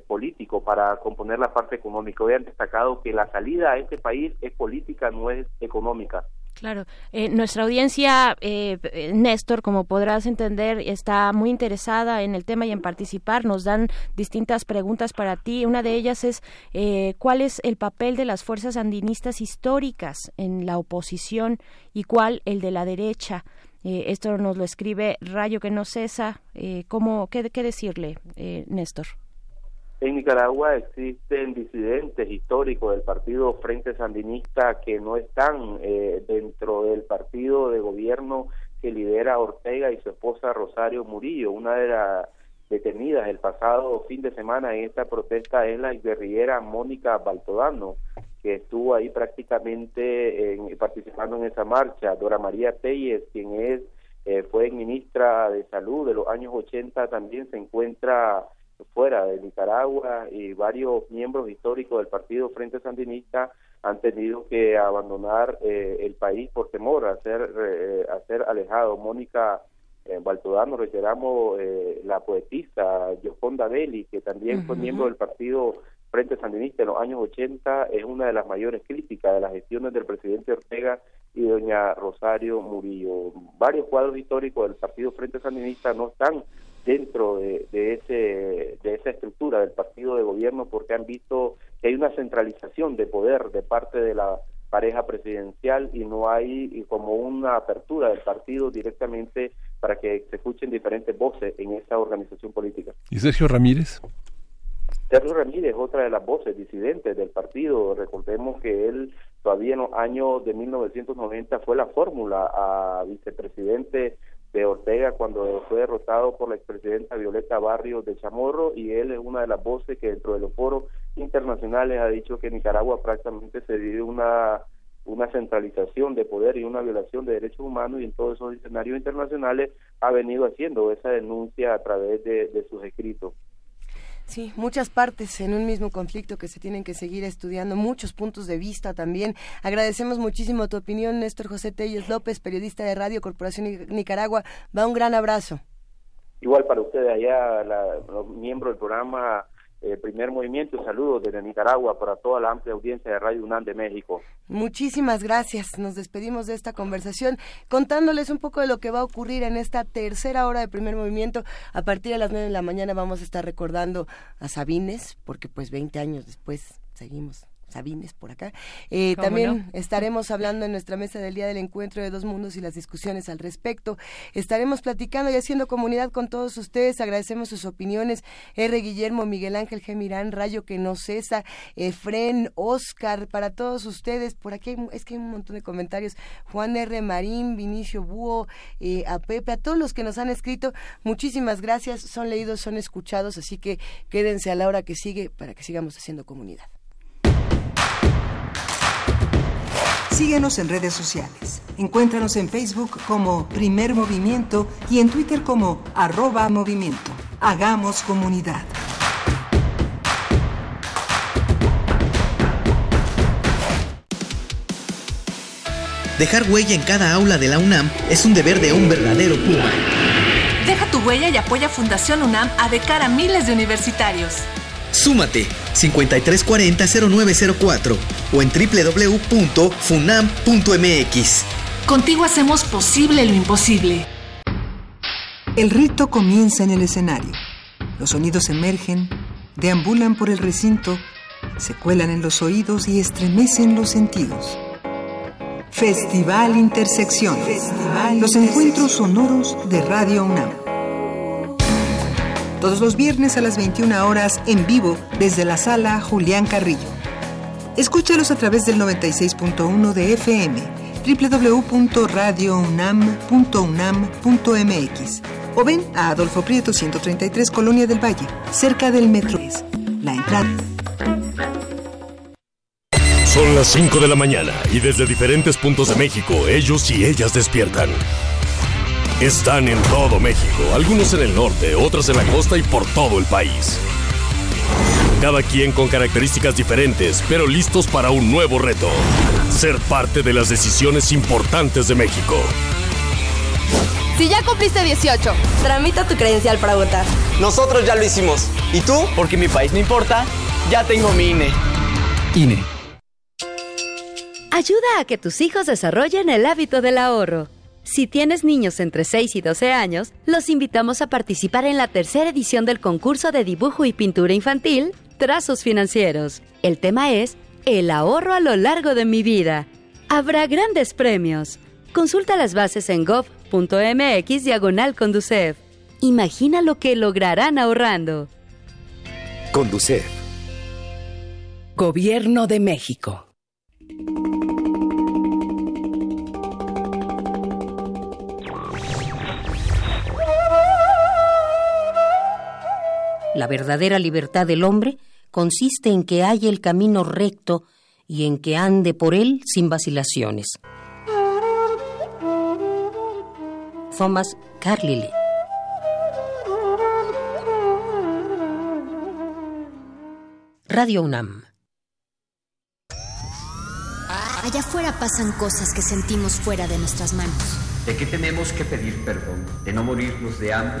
político para componer la parte económica. Hoy han destacado que la salida a este país es política, no es económica. Claro, eh, nuestra audiencia, eh, eh, Néstor, como podrás entender, está muy interesada en el tema y en participar. Nos dan distintas preguntas para ti. Una de ellas es cuál es el papel de las fuerzas andinistas históricas en la oposición y cuál el de la derecha. Esto nos lo escribe Rayo que no cesa. ¿cómo, qué, qué decirle, Néstor? En Nicaragua existen disidentes históricos del partido Frente Sandinista que no están eh, dentro del partido de gobierno que lidera Ortega y su esposa Rosario Murillo. Una de las detenidas el pasado fin de semana en esta protesta es la guerrillera Mónica Baltodano, que estuvo ahí prácticamente participando en esa marcha. Dora María Telles, quien es eh, fue ministra de Salud de los años 80, también se encuentra fuera de Nicaragua y varios miembros históricos del Partido Frente Sandinista han tenido que abandonar eh, el país por temor a ser, eh, a ser alejado. Mónica eh, Baltodano, reiteramos, eh, la poetista Yoconda Belli, que también fue miembro del Partido Frente Sandinista en los años 80, es una de las mayores críticas de las gestiones del presidente Ortega y doña Rosario Murillo. Varios cuadros históricos del Partido Frente Sandinista no están dentro de, ese, de esa estructura del partido de gobierno porque han visto que hay una centralización de poder de parte de la pareja presidencial y no hay como una apertura del partido directamente para que se escuchen diferentes voces en esa organización política. ¿Y Sergio Ramírez? Sergio Ramírez es otra de las voces disidentes del partido. Recordemos que él todavía en los años de 1990 fue la fórmula a vicepresidente de Ortega cuando fue derrotado por la expresidenta Violeta Barrios de Chamorro y él es una de las voces que dentro de los foros internacionales ha dicho que Nicaragua prácticamente se vive una una centralización de poder y una violación de derechos humanos y en todos esos escenarios internacionales ha venido haciendo esa denuncia a través de sus escritos. Sí, muchas partes en un mismo conflicto que se tienen que seguir estudiando, muchos puntos de vista también. Agradecemos muchísimo tu opinión, Néstor José Telles López, periodista de Radio Corporación Nicaragua. Va un gran abrazo. Igual para ustedes allá, los miembros del programa eh, primer movimiento. Saludos desde Nicaragua para toda la amplia audiencia de Radio UNAM de México. Muchísimas gracias. Nos despedimos de esta conversación contándoles un poco de lo que va a ocurrir en esta tercera hora de primer movimiento. A partir de las nueve de la mañana vamos a estar recordando a Sabines, porque pues 20 años después seguimos Sabines por acá. Eh, también estaremos hablando en nuestra mesa del Día del Encuentro de Dos Mundos y las discusiones al respecto. Estaremos platicando y haciendo comunidad con todos ustedes. Agradecemos sus opiniones. R. Guillermo, Miguel Ángel Gemirán, Rayo que no cesa, Efren, Oscar, para todos ustedes. Por aquí es que hay un montón de comentarios. Juan R. Marín, Vinicio Búho, eh, a Pepe, a todos los que nos han escrito. Muchísimas gracias. Son leídos, son escuchados, así que quédense a la hora que sigue para que sigamos haciendo comunidad. Síguenos en redes sociales. Encuéntranos en Facebook como Primer Movimiento y en Twitter como arroba movimiento. Hagamos comunidad. Dejar huella en cada aula de la UNAM es un deber de un verdadero Puma. Deja tu huella y apoya Fundación UNAM a de cara a miles de universitarios. Súmate 5340-0904 o en www.funam.mx. Contigo hacemos posible lo imposible. El rito comienza en el escenario. Los sonidos emergen, deambulan por el recinto, se cuelan en los oídos y estremecen los sentidos. Festival Intersección. los encuentros sonoros de Radio UNAM todos los viernes a las 21 horas en vivo desde la sala Julián Carrillo. Escúchalos a través del 96.1 de FM, www.radiounam.unam.mx o ven a Adolfo Prieto 133 Colonia del Valle, cerca del metro. La entrada. Son las 5 de la mañana y desde diferentes puntos de México ellos y ellas despiertan. Están en todo México, algunos en el norte, otros en la costa y por todo el país. Cada quien con características diferentes, pero listos para un nuevo reto. Ser parte de las decisiones importantes de México. Si ya cumpliste 18, tramita tu credencial para votar. Nosotros ya lo hicimos. ¿Y tú? Porque mi país no importa, ya tengo mi INE. INE ayuda a que tus hijos desarrollen el hábito del ahorro. Si tienes niños entre 6 y 12 años, los invitamos a participar en la tercera edición del concurso de dibujo y pintura infantil, Trazos Financieros. El tema es El ahorro a lo largo de mi vida. Habrá grandes premios. Consulta las bases en gov.mx diagonal Conducef. Imagina lo que lograrán ahorrando. Conducef. Gobierno de México. La verdadera libertad del hombre consiste en que haya el camino recto y en que ande por él sin vacilaciones. Thomas Carlyle Radio UNAM Allá afuera pasan cosas que sentimos fuera de nuestras manos. ¿De qué tenemos que pedir perdón? ¿De no morirnos de hambre?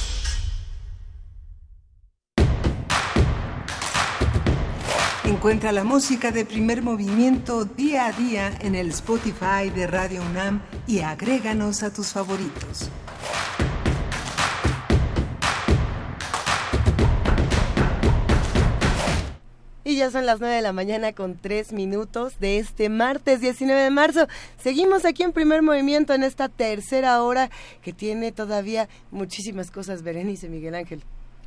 Encuentra la música de primer movimiento día a día en el Spotify de Radio UNAM y agréganos a tus favoritos. Y ya son las 9 de la mañana con 3 minutos de este martes 19 de marzo. Seguimos aquí en primer movimiento en esta tercera hora que tiene todavía muchísimas cosas, Berenice Miguel Ángel.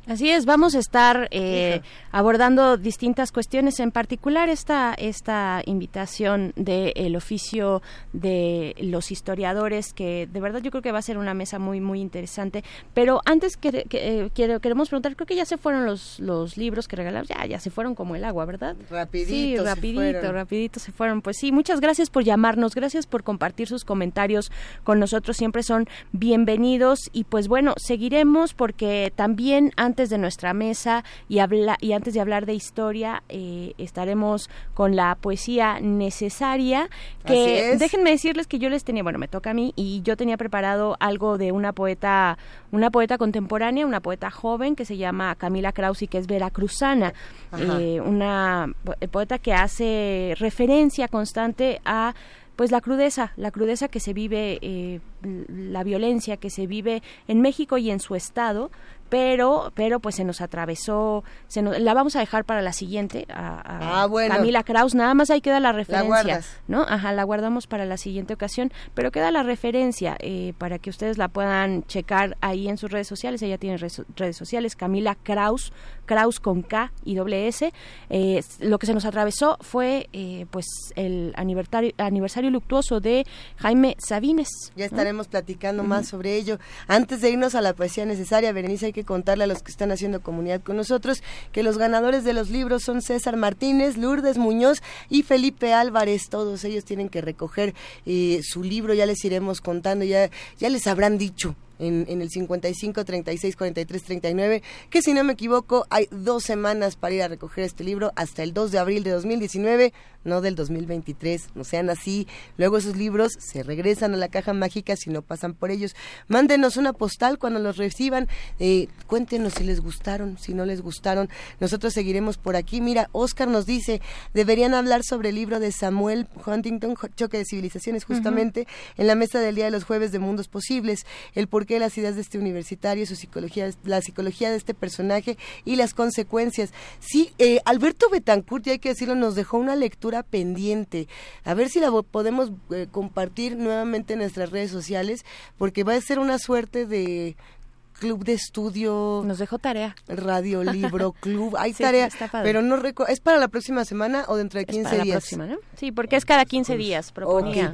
Así es, vamos a estar eh, abordando distintas cuestiones, en particular esta, esta invitación del oficio de los historiadores, que de verdad yo creo que va a ser una mesa muy, muy interesante. Pero antes que, eh, queremos preguntar, creo que ya se fueron los, los libros que regalamos, ya, ya se fueron como el agua, ¿verdad? Rapidito. Sí, rapidito, rapidito se fueron. Pues sí, muchas gracias por llamarnos, gracias por compartir sus comentarios con nosotros, siempre son bienvenidos. Y pues bueno, seguiremos porque también antes antes de nuestra mesa y, habla, y antes de hablar de historia eh, estaremos con la poesía necesaria que déjenme decirles que yo les tenía bueno me toca a mí y yo tenía preparado algo de una poeta una poeta contemporánea una poeta joven que se llama Camila Kraus y que es veracruzana. Eh, una poeta que hace referencia constante a pues la crudeza, la crudeza que se vive, eh, la violencia que se vive en México y en su estado, pero pero pues se nos atravesó se la vamos a dejar para la siguiente a, ah, bueno. Camila Kraus nada más ahí queda la referencia no ajá la guardamos para la siguiente ocasión pero queda la referencia eh, para que ustedes la puedan checar ahí en sus redes sociales ella tiene redes sociales Camila Kraus Kraus con K y doble S. Eh, lo que se nos atravesó fue eh, pues el aniversario aniversario luctuoso de Jaime Sabines ya estaremos platicando más sobre ello. Antes de irnos a la poesía necesaria Berenice que contarle a los que están haciendo comunidad con nosotros que los ganadores de los libros son César Martínez, Lourdes Muñoz y Felipe Álvarez. Todos ellos tienen que recoger eh, su libro, ya les iremos contando, ya, ya les habrán dicho en, en, el 55 36 43 39, que si no me equivoco hay dos semanas para ir a recoger este libro hasta el 2 de abril de 2019 no del 2023, no sean así. Luego esos libros se regresan a la caja mágica si no pasan por ellos. Mándenos una postal cuando los reciban, eh, cuéntenos si les gustaron, si no les gustaron. Nosotros seguiremos por aquí. Mira, Oscar nos dice, deberían hablar sobre el libro de Samuel Huntington, Choque de Civilizaciones, justamente en la mesa del Día de los Jueves de Mundos Posibles, el porqué las ideas de este universitario, su psicología, la psicología de este personaje y las consecuencias. Sí, eh, Alberto Betancourt, ya hay que decirlo, nos dejó una lectura pendiente. A ver si la podemos eh, compartir nuevamente en nuestras redes sociales, porque va a ser una suerte de club de estudio. Nos dejó tarea. Radio Libro Club. Hay tarea, pero no recuerdo. ¿Es para la próxima semana o dentro de 15 para días? La próxima, ¿no? Sí, porque es cada 15 días, proponía.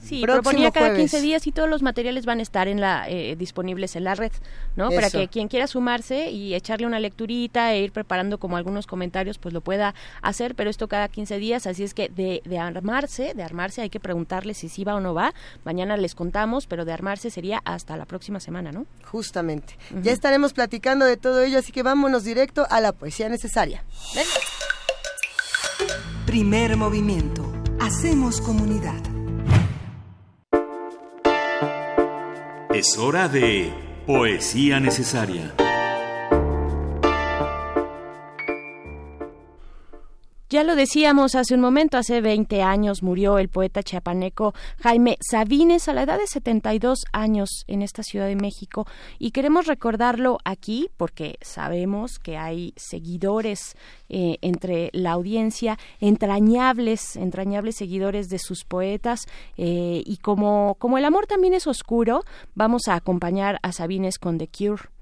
Sí, proponía cada 15 días y todos los materiales van a estar en la eh, disponibles en la red, ¿no? Para que quien quiera sumarse y echarle una lecturita e ir preparando como algunos comentarios, pues lo pueda hacer, pero esto cada 15 días, así es que de, de armarse, de armarse hay que preguntarle si sí va o no va. Mañana les contamos, pero de armarse sería hasta la próxima semana, ¿no? Justamente. Ya estaremos platicando de todo ello, así que vámonos directo a la poesía necesaria. Primer movimiento. Hacemos comunidad. Es hora de poesía necesaria. Ya lo decíamos hace un momento, hace 20 años murió el poeta chiapaneco Jaime Sabines a la edad de 72 años en esta Ciudad de México. Y queremos recordarlo aquí porque sabemos que hay seguidores eh, entre la audiencia, entrañables, entrañables seguidores de sus poetas eh, y como, como el amor también es oscuro, vamos a acompañar a Sabines con The Cure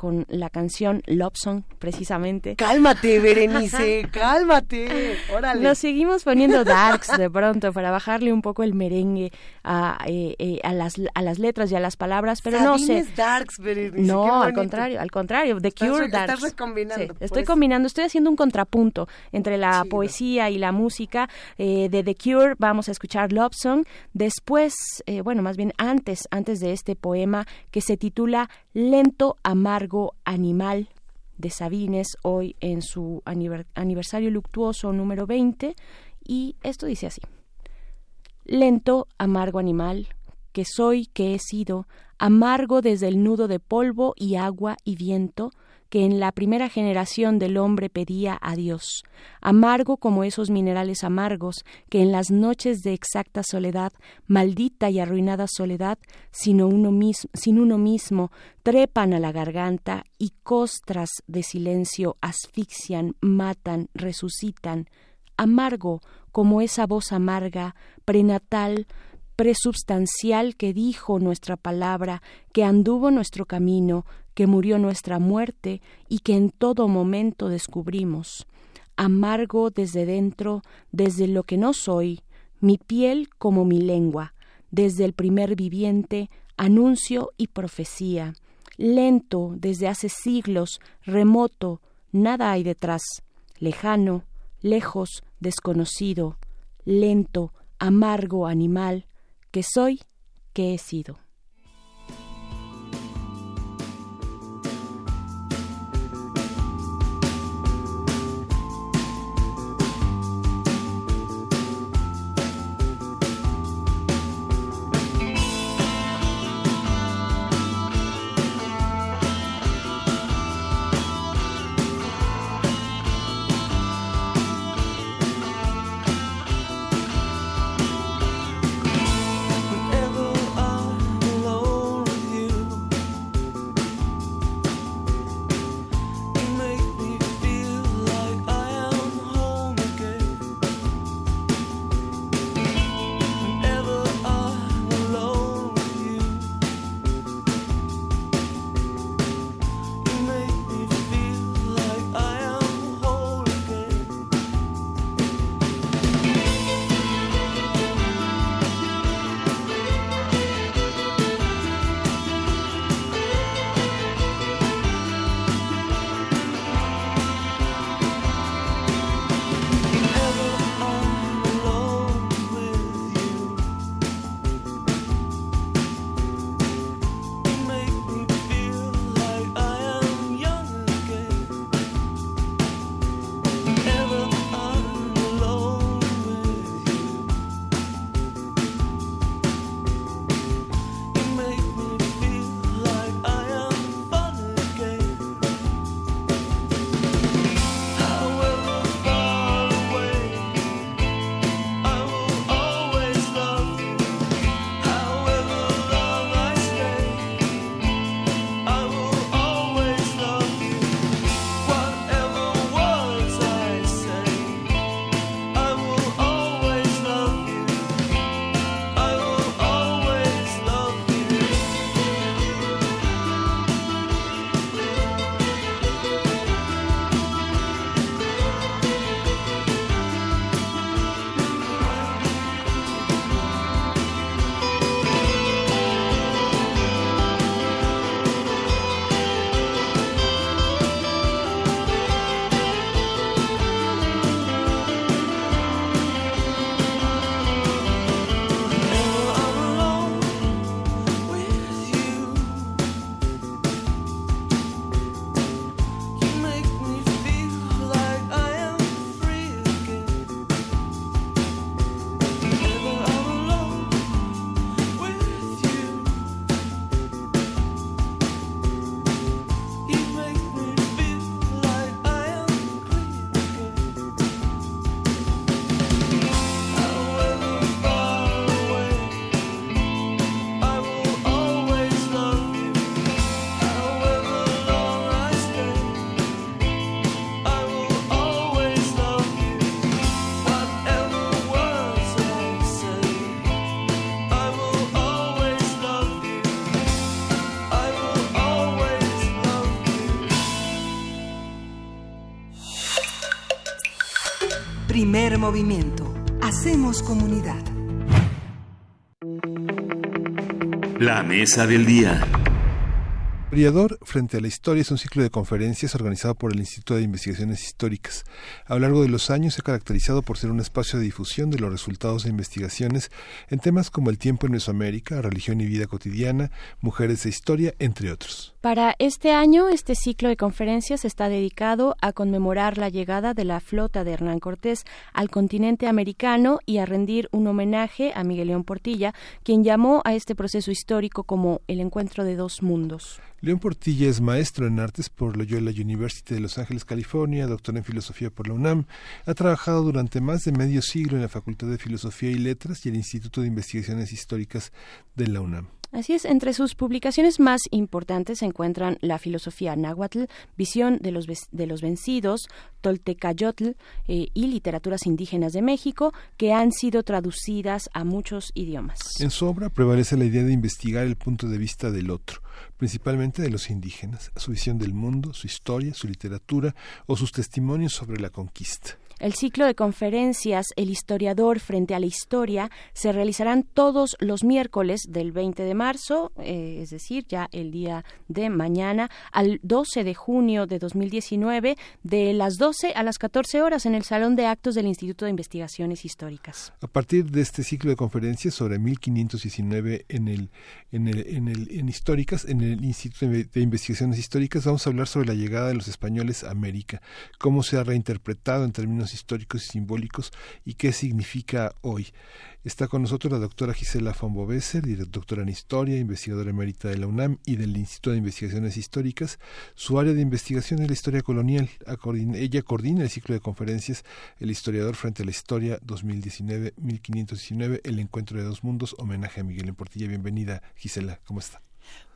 con la canción Love Song, precisamente. Cálmate, Berenice, cálmate. Órale. Nos seguimos poniendo darks de pronto para bajarle un poco el merengue a, eh, eh, a, las, a las letras y a las palabras, pero no sé. darks, Berenice. No, al contrario, al contrario. The Cure estás, Estás recombinando. estoy pues. combinando, estoy haciendo un contrapunto entre la poesía y la música. Eh, de The Cure vamos a escuchar Love Song. Después, bueno, más bien antes, antes de este poema que se titula Lento, amargo animal de Sabines, hoy en su aniversario luctuoso número 20, y esto dice así. Lento, amargo animal, que soy, que he sido, amargo desde el nudo de polvo y agua y viento, que en la primera generación del hombre pedía a Dios, amargo como esos minerales amargos que en las noches de exacta soledad, maldita y arruinada soledad, sin uno mismo, sin uno mismo trepan a la garganta y costras de silencio asfixian, matan, resucitan, amargo como esa voz amarga, prenatal, presubstancial que dijo nuestra palabra, que anduvo nuestro camino, que murió nuestra muerte y que en todo momento descubrimos. Amargo desde dentro, desde lo que no soy, mi piel como mi lengua, desde el primer viviente, anuncio y profecía. Lento desde hace siglos, remoto, nada hay detrás, lejano, lejos, desconocido, lento, amargo animal, que soy, que he sido. Primer movimiento. Hacemos comunidad. La mesa del día. Briador frente a la historia es un ciclo de conferencias organizado por el Instituto de Investigaciones Históricas. A lo largo de los años se ha caracterizado por ser un espacio de difusión de los resultados de investigaciones en temas como el tiempo en Mesoamérica, religión y vida cotidiana, mujeres e historia, entre otros. Para este año, este ciclo de conferencias está dedicado a conmemorar la llegada de la flota de Hernán Cortés al continente americano y a rendir un homenaje a Miguel León Portilla, quien llamó a este proceso histórico como el encuentro de dos mundos. León Portilla es maestro en artes por Loyola University de Los Ángeles, California, doctor en filosofía por la UNAM. Ha trabajado durante más de medio siglo en la Facultad de Filosofía y Letras y el Instituto de Investigaciones Históricas de la UNAM. Así es, entre sus publicaciones más importantes se encuentran La filosofía náhuatl, Visión de los, de los vencidos, Toltecayotl eh, y Literaturas indígenas de México, que han sido traducidas a muchos idiomas. En su obra prevalece la idea de investigar el punto de vista del otro, principalmente de los indígenas, su visión del mundo, su historia, su literatura o sus testimonios sobre la conquista. El ciclo de conferencias El historiador frente a la historia se realizarán todos los miércoles del 20 de marzo, eh, es decir, ya el día de mañana, al 12 de junio de 2019, de las 12 a las 14 horas en el Salón de Actos del Instituto de Investigaciones Históricas. A partir de este ciclo de conferencias sobre 1519 en el, en el, en el en históricas, en el Instituto de Investigaciones Históricas, vamos a hablar sobre la llegada de los españoles a América, cómo se ha reinterpretado en términos históricos y simbólicos y qué significa hoy. Está con nosotros la doctora Gisela von Bovesser, doctora en Historia, investigadora emérita de la UNAM y del Instituto de Investigaciones Históricas. Su área de investigación es la historia colonial. Ella coordina el ciclo de conferencias El historiador frente a la historia 2019-1519, el encuentro de dos mundos, homenaje a Miguel en Portilla. Bienvenida, Gisela, ¿cómo está?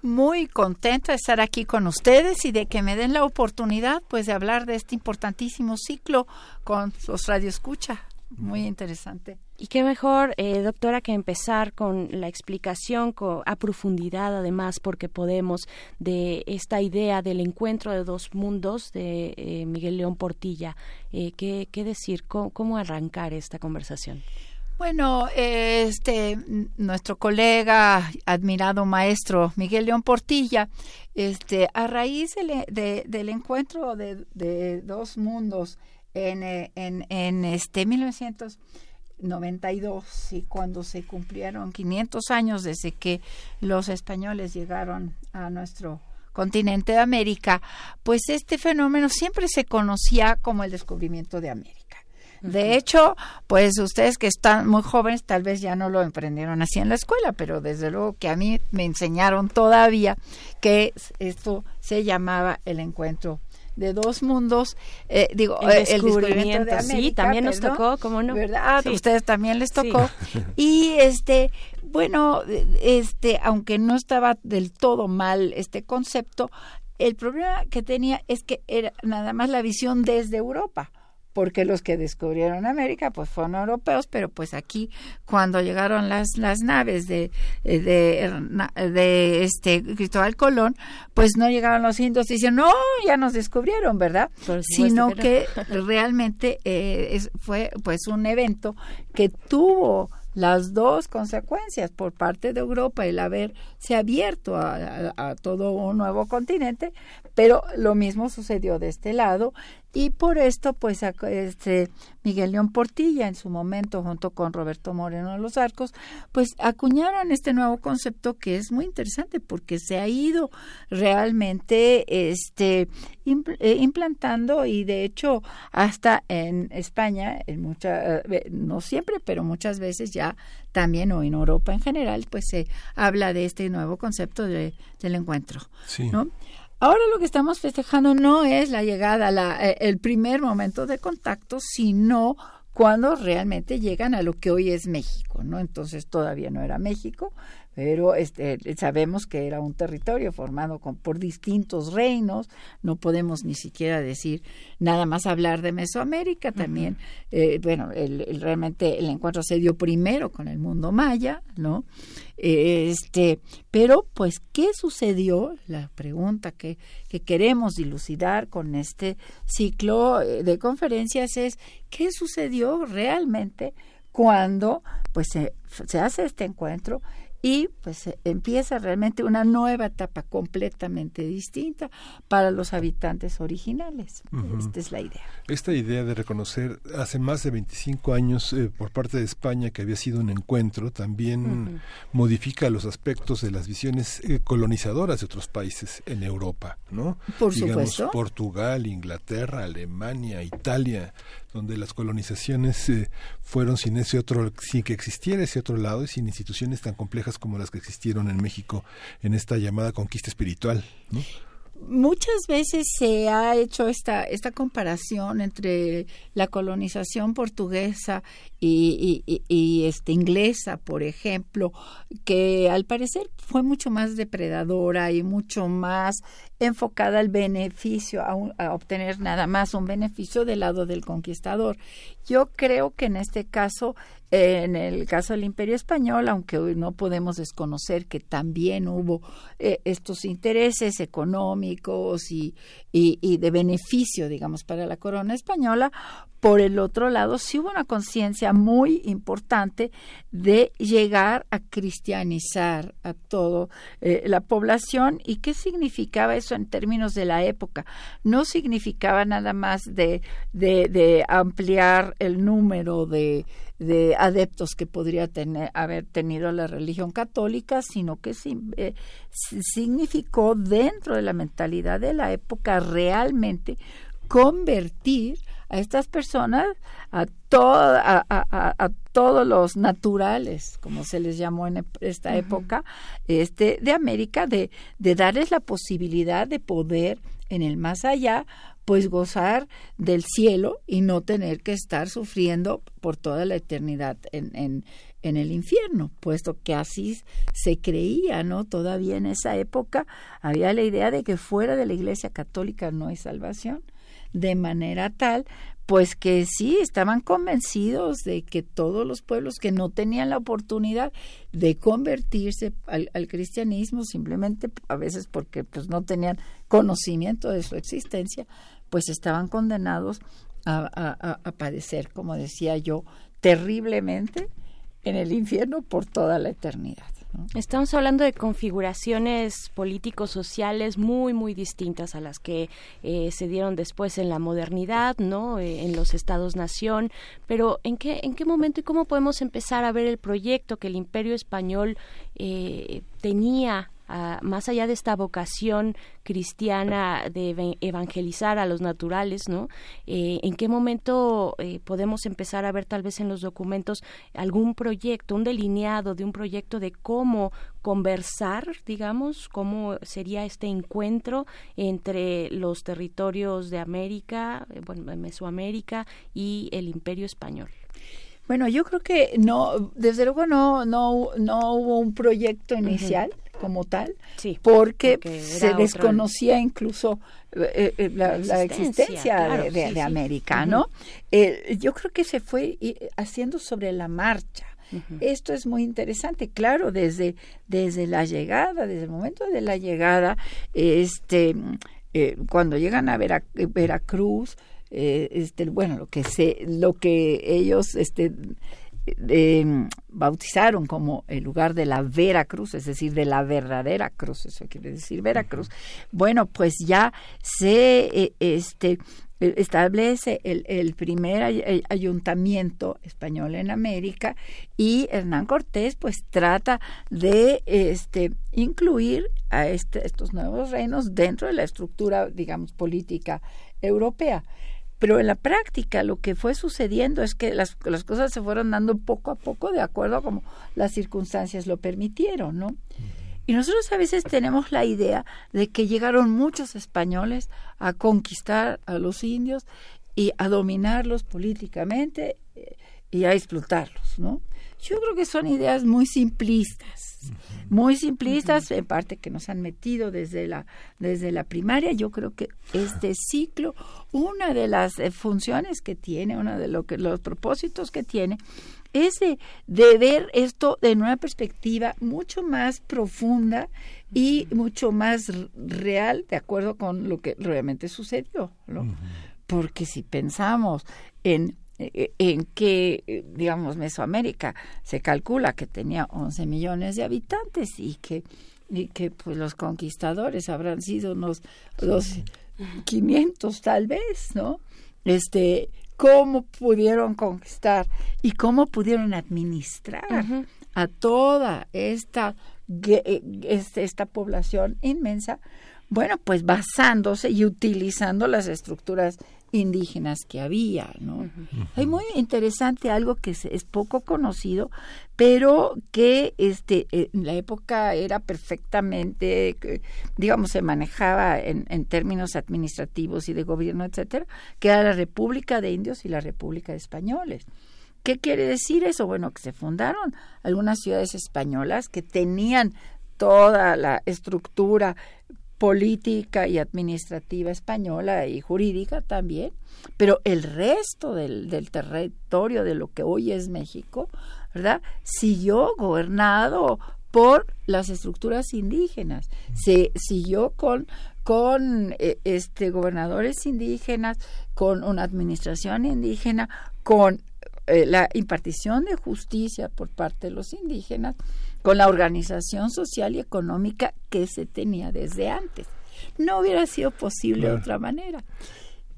Muy contenta de estar aquí con ustedes y de que me den la oportunidad pues de hablar de este importantísimo ciclo con los radioescucha. Muy interesante. Y qué mejor, eh, doctora, que empezar con la explicación a profundidad, además, porque podemos, de esta idea del encuentro de dos mundos de eh, Miguel León Portilla. Eh, ¿qué, ¿qué, decir? ¿Cómo arrancar esta conversación? Bueno, este nuestro colega, admirado maestro Miguel León Portilla, este a raíz del encuentro de, dos mundos en, en, en este 1992 y cuando se cumplieron 500 años desde que los españoles llegaron a nuestro continente de América, pues este fenómeno siempre se conocía como el descubrimiento de América. De hecho, pues ustedes que están muy jóvenes tal vez ya no lo emprendieron así en la escuela, pero desde luego que a mí me enseñaron todavía que esto se llamaba el encuentro de dos mundos, eh, digo, el eh, descubrimiento, de América, sí, también nos tocó, ¿cómo no? ¿Verdad? Ustedes también les tocó. Y este, bueno, este, aunque no estaba del todo mal este concepto, el problema que tenía es que era nada más la visión desde Europa porque los que descubrieron América pues fueron europeos, pero pues aquí cuando llegaron las las naves de eh, de, de este Cristóbal Colón, pues no llegaron los indios y dicen, "No, ya nos descubrieron, ¿verdad?" Sino que, realmente eh, fue pues un evento que tuvo las dos consecuencias por parte de Europa el haberse abierto a, todo un nuevo continente, pero lo mismo sucedió de este lado y por esto pues este Miguel León Portilla en su momento junto con Roberto Moreno de los Arcos pues acuñaron este nuevo concepto que es muy interesante porque se ha ido realmente este eh, implantando y de hecho hasta en España en mucha, eh, no siempre pero muchas veces ya también o en Europa en general pues se habla de este nuevo concepto de, del encuentro ¿no? Ahora lo que estamos festejando no es la llegada, la, eh, el primer momento de contacto, sino cuando realmente llegan a lo que hoy es México, ¿no? Entonces todavía no era México, pero este, sabemos que era un territorio formado con, por distintos reinos, no podemos ni siquiera decir nada más hablar de Mesoamérica, también, eh, bueno, el, realmente el encuentro se dio primero con el mundo maya, ¿no? Este, pero pues, ¿qué sucedió? La pregunta que, que queremos dilucidar con este ciclo eh, de conferencias es, ¿qué sucedió sucedió realmente cuando pues se, se hace este encuentro y pues empieza realmente una nueva etapa completamente distinta para los habitantes originales. Esta es la idea. Esta idea de reconocer hace más de 25 años eh, por parte de España que había sido un encuentro también modifica los aspectos de las visiones eh, colonizadoras de otros países en Europa, ¿no? Por supuesto. Portugal, Inglaterra, Alemania, Italia, donde las colonizaciones eh, fueron sin ese otro, sin que existiera ese otro lado y sin instituciones tan complejas como las que existieron en México en esta llamada conquista espiritual. ¿no? Muchas veces se ha hecho esta, esta comparación entre la colonización portuguesa y, y, este, inglesa, por ejemplo, que al parecer fue mucho más depredadora y mucho más enfocada al beneficio, a, obtener nada más un beneficio del lado del conquistador. Yo creo que en este caso en el caso del Imperio Español, aunque hoy no podemos desconocer que también hubo eh, estos intereses económicos y, y, de beneficio, digamos, para la corona española, por el otro lado, sí hubo una conciencia muy importante de llegar a cristianizar a toda eh, la población. ¿Y qué significaba eso en términos de la época? No significaba nada más de, de, ampliar el número de, de adeptos que podría tener, haber tenido la religión católica, sino que eh, significó dentro de la mentalidad de la época realmente convertir a estas personas, a, a, todos los naturales, como se les llamó en esta época, este, de América, de, de darles la posibilidad de poder en el más allá, pues gozar del cielo y no tener que estar sufriendo por toda la eternidad en, en, en el infierno, puesto que así se creía, ¿no? Todavía en esa época había la idea de que fuera de la Iglesia Católica no hay salvación de manera tal pues que sí estaban convencidos de que todos los pueblos que no tenían la oportunidad de convertirse al, cristianismo simplemente a veces porque pues no tenían conocimiento de su existencia pues estaban condenados a, a padecer como decía yo terriblemente en el infierno por toda la eternidad Estamos hablando de configuraciones políticos sociales muy muy distintas a las que eh, se dieron después en la modernidad, ¿no? Eh, en los estados nación, pero en qué en qué momento y cómo podemos empezar a ver el proyecto que el Imperio español eh, tenía más allá de esta vocación cristiana de evangelizar a los naturales, ¿no? Eh, ¿En qué momento eh, podemos empezar a ver tal vez en los documentos algún proyecto, un delineado de un proyecto de cómo conversar, digamos, cómo sería este encuentro entre los territorios de América, eh, bueno, Mesoamérica y el Imperio español? Bueno, yo creo que no, desde luego no, no, no hubo un proyecto inicial como tal, porque, se desconocía incluso eh, eh, la, existencia, de, América, ¿no? Eh, yo creo que se fue haciendo sobre la marcha. Esto es muy interesante, claro, desde, desde la llegada, desde el momento de la llegada, este, cuando llegan a Veracruz, este, bueno, lo que se, lo que ellos, este, eh, bautizaron como el lugar de la Veracruz, es decir, de la verdadera cruz, eso quiere decir Veracruz. Bueno, pues ya se eh, este e, establece el, el, primer ayuntamiento español en América y Hernán Cortés pues trata de este incluir a este, estos nuevos reinos dentro de la estructura digamos política europea pero en la práctica lo que fue sucediendo es que las, las cosas se fueron dando poco a poco de acuerdo a como las circunstancias lo permitieron, ¿no? Y nosotros a veces tenemos la idea de que llegaron muchos españoles a conquistar a los indios y a dominarlos políticamente eh, y a explotarlos, ¿no? Yo creo que son ideas muy simplistas, muy simplistas, en parte que nos han metido desde la, desde la primaria. Yo creo que este ciclo, una de las eh, funciones que tiene, uno de lo que, los propósitos que tiene, es de, ver esto de una perspectiva mucho más profunda y mucho más real, de acuerdo con lo que realmente sucedió. ¿no? Porque si pensamos en en que, digamos, Mesoamérica se calcula que tenía 11 millones de habitantes y que, y que pues los conquistadores habrán sido unos, unos 500 tal vez, ¿no? Este, cómo pudieron conquistar y cómo pudieron administrar a toda esta, este, esta población inmensa, bueno, pues basándose y utilizando las estructuras indígenas que había, ¿no? Hay muy interesante algo que es, poco conocido, pero que este en la época era perfectamente, digamos, se manejaba en, en términos administrativos y de gobierno, etcétera, que era la República de Indios y la República de Españoles. ¿Qué quiere decir eso? Bueno, que se fundaron algunas ciudades españolas que tenían toda la estructura política y administrativa española y jurídica también, pero el resto del, territorio de lo que hoy es México, ¿verdad? Siguió gobernado por las estructuras indígenas, se siguió con con eh, este gobernadores indígenas, con una administración indígena, con eh, la impartición de justicia por parte de los indígenas, con la organización social y económica que se tenía desde antes. No hubiera sido posible de otra manera.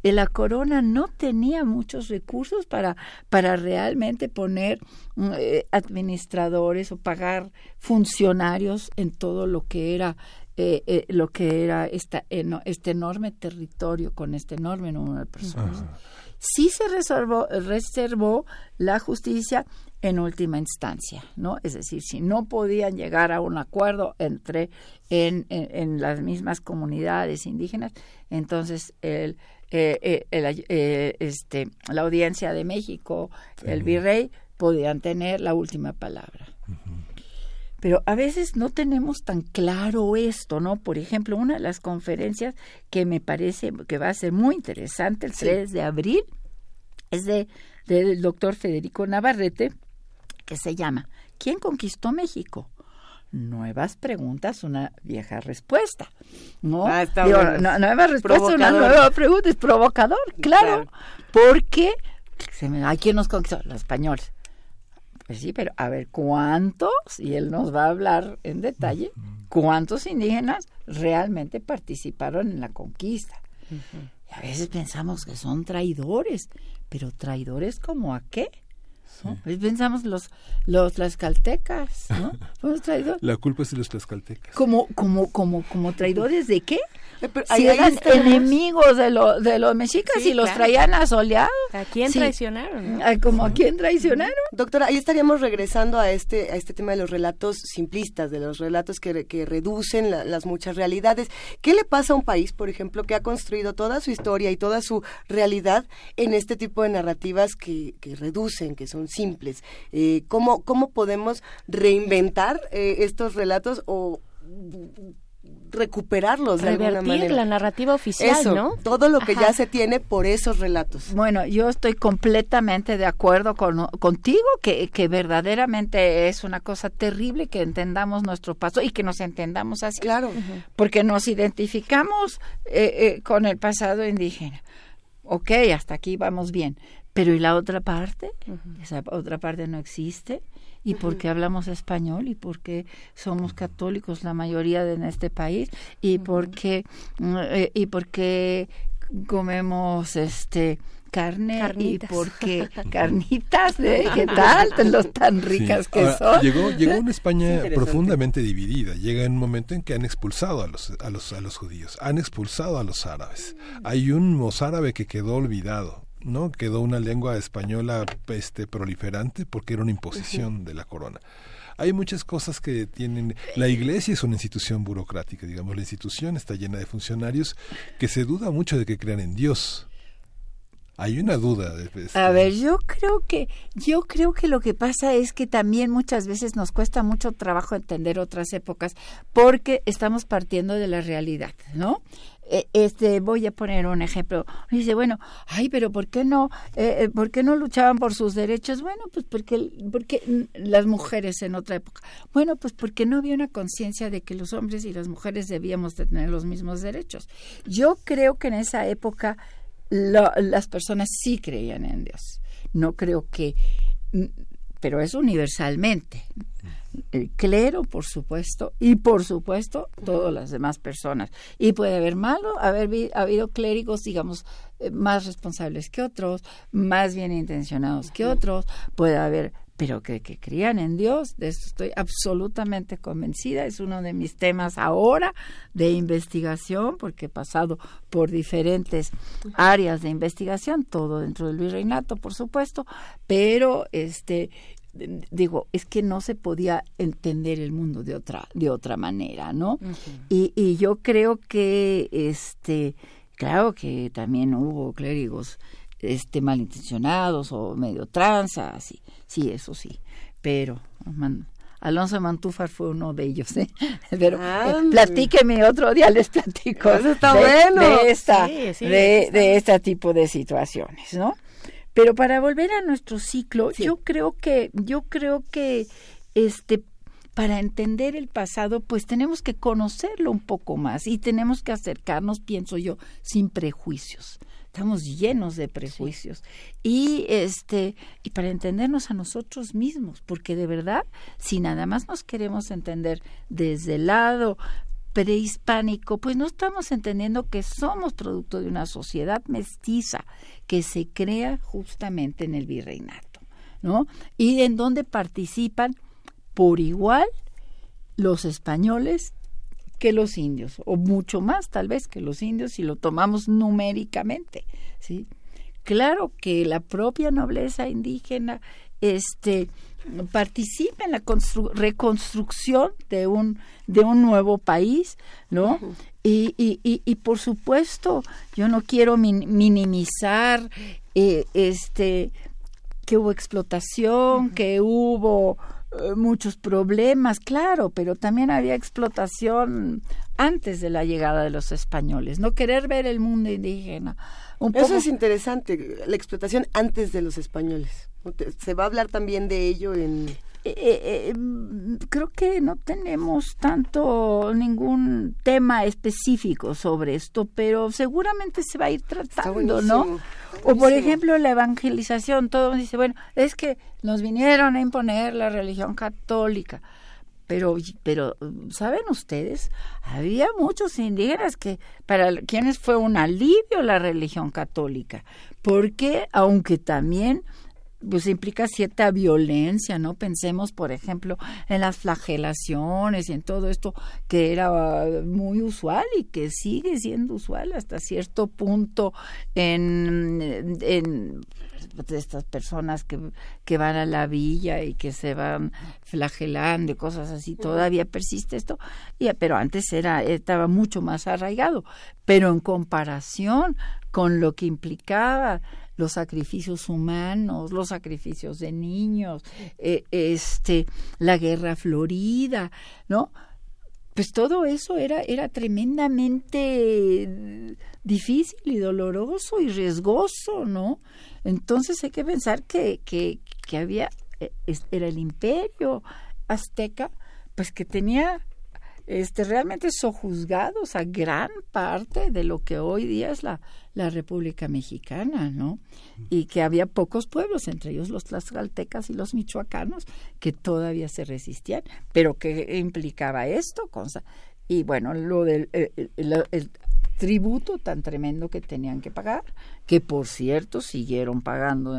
Eh, la corona no tenía muchos recursos para, para realmente poner mm, eh, administradores o pagar funcionarios en todo lo que era eh, lo que era esta, este enorme territorio con este enorme número de personas. Sí se reservó, reservó la justicia en última instancia, ¿no? Es decir, si no podían llegar a un acuerdo entre en, en, las mismas comunidades indígenas, entonces el, eh, eh, eh, este, la audiencia de México, el virrey, podían tener la última palabra. Pero a veces no tenemos tan claro esto, ¿no? Por ejemplo, una de las conferencias que me parece que va a ser muy interesante el 3 de abril es de del doctor Federico Navarrete, que se llama ¿Quién conquistó México? Nuevas preguntas, una vieja respuesta. No, ah, nueva respuesta, una nueva pregunta, es provocador, claro, porque se me, ¿a quién nos conquistó? Los españoles. Pues sí, pero a ver, ¿cuántos? Y él nos va a hablar en detalle, ¿cuántos indígenas realmente participaron en la conquista? Y a veces pensamos que son traidores, pero traidores como a qué? Pensamos los, los tlaxcaltecas, ¿no? La culpa es de los tlaxcaltecas. Como, como, como, como traidores de qué? Eh, si eran enemigos de, lo, de los mexicas y los traían asoleados. ¿A quién traicionaron? ¿Como a quién traicionaron? Doctora, ahí estaríamos regresando a este, a este tema de los relatos simplistas, de los relatos que, que reducen las muchas realidades. ¿Qué le pasa a un país, por ejemplo, que ha construido toda su historia y toda su realidad en este tipo de narrativas que, que reducen, que son simples. Eh, ¿cómo, ¿Cómo podemos reinventar eh, estos relatos o recuperarlos de alguna manera. la narrativa oficial, ¿no? Todo lo que ya se tiene por esos relatos. Bueno, yo estoy completamente de acuerdo con, contigo que, que verdaderamente es una cosa terrible que entendamos nuestro paso y que nos entendamos así. Claro. Porque nos identificamos eh, eh, con el pasado indígena. Ok, hasta aquí vamos bien. Pero ¿y la otra parte? Esa otra parte no existe. ¿Y por qué hablamos español? ¿Y por qué somos católicos la mayoría de en este país? ¿Y por qué, mm, eh, y por qué comemos este carne carnitas. y porque carnitas ¿eh? qué tal los tan ricas que son. llegó llegó una España profundamente dividida. Llega en un momento en que han expulsado a los a los a los judíos. Han expulsado a los árabes. Hay un mozárabe que quedó olvidado ¿no? Quedó una lengua española este, proliferante porque era una imposición de la corona. Hay muchas cosas que tienen... La iglesia es una institución burocrática, digamos, la institución está llena de funcionarios que se duda mucho de que crean en Dios. Hay una duda. De, este A ver, yo creo que yo creo que lo que pasa es que también muchas veces nos cuesta mucho trabajo entender otras épocas porque estamos partiendo de la realidad, ¿no? Eh, este voy a poner un ejemplo. Dice bueno ay pero por qué no eh, eh, por qué no luchaban por sus derechos bueno pues porque porque las mujeres en otra época. Bueno pues porque no había una conciencia de que los hombres y las mujeres debíamos de tener los mismos derechos. Yo creo que en esa época las personas sí creían en Dios. No creo que, pero es universalmente. El clero, por supuesto, y por supuesto todas las demás personas. Y puede haber malo, haber habido clérigos, digamos, eh, más responsables que otros, más bien intencionados que otros, puede haber pero que, que crían en Dios, de esto estoy absolutamente convencida, es uno de mis temas ahora de investigación, porque he pasado por diferentes áreas de investigación, todo dentro del virreinato, por supuesto, pero este digo, es que no se podía entender el mundo de otra, de otra manera, ¿no? y, y yo creo que este, claro que también hubo clérigos este malintencionados o medio tranza, así, sí, eso sí, pero Alonso Mantúfar fue uno de ellos, ¿eh? Pero eh, platíqueme otro día, les platico está de, bueno. de, esta, de, este tipo de situaciones, ¿no? Pero para volver a nuestro ciclo, yo creo que, yo creo que este para entender el pasado, pues tenemos que conocerlo un poco más y tenemos que acercarnos, pienso yo, sin prejuicios. Estamos llenos de prejuicios. Y este y para entendernos a nosotros mismos porque de verdad si nada más nos queremos entender desde el lado prehispánico pues no estamos entendiendo que somos producto de una sociedad mestiza que se crea justamente en el virreinato no y en donde participan por igual los españoles que los indios, o mucho más tal vez que los indios si lo tomamos numéricamente, ¿sí? Claro que la propia nobleza indígena este participa en la reconstrucción de un de un nuevo país, ¿no? y, y, y, por supuesto, yo no quiero minimizar eh, este que hubo explotación, que hubo eh, muchos problemas, claro, pero también había explotación antes de la llegada de los españoles, no querer ver el mundo indígena. Eso es interesante, la explotación antes de los españoles. Se va a hablar también de ello en... Eh, eh, creo que no tenemos tanto ningún tema específico sobre esto, pero seguramente se va a ir tratando, ¿no? O por ejemplo la evangelización, todo dice, bueno, es que nos vinieron a imponer la religión católica. Pero, pero, ¿saben ustedes? Había muchos indígenas que, para quienes fue un alivio la religión católica, porque aunque también pues implica cierta violencia, ¿no? Pensemos, por ejemplo, en las flagelaciones y en todo esto que era muy usual y que sigue siendo usual hasta cierto punto en, en estas personas que, que van a la villa y que se van flagelando y cosas así, todavía persiste esto, y, pero antes era, estaba mucho más arraigado, pero en comparación con lo que implicaba los sacrificios humanos, los sacrificios de niños, eh, este, la guerra florida, ¿no? Pues todo eso era, era tremendamente difícil y doloroso y riesgoso, ¿no? Entonces hay que pensar que, que, que había, eh, era el imperio azteca, pues que tenía este, realmente sojuzgados a gran parte de lo que hoy día es la, la República Mexicana, ¿no? Y que había pocos pueblos, entre ellos los tlaxcaltecas y los michoacanos, que todavía se resistían, pero que implicaba esto, cosa. Y bueno, lo del el, tributo tan tremendo que tenían que pagar, que por cierto siguieron pagando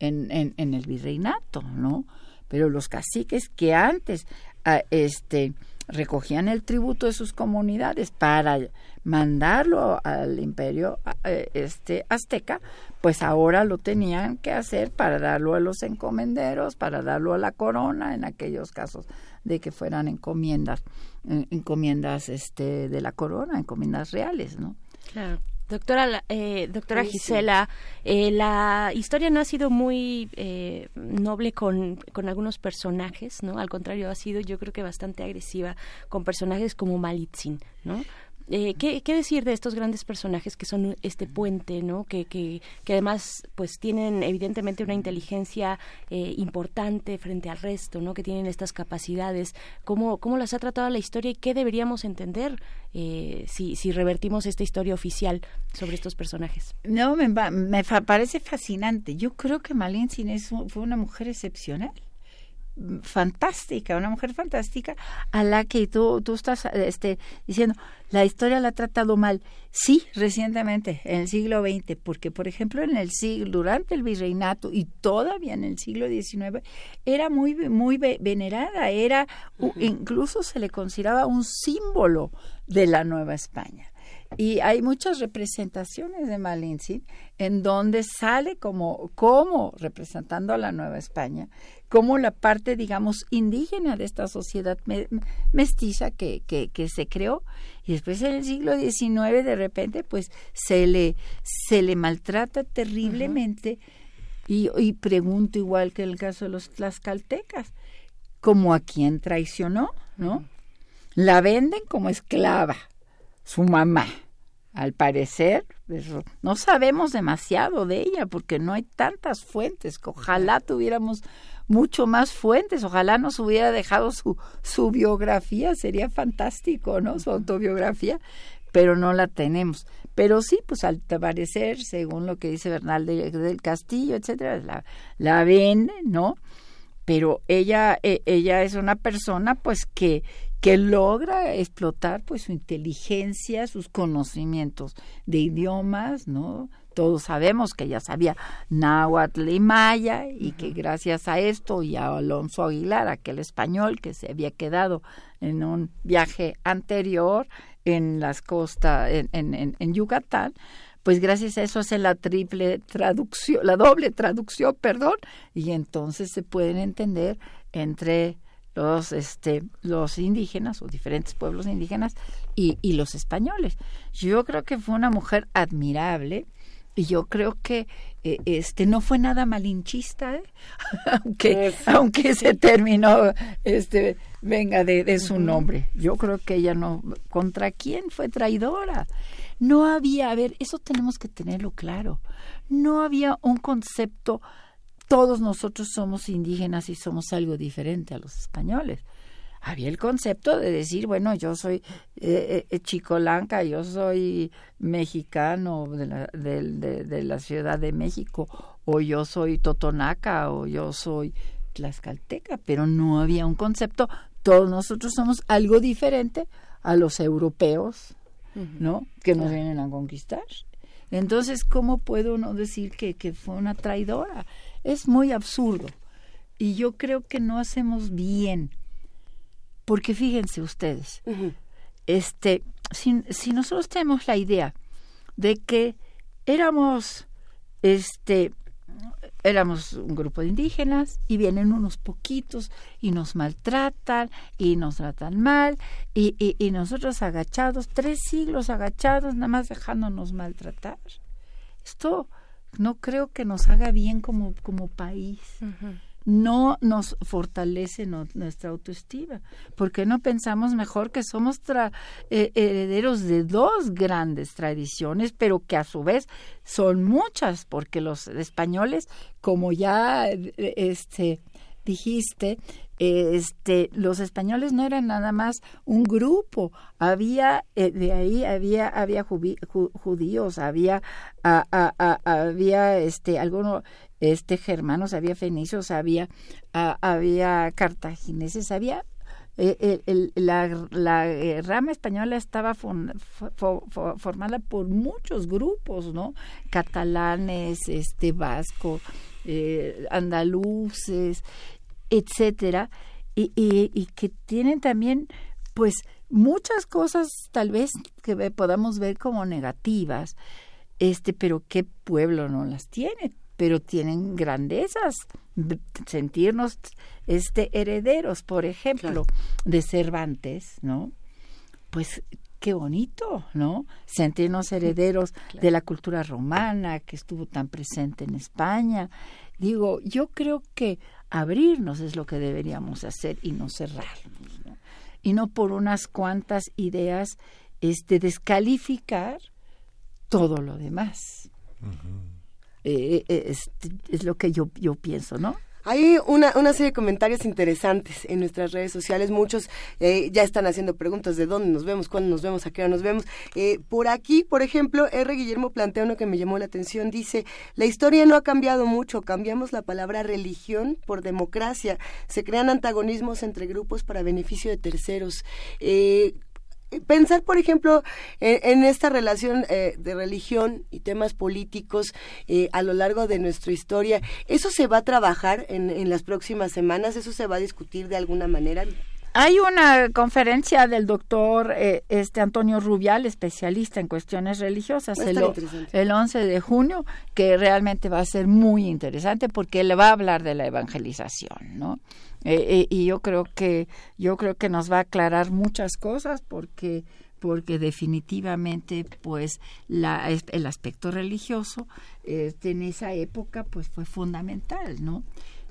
en, en, en el virreinato, ¿no? Pero los caciques que antes, a, este, recogían el tributo de sus comunidades para mandarlo al imperio eh, este azteca, pues ahora lo tenían que hacer para darlo a los encomenderos, para darlo a la corona en aquellos casos de que fueran encomiendas, eh, encomiendas este de la corona, encomiendas reales, ¿no? Claro. Doctora, eh, doctora Gisela, eh, la historia no ha sido muy eh, noble con, con, algunos personajes, ¿no? Al contrario, ha sido yo creo que bastante agresiva con personajes como Malitzin, ¿no? Eh, ¿qué, decir de estos grandes personajes que son este puente, ¿no? Que, que, que además pues tienen evidentemente una inteligencia eh, importante frente al resto, ¿no? Que tienen estas capacidades. ¿Cómo, cómo las ha tratado la historia y qué deberíamos entender eh, si, si revertimos esta historia oficial sobre estos personajes? No, me, me parece fascinante. Yo creo que Malin Cines fue una mujer excepcional fantástica, una mujer fantástica a la que tú, tú estás este, diciendo, la historia la ha tratado mal. Sí, recientemente, en el siglo XX, porque por ejemplo en el siglo, durante el virreinato y todavía en el siglo XIX, era muy, muy venerada, era, incluso se le consideraba un símbolo de la Nueva España. Y hay muchas representaciones de Malintzin en donde sale como, como representando a la Nueva España como la parte, digamos, indígena de esta sociedad mestiza que, que, que, se creó. Y después en el siglo XIX, de repente, pues se le, se le maltrata terriblemente. y, y, pregunto, igual que en el caso de los tlaxcaltecas, como a quien traicionó, ¿no? La venden como esclava, su mamá. Al parecer, no sabemos demasiado de ella porque no hay tantas fuentes. Ojalá tuviéramos mucho más fuentes. Ojalá nos hubiera dejado su, su biografía, sería fantástico, ¿no? Su autobiografía, pero no la tenemos. Pero sí, pues al parecer, según lo que dice Bernal del Castillo, etcétera, la, la vende, ¿no? Pero ella, e, ella es una persona, pues, que, que logra explotar pues su inteligencia, sus conocimientos de idiomas, ¿no? Todos sabemos que ella sabía náhuatl y maya y que gracias a esto y a Alonso Aguilar, aquel español que se había quedado en un viaje anterior en las costas, en, en, en Yucatán, pues gracias a eso hace la triple traducción, la doble traducción, perdón, y entonces se pueden entender entre los este los indígenas o diferentes pueblos indígenas y, y los españoles. Yo creo que fue una mujer admirable, y yo creo que eh, este no fue nada malinchista ¿eh? aunque aunque se terminó este venga de, de su nombre. Yo creo que ella no contra quién fue traidora no había a ver eso tenemos que tenerlo claro. No había un concepto todos nosotros somos indígenas y somos algo diferente a los españoles había el concepto de decir, bueno, yo soy eh, eh, eh chicolanca, yo soy mexicano de la, de, la Ciudad de México, o yo soy totonaca, o yo soy tlaxcalteca, pero no había un concepto, todos nosotros somos algo diferente a los europeos, ¿no? Que nos vienen a conquistar. Entonces, ¿cómo puedo no decir que, que fue una traidora? Es muy absurdo. Y yo creo que no hacemos bien porque fíjense ustedes, este, si, si, nosotros tenemos la idea de que éramos, este, éramos un grupo de indígenas y vienen unos poquitos y nos maltratan y nos tratan mal y, y, nosotros agachados, tres siglos agachados, nada más dejándonos maltratar. Esto no creo que nos haga bien como, como país no nos fortalece nuestra autoestima, porque no pensamos mejor que somos eh, herederos de dos grandes tradiciones, pero que a su vez son muchas, porque los españoles, como ya este dijiste, este, los españoles no eran nada más un grupo, había eh, de ahí había había judíos, había había este algunos este germanos, había fenicios, había, había cartagineses, había eh, la, rama española estaba formada por muchos grupos, ¿no? Catalanes, este vasco, eh, andaluces, etcétera, y, y, y, que tienen también, pues, muchas cosas tal vez que podamos ver como negativas, este, pero qué pueblo no las tiene pero tienen grandezas sentirnos este herederos por ejemplo de Cervantes no pues qué bonito no sentirnos herederos de la cultura romana que estuvo tan presente en España. Digo yo creo que abrirnos es lo que deberíamos hacer y no cerrarnos y no por unas cuantas ideas este descalificar todo lo demás. Eh, eh, es, es, lo que yo, yo pienso, ¿no? Hay una, una serie de comentarios interesantes en nuestras redes sociales. Muchos eh, ya están haciendo preguntas de dónde nos vemos, cuándo nos vemos, a qué hora nos vemos. Eh, por aquí, por ejemplo, R. Guillermo plantea uno que me llamó la atención. Dice, la historia no ha cambiado mucho. Cambiamos la palabra religión por democracia. Se crean antagonismos entre grupos para beneficio de terceros. Eh, pensar, por ejemplo, en, esta relación eh, de religión y temas políticos eh, a lo largo de nuestra historia, ¿eso se va a trabajar en, en las próximas semanas? ¿Eso se va a discutir de alguna manera? Hay una conferencia del doctor eh, este Antonio Rubial, especialista en cuestiones religiosas, el, el, 11 de junio, que realmente va a ser muy interesante porque él va a hablar de la evangelización, ¿no? Eh, eh, y yo creo que yo creo que nos va a aclarar muchas cosas porque porque definitivamente pues la, el aspecto religioso en esa época pues fue fundamental no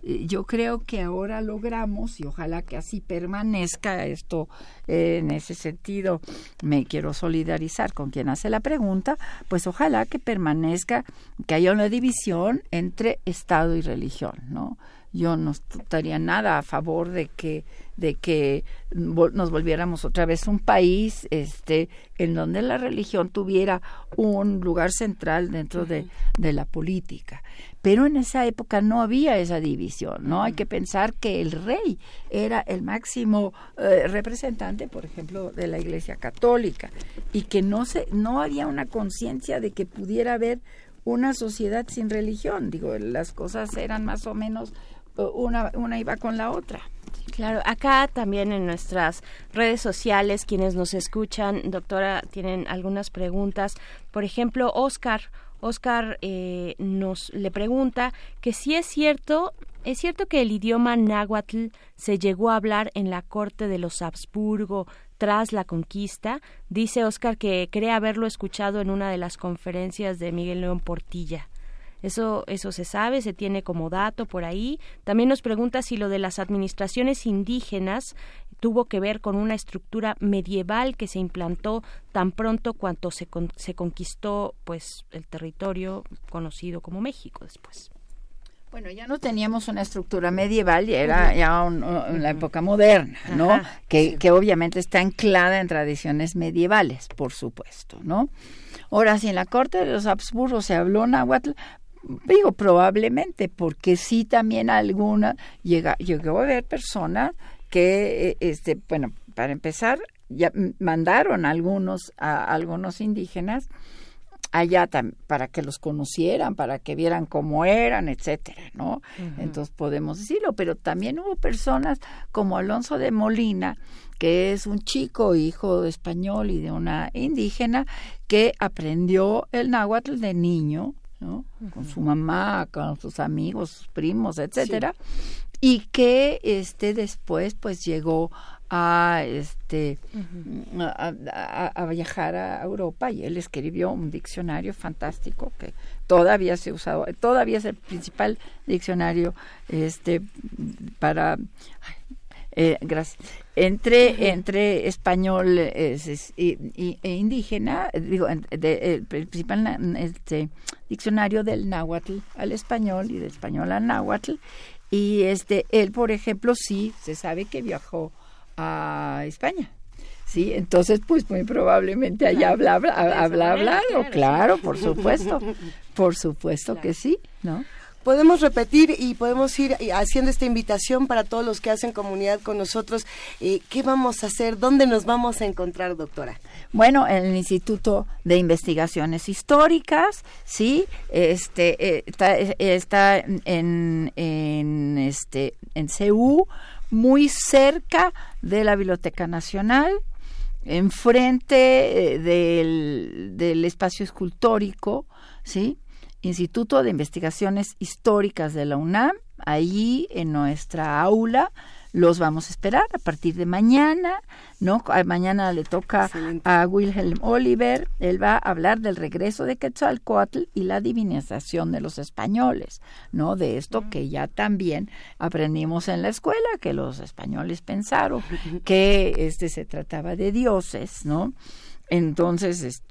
eh, yo creo que ahora logramos y ojalá que así permanezca esto en ese sentido me quiero solidarizar con quien hace la pregunta pues ojalá que permanezca que haya una división entre estado y religión no yo no estaría nada a favor de que de que nos volviéramos otra vez un país este en donde la religión tuviera un lugar central dentro de, de la política. Pero en esa época no había esa división no hay que pensar que el rey era el máximo eh, representante por ejemplo de la Iglesia católica y que no se no había una conciencia de que pudiera haber una sociedad sin religión. Digo las cosas eran más o menos una, una iba con la otra. Claro, acá también en nuestras redes sociales, quienes nos escuchan, doctora, tienen algunas preguntas. Por ejemplo, Oscar, Oscar eh, nos le pregunta que si es cierto, es cierto que el idioma náhuatl se llegó a hablar en la corte de los Habsburgo tras la conquista. Dice Oscar que cree haberlo escuchado en una de las conferencias de Miguel León Portilla. Eso, eso se sabe, se tiene como dato por ahí. También nos pregunta si lo de las administraciones indígenas tuvo que ver con una estructura medieval que se implantó tan pronto cuanto se, se conquistó pues el territorio conocido como México después. Bueno, ya no teníamos una estructura medieval, ya era ya en la época moderna, ¿no? que, que obviamente está anclada en tradiciones medievales, por supuesto, ¿no? Ahora, si en la corte de los Habsburgos se habló náhuatl, digo probablemente porque sí también alguna llega llegó a haber personas que eh, este bueno para empezar ya mandaron algunos a algunos indígenas allá para que los conocieran, para que vieran cómo eran, etcétera, ¿no? Entonces podemos decirlo, pero también hubo personas como Alonso de Molina, que es un chico hijo de español y de una indígena que aprendió el náhuatl de niño con su mamá, con sus amigos, sus primos, etcétera, y que este después pues llegó a este a, viajar a Europa y él escribió un diccionario fantástico que todavía se usado todavía es el principal diccionario este para eh, gracias. Entre, entre español y, e indígena, digo, el principal este, diccionario del náhuatl al español y del español al náhuatl. Y este, él, por ejemplo, sí, se sabe que viajó a España. Sí, entonces, pues muy probablemente allá habla, habla, hablado, claro, por supuesto, por supuesto que sí, ¿no? Podemos repetir y podemos ir haciendo esta invitación para todos los que hacen comunidad con nosotros. Eh, ¿Qué vamos a hacer? ¿Dónde nos vamos a encontrar, doctora? Bueno, en el Instituto de Investigaciones Históricas, sí, este eh, está, en, en este en CEU, muy cerca de la Biblioteca Nacional enfrente eh, del, del espacio escultórico, ¿sí? Instituto de Investigaciones Históricas de la UNAM, ahí en nuestra aula. Los vamos a esperar a partir de mañana, ¿no? Mañana le toca a Wilhelm Oliver, él va a hablar del regreso de Quetzalcoatl y la divinización de los españoles, ¿no? De esto que ya también aprendimos en la escuela, que los españoles pensaron que este se trataba de dioses, ¿no? Entonces,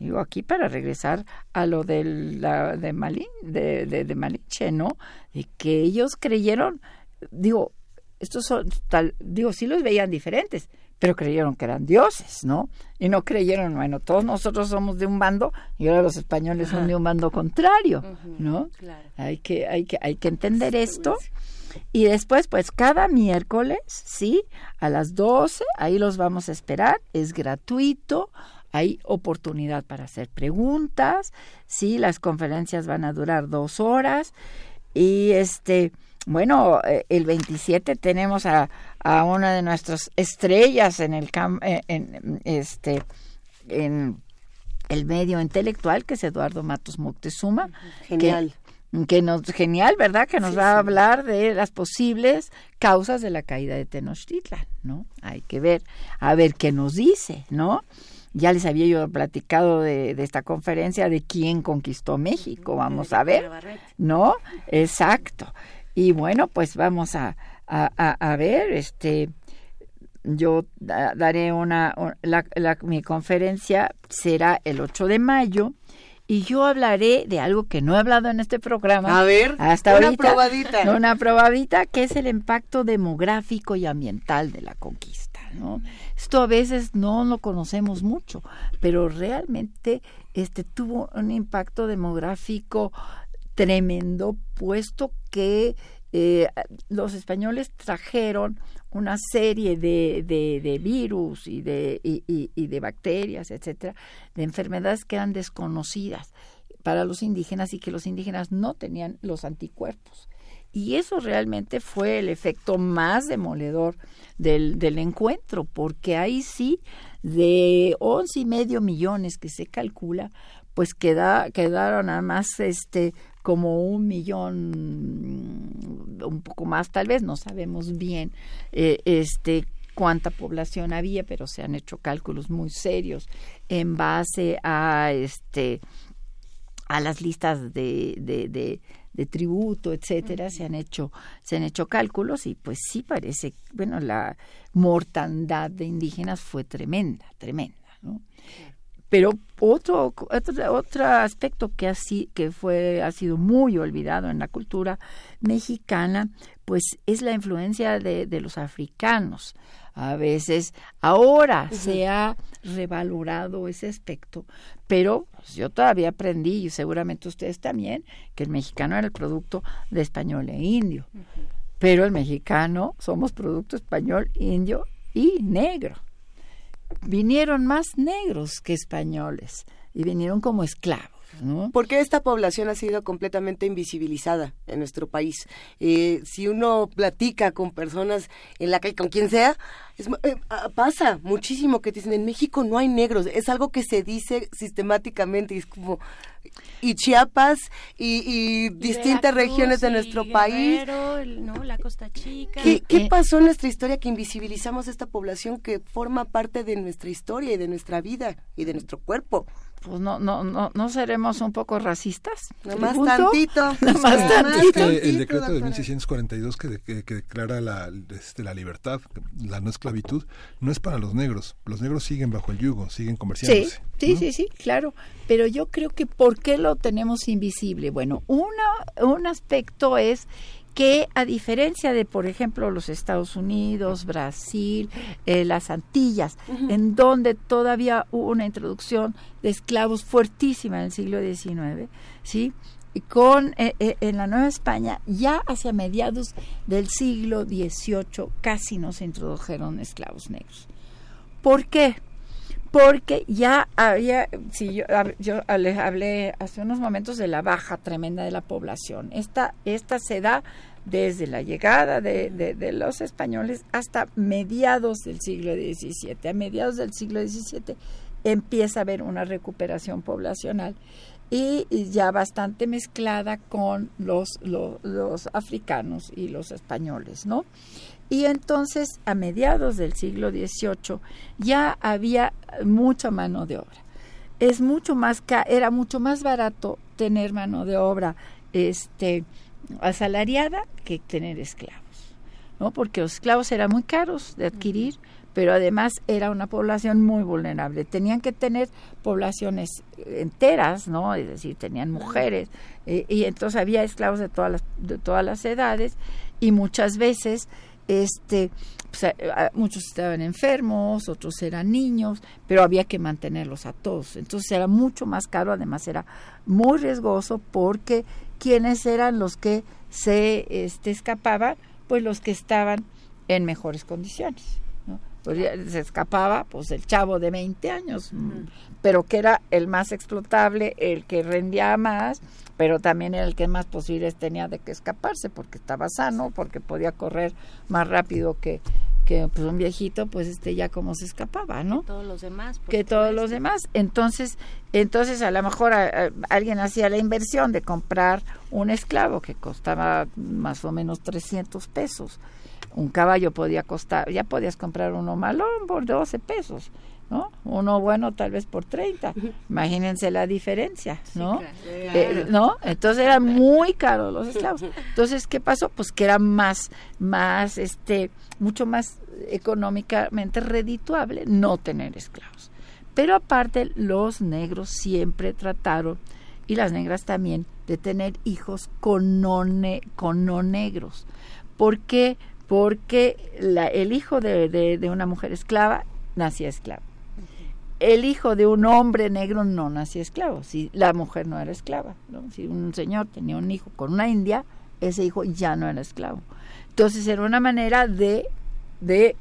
digo aquí para regresar a lo de la de Malin, de, de, Malinche, ¿no? De que ellos creyeron, digo, estos son tal, digo, sí los veían diferentes, pero creyeron que eran dioses, ¿no? Y no creyeron, bueno, todos nosotros somos de un bando y ahora los españoles son de un bando contrario, ¿no? Hay que hay que hay que entender esto. Y después, pues cada miércoles, ¿sí? A las 12, ahí los vamos a esperar, es gratuito, hay oportunidad para hacer preguntas, ¿sí? Las conferencias van a durar dos horas y este, bueno, eh, el 27 tenemos a, a una de nuestras estrellas en el eh, en, este en el medio intelectual que es Eduardo Matos Moctezuma genial. que, nos genial verdad que nos va a hablar de las posibles causas de la caída de Tenochtitlan no hay que ver a ver qué nos dice no ya les había yo platicado de, de esta conferencia de quién conquistó México vamos a ver no exacto y bueno pues vamos a a, ver, este, yo daré una, la, mi conferencia será el 8 de mayo y yo hablaré de algo que no he hablado en este programa. A ver, hasta una ahorita, probadita. Una probadita que es el impacto demográfico y ambiental de la conquista. Esto a veces no lo conocemos mucho, pero realmente este tuvo un impacto demográfico tremendo, puesto que eh, los españoles trajeron una serie de, de, virus y de, y, de bacterias, etcétera, de enfermedades que eran desconocidas para los indígenas y que los indígenas no tenían los anticuerpos. Y eso realmente fue el efecto más demoledor del, del encuentro, porque ahí sí, de once y medio millones que se calcula, pues queda, quedaron nada más este como un millón, un poco más tal vez, no sabemos bien eh, este cuánta población había, pero se han hecho cálculos muy serios en base a este a las listas de, de tributo, etcétera, se han hecho se han hecho cálculos y pues sí parece, bueno, la mortandad de indígenas fue tremenda, tremenda, ¿no? Pero otro, otro, otro aspecto que, así, que fue, ha sido muy olvidado en la cultura mexicana, pues es la influencia de, de los africanos. A veces ahora se ha revalorado ese aspecto, pero pues, yo todavía aprendí, y seguramente ustedes también, que el mexicano era el producto de español e indio. Pero el mexicano somos producto español, indio y negro vinieron más negros que españoles y vinieron como esclavos. ¿No? Porque esta población ha sido completamente invisibilizada en nuestro país. Eh, si uno platica con personas en la calle, con quien sea, eh, ah, pasa muchísimo que dicen en México no hay negros. Es algo que se dice sistemáticamente y es como y Chiapas y, distintas regiones de nuestro país. ¿no? La Costa Chica. ¿Qué, ¿Qué, pasó en nuestra historia que invisibilizamos esta población que forma parte de nuestra historia y de nuestra vida y de nuestro cuerpo? Pues no, no, no, no seremos un poco racistas. más tantito. más tantito. el decreto de 1642 que, que, declara la, este, la libertad, la no esclavitud, no es para los negros. Los negros siguen bajo el yugo, siguen comerciándose. Sí, sí, sí, claro. Pero yo creo que ¿por qué lo tenemos invisible? Bueno, una, un aspecto es que a diferencia de, por ejemplo, los Estados Unidos, Brasil, eh, las Antillas, en donde todavía hubo una introducción de esclavos fuertísima en el siglo XIX, ¿sí? Y con eh, eh, en la Nueva España ya hacia mediados del siglo XVIII casi no se introdujeron esclavos negros. ¿Por qué? porque ya había, si yo, yo les hablé hace unos momentos de la baja tremenda de la población. Esta, esta se da desde la llegada de, los españoles hasta mediados del siglo XVII. A mediados del siglo XVII empieza a haber una recuperación poblacional y ya bastante mezclada con los, los, los africanos y los españoles, ¿no? Y entonces, a mediados del siglo XVIII, ya había mucha mano de obra. Es mucho más era mucho más barato tener mano de obra este, asalariada que tener esclavos. ¿no? Porque los esclavos eran muy caros de adquirir, pero además era una población muy vulnerable. Tenían que tener poblaciones enteras, ¿no? Es decir, tenían mujeres, eh, y entonces había esclavos de todas las, de todas las edades, y muchas veces este pues, muchos estaban enfermos, otros eran niños, pero había que mantenerlos a todos. Entonces era mucho más caro, además era muy riesgoso porque quienes eran los que se este, escapaban, pues los que estaban en mejores condiciones. Pues se escapaba pues el chavo de 20 años, pero que era el más explotable, el que rendía más, pero también era el que más posibilidades tenía de que escaparse porque estaba sano, porque podía correr más rápido que, que pues, un viejito, pues este ya como se escapaba, ¿no? Que todos los demás. que todos los demás. Entonces, entonces a lo mejor alguien hacía la inversión de comprar un esclavo que costaba más o menos 300 pesos un caballo podía costar, ya podías comprar uno malón por 12 pesos, ¿no? Uno bueno tal vez por 30. Imagínense la diferencia, ¿no? Eh, ¿No? Entonces eran muy caros los esclavos. Entonces, ¿qué pasó? Pues que era más, más, este, mucho más económicamente redituable no tener esclavos. Pero aparte, los negros siempre trataron, y las negras también, de tener hijos con no, con no negros. ¿Por qué? porque el hijo de, una mujer esclava nacía esclavo. El hijo de un hombre negro no nacía esclavo, si la mujer no era esclava. Si un señor tenía un hijo con una india, ese hijo ya no era esclavo. Entonces era una manera de, de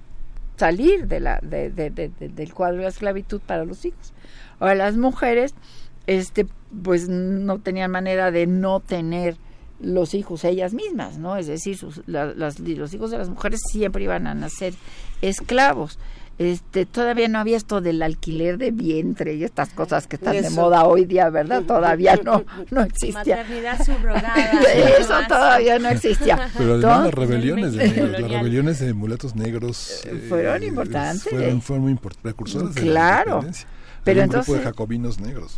salir de la, del cuadro de la esclavitud para los hijos. Ahora las mujeres, este, pues no tenían manera de no tener los hijos ellas mismas, ¿no? Es decir, sus, los hijos de las mujeres siempre iban a nacer esclavos. Este, todavía no había esto del alquiler de vientre y estas cosas que están de moda hoy día, ¿verdad? Todavía no, no existía. Maternidad subrogada. Eso todavía no existía. Pero además las rebeliones de negros, las rebeliones de mulatos negros eh, fueron importantes. Fueron, fueron muy importantes, precursores claro. de la Pero un entonces, grupo de jacobinos negros.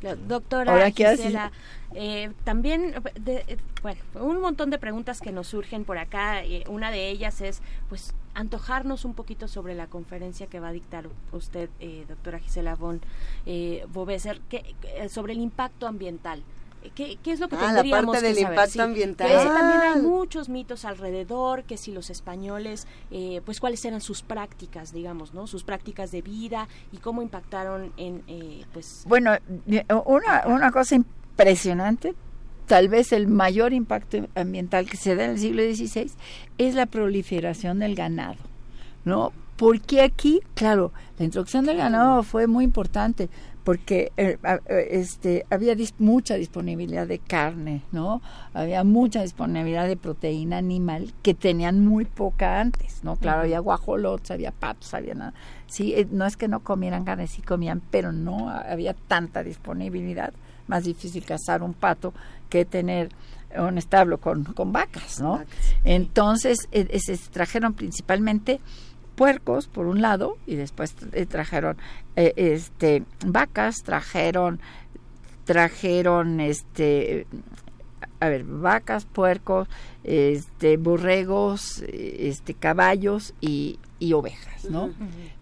Claro. Doctora Gisela, eh, también, eh, bueno, un montón de preguntas que nos surgen por acá. Eh, una de ellas es, pues, antojarnos un poquito sobre la conferencia que va a dictar usted, doctora Gisela von Bobeser, que, sobre el impacto ambiental. ¿Qué, es lo que ah, tendríamos la parte del impacto ambiental. también hay muchos mitos alrededor, que si los españoles, pues cuáles eran sus prácticas, digamos, ¿no? Sus prácticas de vida y cómo impactaron en, pues... Bueno, una, una cosa importante impresionante, tal vez el mayor impacto ambiental que se da en el siglo XVI es la proliferación del ganado, ¿no? Porque aquí, claro, la introducción del ganado fue muy importante porque eh, eh, este había mucha disponibilidad de carne, ¿no? Había mucha disponibilidad de proteína animal que tenían muy poca antes, ¿no? Claro, había guajolotes, había patos, había nada. Sí, eh, no es que no comieran carne, sí comían, pero no había tanta disponibilidad más difícil cazar un pato que tener un establo con, con vacas, ¿no? Entonces eh, se trajeron principalmente puercos por un lado y después eh, trajeron eh, este vacas, trajeron trajeron este a ver, vacas, puercos, este, borregos, este, caballos y, y ovejas, ¿no?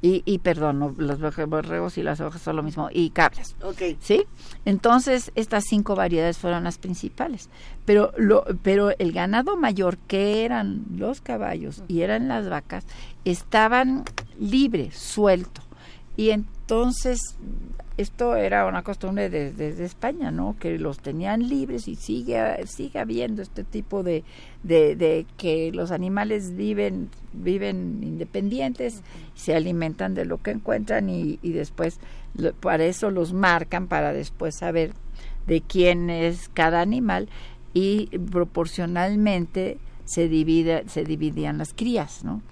y, y, perdón, los borregos y las ovejas son lo mismo, y cabras. Okay. ¿Sí? Entonces, estas cinco variedades fueron las principales. Pero, lo, pero el ganado mayor, que eran los caballos y eran las vacas, estaban libres, suelto. Y entonces esto era una costumbre desde España, ¿no? Que los tenían libres y sigue, sigue habiendo este tipo de, de, que los animales viven, viven independientes, se alimentan de lo que encuentran y, y después para eso los marcan para después saber de quién es cada animal y proporcionalmente se divide, se dividían las crías, ¿no?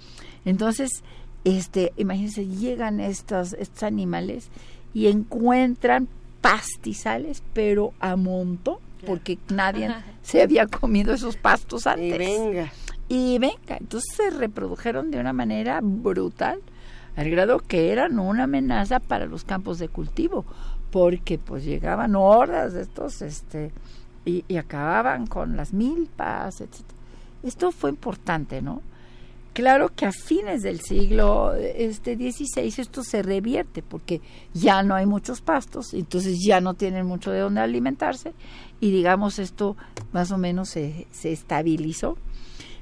Entonces, este, imagínense, llegan estos, estos animales y encuentran pastizales, pero a montón, porque nadie se había comido esos pastos antes. Y venga. Y venga, entonces se reprodujeron de una manera brutal, al grado que eran una amenaza para los campos de cultivo, porque pues llegaban hordas de estos, este, y, acababan con las milpas, etc. Esto fue importante, ¿no? Claro que a fines del siglo este, XVI esto se revierte porque ya no hay muchos pastos, entonces ya no tienen mucho de dónde alimentarse y digamos esto más o menos se, se estabilizó.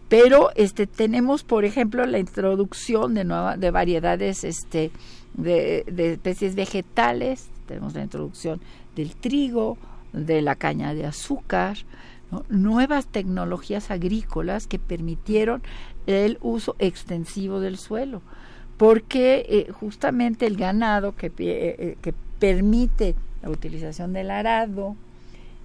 Pero este, tenemos, por ejemplo, la introducción de, nueva, de variedades este, de, de especies vegetales, tenemos la introducción del trigo, de la caña de azúcar, nuevas tecnologías agrícolas que permitieron el uso extensivo del suelo, porque eh, justamente el ganado que, eh, eh, que permite la utilización del arado,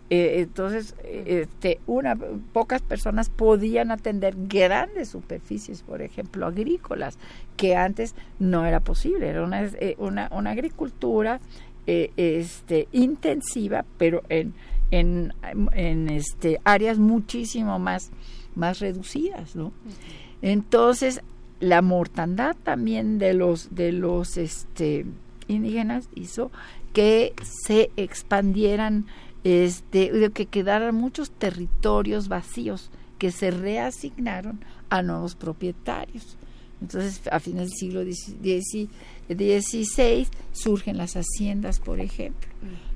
entonces este, una, pocas personas podían atender grandes superficies, por ejemplo, agrícolas, que antes no era posible, era una, una, agricultura este, intensiva, pero en, en, en este, áreas muchísimo más, más reducidas, ¿no? Entonces, la mortandad también de los, de los este, indígenas hizo que se expandieran, este, que quedaran muchos territorios vacíos que se reasignaron a nuevos propietarios. Entonces, a fines del siglo XVI surgen las haciendas, por ejemplo.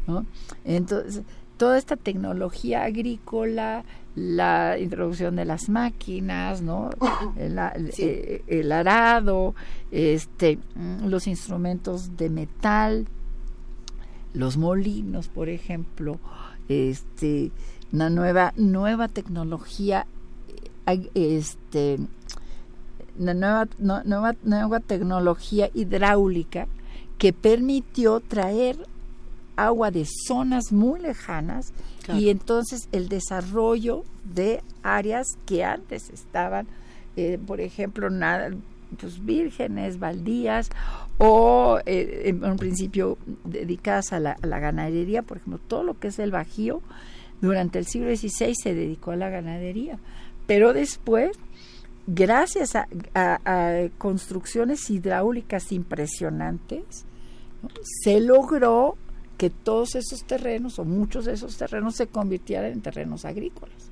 ¿no? Entonces, toda esta tecnología agrícola, la introducción de las máquinas, ¿no? Eh, el, arado, este, mm, los instrumentos de metal, los molinos, por ejemplo, este, una nueva nueva tecnología, eh, este, una nueva, nueva, nueva tecnología hidráulica que permitió traer agua de zonas muy lejanas y entonces el desarrollo de áreas que antes estaban, eh, por ejemplo, nada, pues vírgenes, baldías o eh, en un principio dedicadas a la, ganadería, por ejemplo, todo lo que es el Bajío, durante el siglo XVI se dedicó a la ganadería, pero después, gracias a, construcciones hidráulicas impresionantes, se logró que todos esos terrenos o muchos de esos terrenos se convirtieran en terrenos agrícolas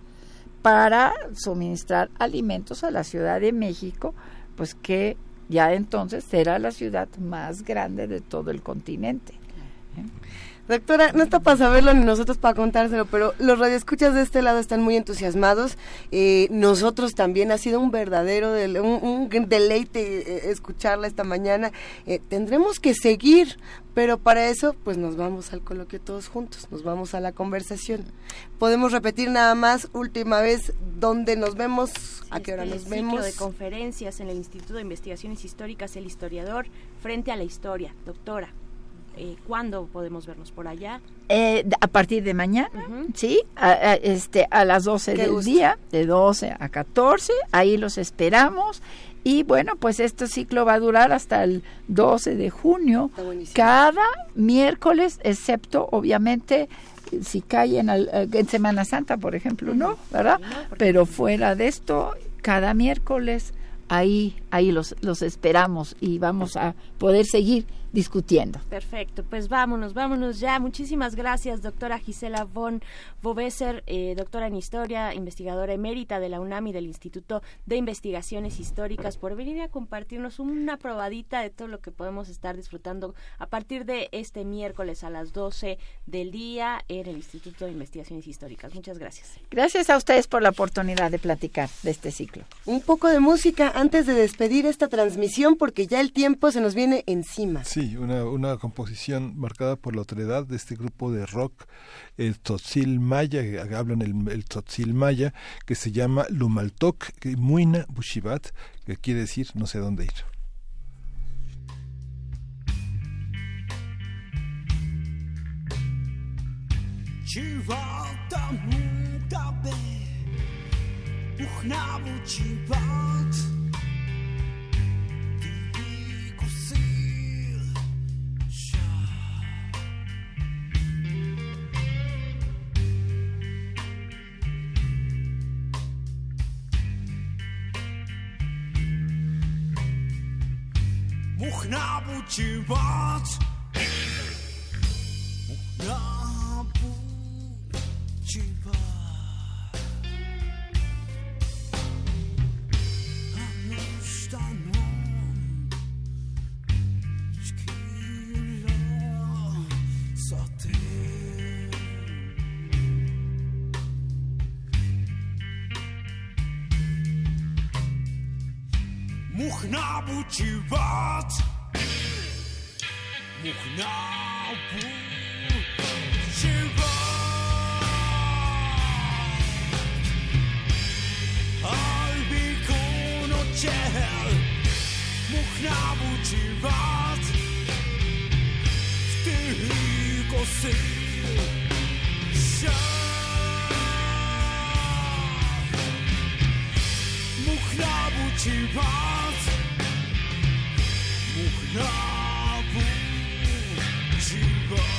para suministrar alimentos a la Ciudad de México, pues que ya entonces será la ciudad más grande de todo el continente. Doctora, no está para saberlo ni nosotros para contárselo, pero los radioescuchas de este lado están muy entusiasmados. Eh, nosotros también ha sido un verdadero un, deleite eh, escucharla esta mañana. Eh, tendremos que seguir, pero para eso, pues nos vamos al coloquio todos juntos, nos vamos a la conversación. Podemos repetir nada más, última vez, dónde nos vemos, a qué hora este nos vemos. de conferencias en el Instituto de Investigaciones Históricas El Historiador frente a la historia, doctora. Eh, ¿Cuándo podemos vernos por allá? Eh, a partir de mañana, ¿sí? A, este, a las 12 del día, de 12 a 14, ahí los esperamos. Y bueno, pues este ciclo va a durar hasta el 12 de junio, cada miércoles, excepto obviamente si cae en, en Semana Santa, por ejemplo, no, ¿verdad? Pero fuera de esto, cada miércoles ahí, ahí los, los esperamos y vamos a poder seguir discutiendo. Perfecto, pues vámonos, vámonos ya. Muchísimas gracias, doctora Gisela von Bovesser, eh, doctora en Historia, investigadora emérita de la UNAM y del Instituto de Investigaciones Históricas, por venir a compartirnos una probadita de todo lo que podemos estar disfrutando a partir de este miércoles a las 12 del día en el Instituto de Investigaciones Históricas. Muchas gracias. Gracias a ustedes por la oportunidad de platicar de este ciclo. Un poco de música antes de despedir esta transmisión porque ya el tiempo se nos viene encima. Sí, una, una composición marcada por la otredad de este grupo de rock, el Tzotzil Maya, hablan el, el Maya, que se llama Lumaltok Muina Bushibat, que quiere decir no sé dónde ir. Muchnabutje wat. Muchnabutje nabudzić. Mógł nabudzić. Albi kono ciel. Mógł nabudzić. W tych kosych. Mógł nabudzić. Kabul, Zimbabwe.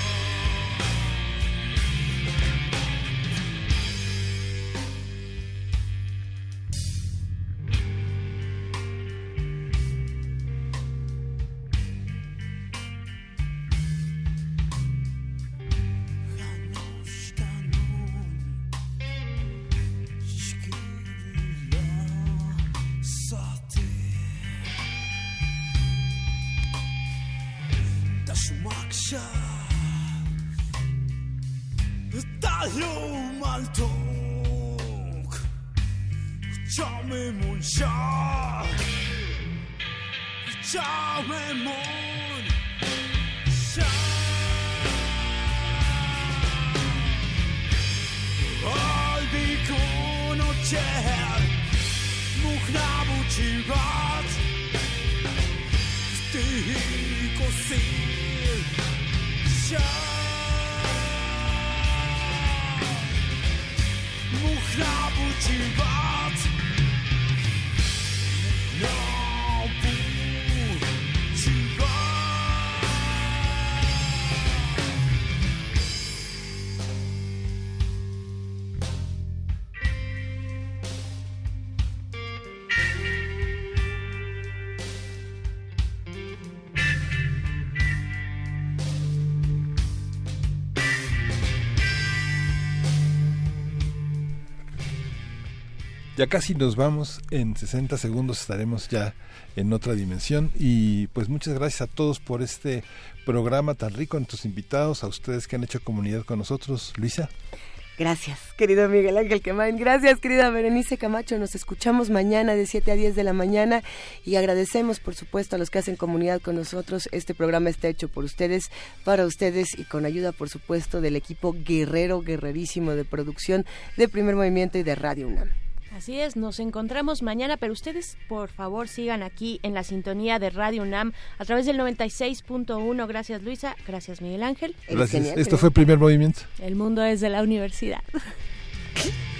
Ya casi nos vamos, en 60 segundos estaremos ya en otra dimensión y pues muchas gracias a todos por este programa tan rico, a nuestros invitados, a ustedes que han hecho comunidad con nosotros. Luisa. Gracias, querido Miguel Ángel Quemain. Gracias, querida Berenice Camacho. Nos escuchamos mañana de 7 a 10 de la mañana y agradecemos, por supuesto, a los que hacen comunidad con nosotros. Este programa está hecho por ustedes, para ustedes y con ayuda, por supuesto, del equipo guerrero, guerrerísimo de producción de Primer Movimiento y de Radio UNAM. Así es, nos encontramos mañana, pero ustedes por favor sigan aquí en la sintonía de Radio UNAM a través del 96.1. Gracias Luisa, gracias Miguel Ángel. Gracias. Esto fue el primer movimiento. El mundo es de la universidad.